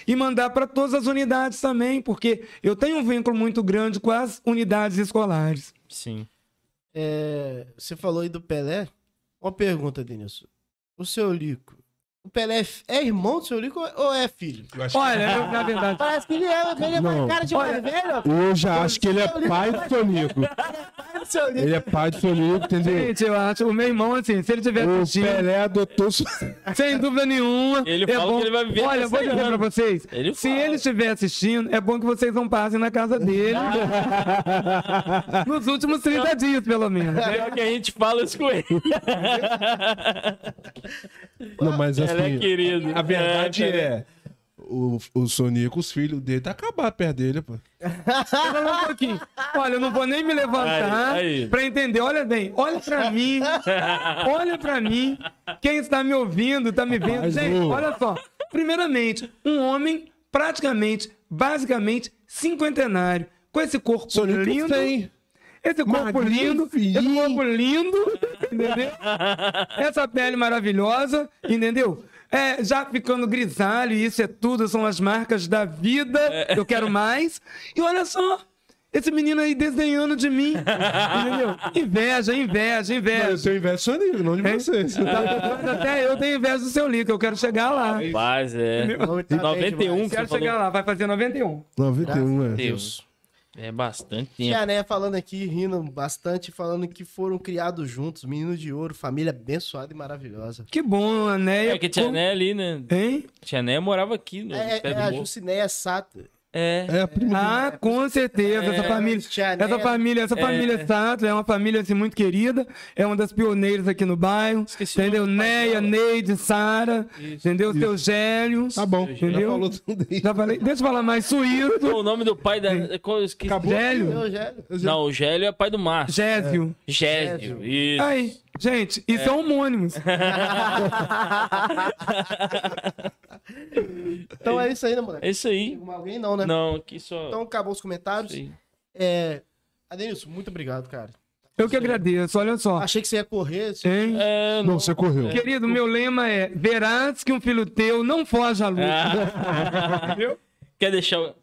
e mandar para todas as unidades também, porque eu tenho um vínculo muito grande com as unidades escolares. Sim. É, você falou aí do Pelé. Uma pergunta, Denilson. O seu Lico, o Pelé é, é irmão do seu Lico ou é filho? Olha, eu, na verdade. Parece que ele é, ele é Não. cara de mais velho. Eu já acho que ele é pai do. Seu Lico. Ele é pai do Sonico, entendeu? Gente, eu acho, o meu irmão, assim, se ele tiver O assistindo, Pelé adotou. sem dúvida nenhuma. Ele é fala bom... que ele vai viver Olha, eu vou 100 dizer pra vocês. Ele se fala. ele estiver assistindo, é bom que vocês não passem na casa dele. *laughs* Nos últimos 30 dias, pelo menos. né? Pior que a gente fala isso com ele. Não, mas assim. É querido. A verdade É, é. O, o Sonico, os filhos dele, tá acabado perto dele, pô. Espera um pouquinho. Olha, eu não vou nem me levantar Aí, aí. pra entender. Olha bem, olha pra mim. Olha pra mim. Quem está me ouvindo, tá me vendo. Mas, Gente, olha só. Primeiramente, um homem praticamente, basicamente, cinquentenário. Com esse corpo Sonico lindo. tem. Esse corpo lindo, esse corpo lindo, entendeu? Essa pele maravilhosa, entendeu? É, já ficando grisalho, isso é tudo, são as marcas da vida, eu quero mais. E olha só, esse menino aí desenhando de mim, entendeu? Inveja, inveja, Não, eu inveja. tenho inveja do Sonico, não de vocês. Mas até eu tenho inveja do seu Lico, eu quero chegar lá. Rapaz, é. Bem 91 demais. que Quero chegar falou. lá, vai fazer 91. 91, é. Deus. É bastante tempo. Tia Né falando aqui, rindo bastante, falando que foram criados juntos, menino de ouro, família abençoada e maravilhosa. Que bom, a Neia. É que Tia Né ali, né? Hein? Tia Né morava aqui no É, é do a. Jucinéia Sato. É. É a prima Ah, com certeza. Essa É, família, Tia essa família, essa família Sato é uma família assim, muito querida. É uma das pioneiras aqui no bairro. Esqueci entendeu? Neia. Neide, Sara. Entendeu? Seu Gélio. Tá bom, já Entendeu? falou tudo. Já falei. Deixa eu falar mais. Suíto. O nome do pai da. qual- eu esqueci. Gélio. Já- Não, o Gélio é pai do Márcio. Gésio. Gésio. Isso. Aí, gente, isso é, homônimos. *laughs* Então é isso aí, né, moleque? É isso aí. Tem alguém não, né? Não, aqui só. Então acabou os comentários. Aí. É... Adenilson, muito obrigado, cara. Eu que agradeço, olha só. Achei que você ia correr. você- Hein? É, Não, você correu. Querido, meu lema é: verás que um filho teu não foge à luta. Ah. *laughs* Quer deixar o.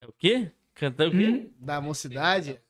É o quê? Cantar o quê? Hum? Da mocidade.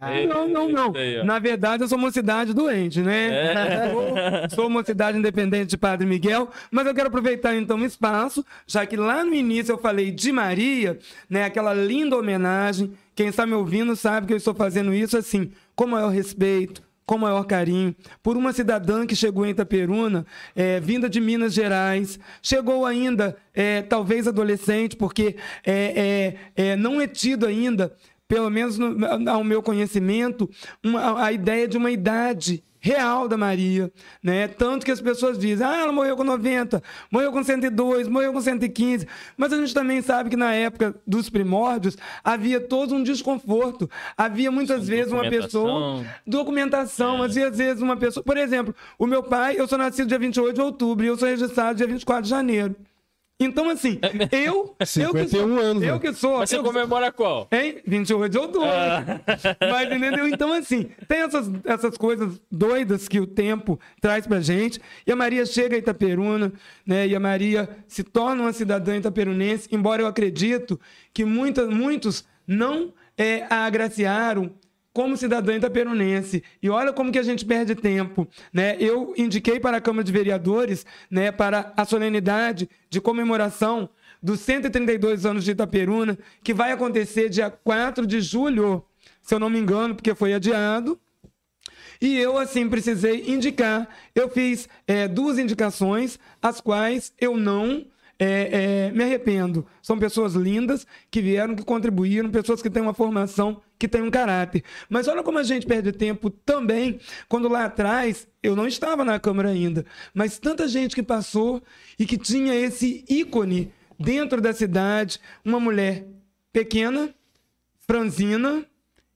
Ah, É. Não, não, não. Ó. Na verdade, eu sou mocidade doente, né? É. *laughs* Sou, sou mocidade independente de Padre Miguel, mas eu quero aproveitar então o espaço, já que lá no início eu falei de Maria, né? Aquela linda homenagem. Quem está me ouvindo sabe que eu estou fazendo isso assim, com maior respeito, com maior carinho, por uma cidadã que chegou em Itaperuna, é, vinda de Minas Gerais, chegou ainda, é, talvez adolescente, porque é, é, é, não é tido ainda pelo menos no, ao meu conhecimento, uma- a ideia de uma idade real da Maria, né? Tanto que as pessoas dizem, ah, ela morreu com 90, morreu com 102, morreu com 115, mas a gente também sabe que na época dos primórdios havia todo um desconforto, havia muitas vezes uma pessoa documentação. vezes, às vezes uma pessoa, por exemplo, o meu pai, eu sou nascido dia 28 de outubro e eu sou registrado dia 24 de janeiro. Então, assim, *laughs* eu. eu que 51 sou, anos, Eu né? que sou. Mas você comemora qual? Hein? 28 de outubro. Mas entendeu? Então, assim, tem essas, essas coisas doidas que o tempo traz pra gente. E a Maria chega a Itaperuna, né? E a Maria se torna uma cidadã itaperunense, embora eu acredito que muita, muitos não é, a agraciaram como cidadã itaperunense. E olha como que a gente perde tempo, né? Eu indiquei para a Câmara de Vereadores, né, para a solenidade de comemoração dos 132 anos de Itaperuna, que vai acontecer dia 4 de julho, se eu não me engano, porque foi adiado. E eu, assim, precisei indicar. Eu fiz é, duas indicações, as quais eu não é, é, me arrependo. São pessoas lindas que vieram, que contribuíram, pessoas que têm uma formação, que têm um caráter. Mas olha como a gente perde tempo também, quando lá atrás, eu não estava na Câmara ainda, mas tanta gente que passou e que tinha esse ícone dentro da cidade, uma mulher pequena, franzina,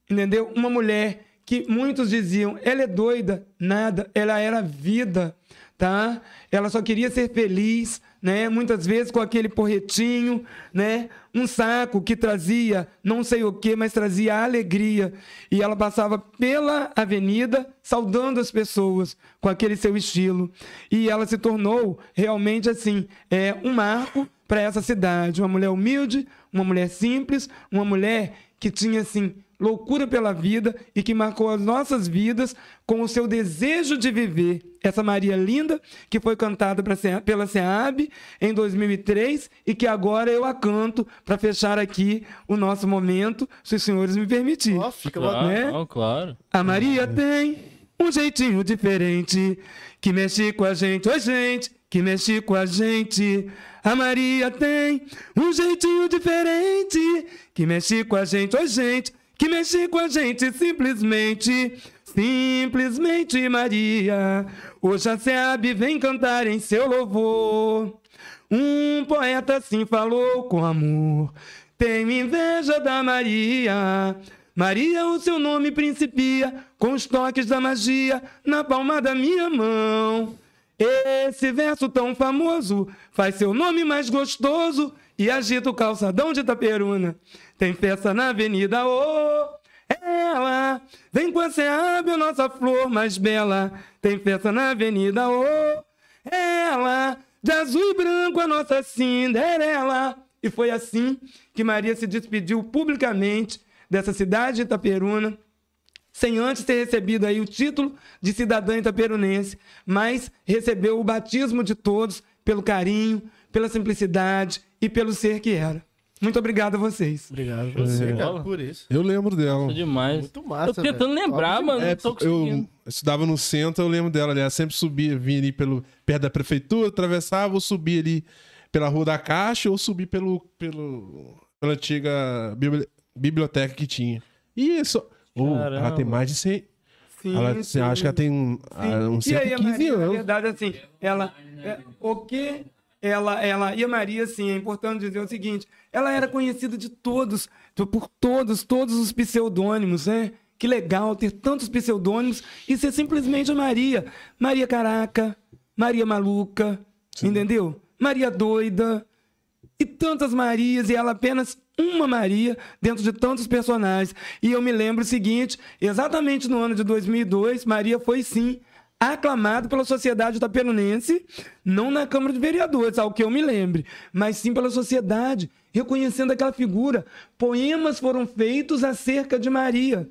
entendeu? Uma mulher que muitos diziam, ela é doida, nada, ela era vida, tá? Ela só queria ser feliz, né? Muitas vezes com aquele porretinho, né? Um saco que trazia não sei o que, mas trazia alegria. E ela passava pela avenida saudando as pessoas com aquele seu estilo. E ela se tornou realmente assim, é um marco para essa cidade, uma mulher humilde, uma mulher simples, uma mulher que tinha assim loucura pela vida e que marcou as nossas vidas com o seu desejo de viver. Essa Maria linda, que foi cantada pela SEAB em 2003 e que agora eu a canto para fechar aqui o nosso momento, se os senhores me permitirem. Fica claro, né? claro. A Maria tem um jeitinho diferente que mexe com a gente. Oi, gente, que mexe com a gente. A Maria tem um jeitinho diferente que mexe com a gente. Oi, gente, que mexe com a gente simplesmente, simplesmente Maria. Hoje a Seab vem cantar em seu louvor. Um poeta assim falou com amor. Tenho inveja da Maria. Maria, o seu nome principia com os toques da magia na palma da minha mão. Esse verso tão famoso faz seu nome mais gostoso e agita o calçadão de Itaperuna. Tem festa na avenida, oh, ela vem com a Seab, nossa flor mais bela. Tem festa na avenida, oh, ela de azul e branco, a nossa Cinderela. E foi assim que Maria se despediu publicamente dessa cidade de Itaperuna, sem antes ter recebido aí o título de cidadã itaperunense, mas recebeu o batismo de todos pelo carinho, pela simplicidade e pelo ser que era. Muito obrigado a vocês. Obrigado a você, é. cara, por isso. Eu lembro dela. Foi demais. Muito massa. Tô tentando velho. lembrar, Top mano. É, eu estudava no centro, eu lembro dela. Aliás, sempre subia, vinha ali pelo, perto da prefeitura, atravessava, ou subia ali pela Rua da Caixa, ou subia pelo, pelo, pela antiga bibli- biblioteca que tinha. E isso. Oh, ela tem mais de 100. Sim, ela, sim. Acho que ela tem um, ah, uns e aí, a 115 Maria, na anos. verdade, assim, ela. é, o que ela, ela. E a Maria, assim, é importante dizer o seguinte: ela era conhecida de todos, por todos, todos os pseudônimos, né? Que legal ter tantos pseudônimos e ser simplesmente a Maria. Maria Caraca, Maria Maluca, entendeu? Maria Doida. E tantas Marias, e ela apenas uma Maria dentro de tantos personagens. E eu me lembro o seguinte: exatamente no ano de 2002, Maria foi sim aclamada pela sociedade itaperunense, não na Câmara de Vereadores, ao que eu me lembre, mas sim pela sociedade, reconhecendo aquela figura. Poemas foram feitos acerca de Maria.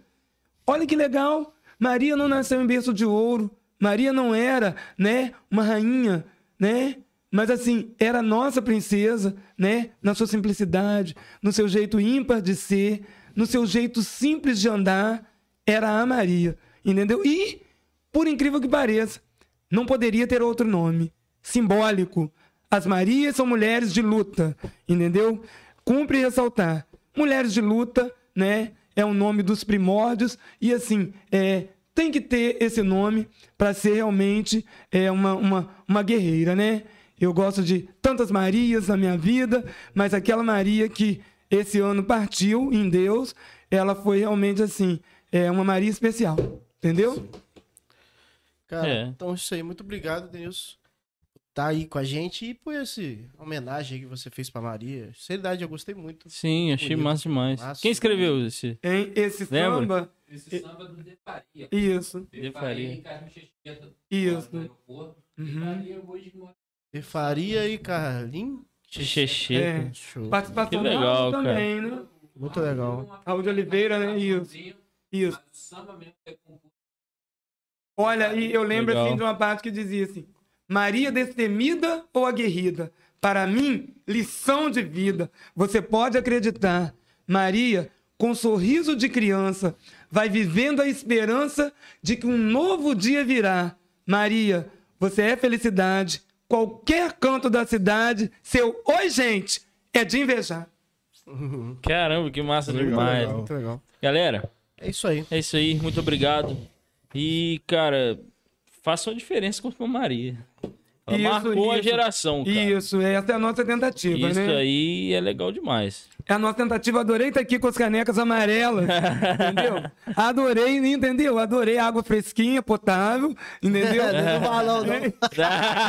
Olha que legal! Maria não nasceu em berço de ouro. Maria não era, né, uma rainha, né? Mas assim, era nossa princesa, né? Na sua simplicidade, no seu jeito ímpar de ser, no seu jeito simples de andar, era a Maria, entendeu? E, por incrível que pareça, não poderia ter outro nome. Simbólico. As Marias são mulheres de luta, entendeu? Cumpre ressaltar. Mulheres de luta, né? É o nome dos primórdios e assim, é, tem que ter esse nome para ser realmente é, uma, uma, uma guerreira, né? Eu gosto de tantas Marias na minha vida, mas aquela Maria que esse ano partiu em Deus, ela foi realmente assim, é uma Maria especial, entendeu? Cara, É. então isso aí. Muito obrigado, Denilson. Tá aí com a gente e por esse homenagem que você fez pra Maria. Seriedade, eu gostei muito. Sim, achei Bonito. massa demais. Massa. Quem escreveu esse? Esse Lembra? samba, Esse samba do Defaria. isso, Defaria. Checheta, isso. Uhum. Defaria e Carlinhos. Xexê. É. Show. Participação Que legal, nossa também, né? Muito legal. Raul de Oliveira, né? Isso, isso. O samba mesmo é composto. Olha, e eu lembro Legal. assim de uma parte que dizia assim: Maria destemida ou aguerrida? Para mim, lição de vida. Você pode acreditar. Maria, com sorriso de criança, vai vivendo a esperança de que um novo dia virá. Maria, você é felicidade, qualquer canto da cidade, seu oi, gente, é de invejar. Caramba, que massa Legal, demais. legal. Muito legal. Galera, É isso aí. é isso aí. Muito obrigado. E, cara, faça uma diferença com a Maria. Ela Isso, marcou a isso. geração, cara. Isso, essa é a nossa tentativa, Isso né? aí é legal demais. É a nossa tentativa. Adorei estar aqui com as canecas amarelas, entendeu? *laughs* Adorei, entendeu? Adorei água fresquinha, potável, entendeu? Não *laughs* é do balão, não.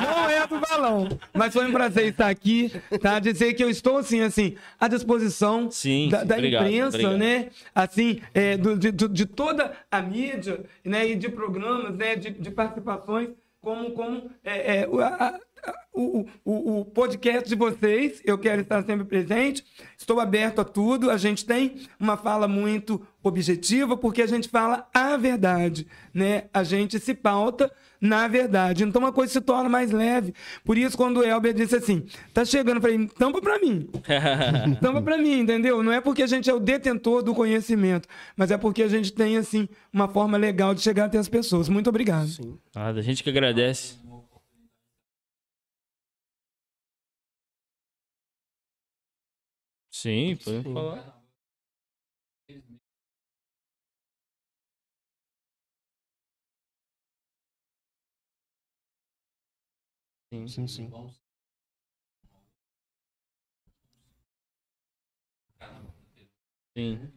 Não é do balão. Mas foi um prazer estar aqui, tá? Dizer que eu estou, assim, assim, à disposição Sim, da, da Obrigado, imprensa, obrigado. né? Assim, é, do- de, de toda a mídia, né? E de programas, né? De, de participações, como, como é, é, a- o, o, o podcast de vocês. Eu quero estar sempre presente. Estou aberto a tudo. A gente tem uma fala muito objetiva, porque a gente fala a verdade, né? A gente se pauta na verdade. Então a coisa se torna mais leve. Por isso, quando o Elber disse assim, tá chegando, eu falei, tampa pra mim. *laughs* Tampa pra mim, entendeu? Não é porque a gente é o detentor do conhecimento, mas é porque a gente tem, assim, uma forma legal de chegar até as pessoas. Muito obrigado. Sim. Ah, a gente que agradece. Sim, podemos Sim. falar. Sim. Sim, sim. Sim.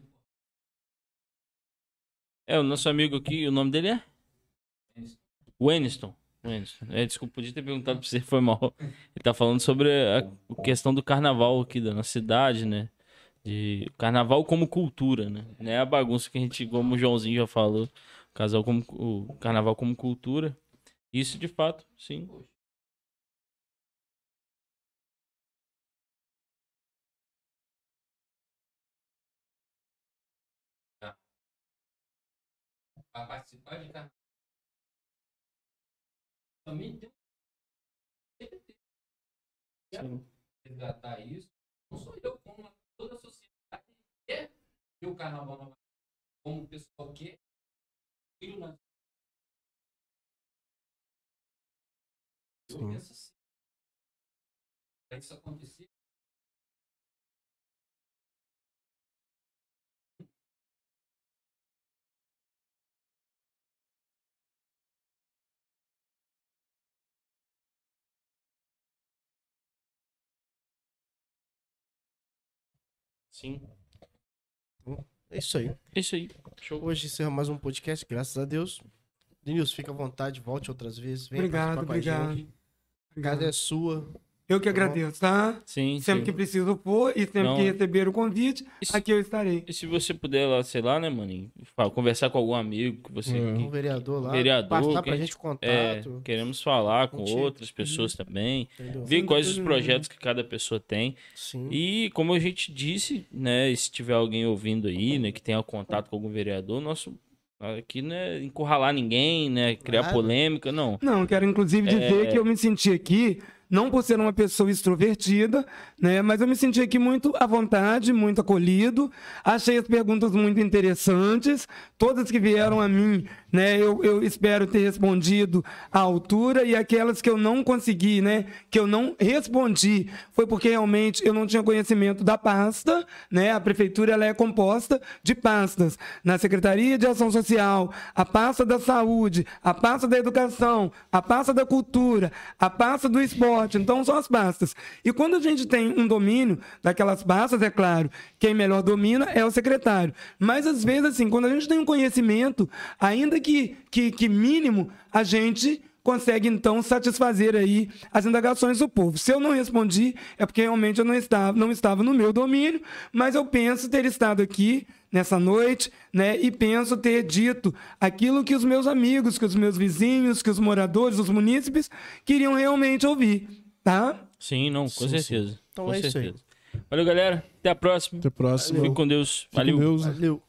É, o nosso amigo aqui, o nome dele é? Winston. É, desculpa, podia ter perguntado pra você, foi mal. Ele tá falando sobre a a questão do carnaval aqui da nossa cidade, né? De carnaval como cultura, né? Não é a bagunça que a gente, como o Joãozinho já falou, casal como, o carnaval como cultura. Isso, de fato, sim. Para participar de carnaval. Também tem Sim. resgatar isso. Não sou eu, como toda a sociedade quer ver o carnaval. Como o pessoal quer. Eu penso assim. Para isso acontecer, Sim. É isso aí. É Isso aí. Show. Hoje encerra mais um podcast, graças a Deus. Denilson, fica à vontade, volte outras vezes. Venha Obrigado, com a obrigado. gente. A casa é sua. Eu que agradeço, tá? Sim, Sempre sim. que preciso for e sempre Não. que receber o convite, Isso- aqui eu estarei. E se você puder lá, sei lá, né, fa- conversar com algum amigo que você É. que- Um vereador lá. Vereador, Passar que pra a gente o é, contato. queremos falar com Contigo. outras pessoas também, entendeu? ver quais os Uhum. projetos que cada pessoa tem. Sim. E como a gente disse, né, se tiver alguém ouvindo aí, né, que tenha contato com algum vereador, nosso aqui não é encurralar ninguém, né, criar Nada. polêmica, não. Não, quero inclusive dizer É. que eu me senti aqui, não por ser uma pessoa extrovertida, né, mas eu me senti aqui muito à vontade, muito acolhido. Achei as perguntas muito interessantes, todas que vieram a mim, né, eu, eu espero ter respondido à altura e aquelas que eu não consegui, né, que eu não respondi, foi porque realmente eu não tinha conhecimento da pasta, né? A prefeitura ela é composta de pastas. Na Secretaria de Ação Social, a pasta da saúde, a pasta da educação, a pasta da cultura, a pasta do esporte. Então são as pastas. E quando a gente tem um domínio daquelas pastas, é claro, quem melhor domina é o secretário. Mas às vezes assim, quando a gente tem um conhecimento, ainda que que, que mínimo, a gente consegue então satisfazer aí as indagações do povo. Se eu não respondi, é porque realmente eu não estava, não estava no meu domínio, mas eu penso ter estado aqui nessa noite, né, e penso ter dito aquilo que os meus amigos, que os meus vizinhos, que os moradores, os munícipes queriam realmente ouvir, tá? Sim, não, com Sim, certeza. Então com é isso aí. certeza. Valeu, galera. Até a próxima. Até a próxima. Fique com Deus. Fique com Valeu. Deus. Valeu.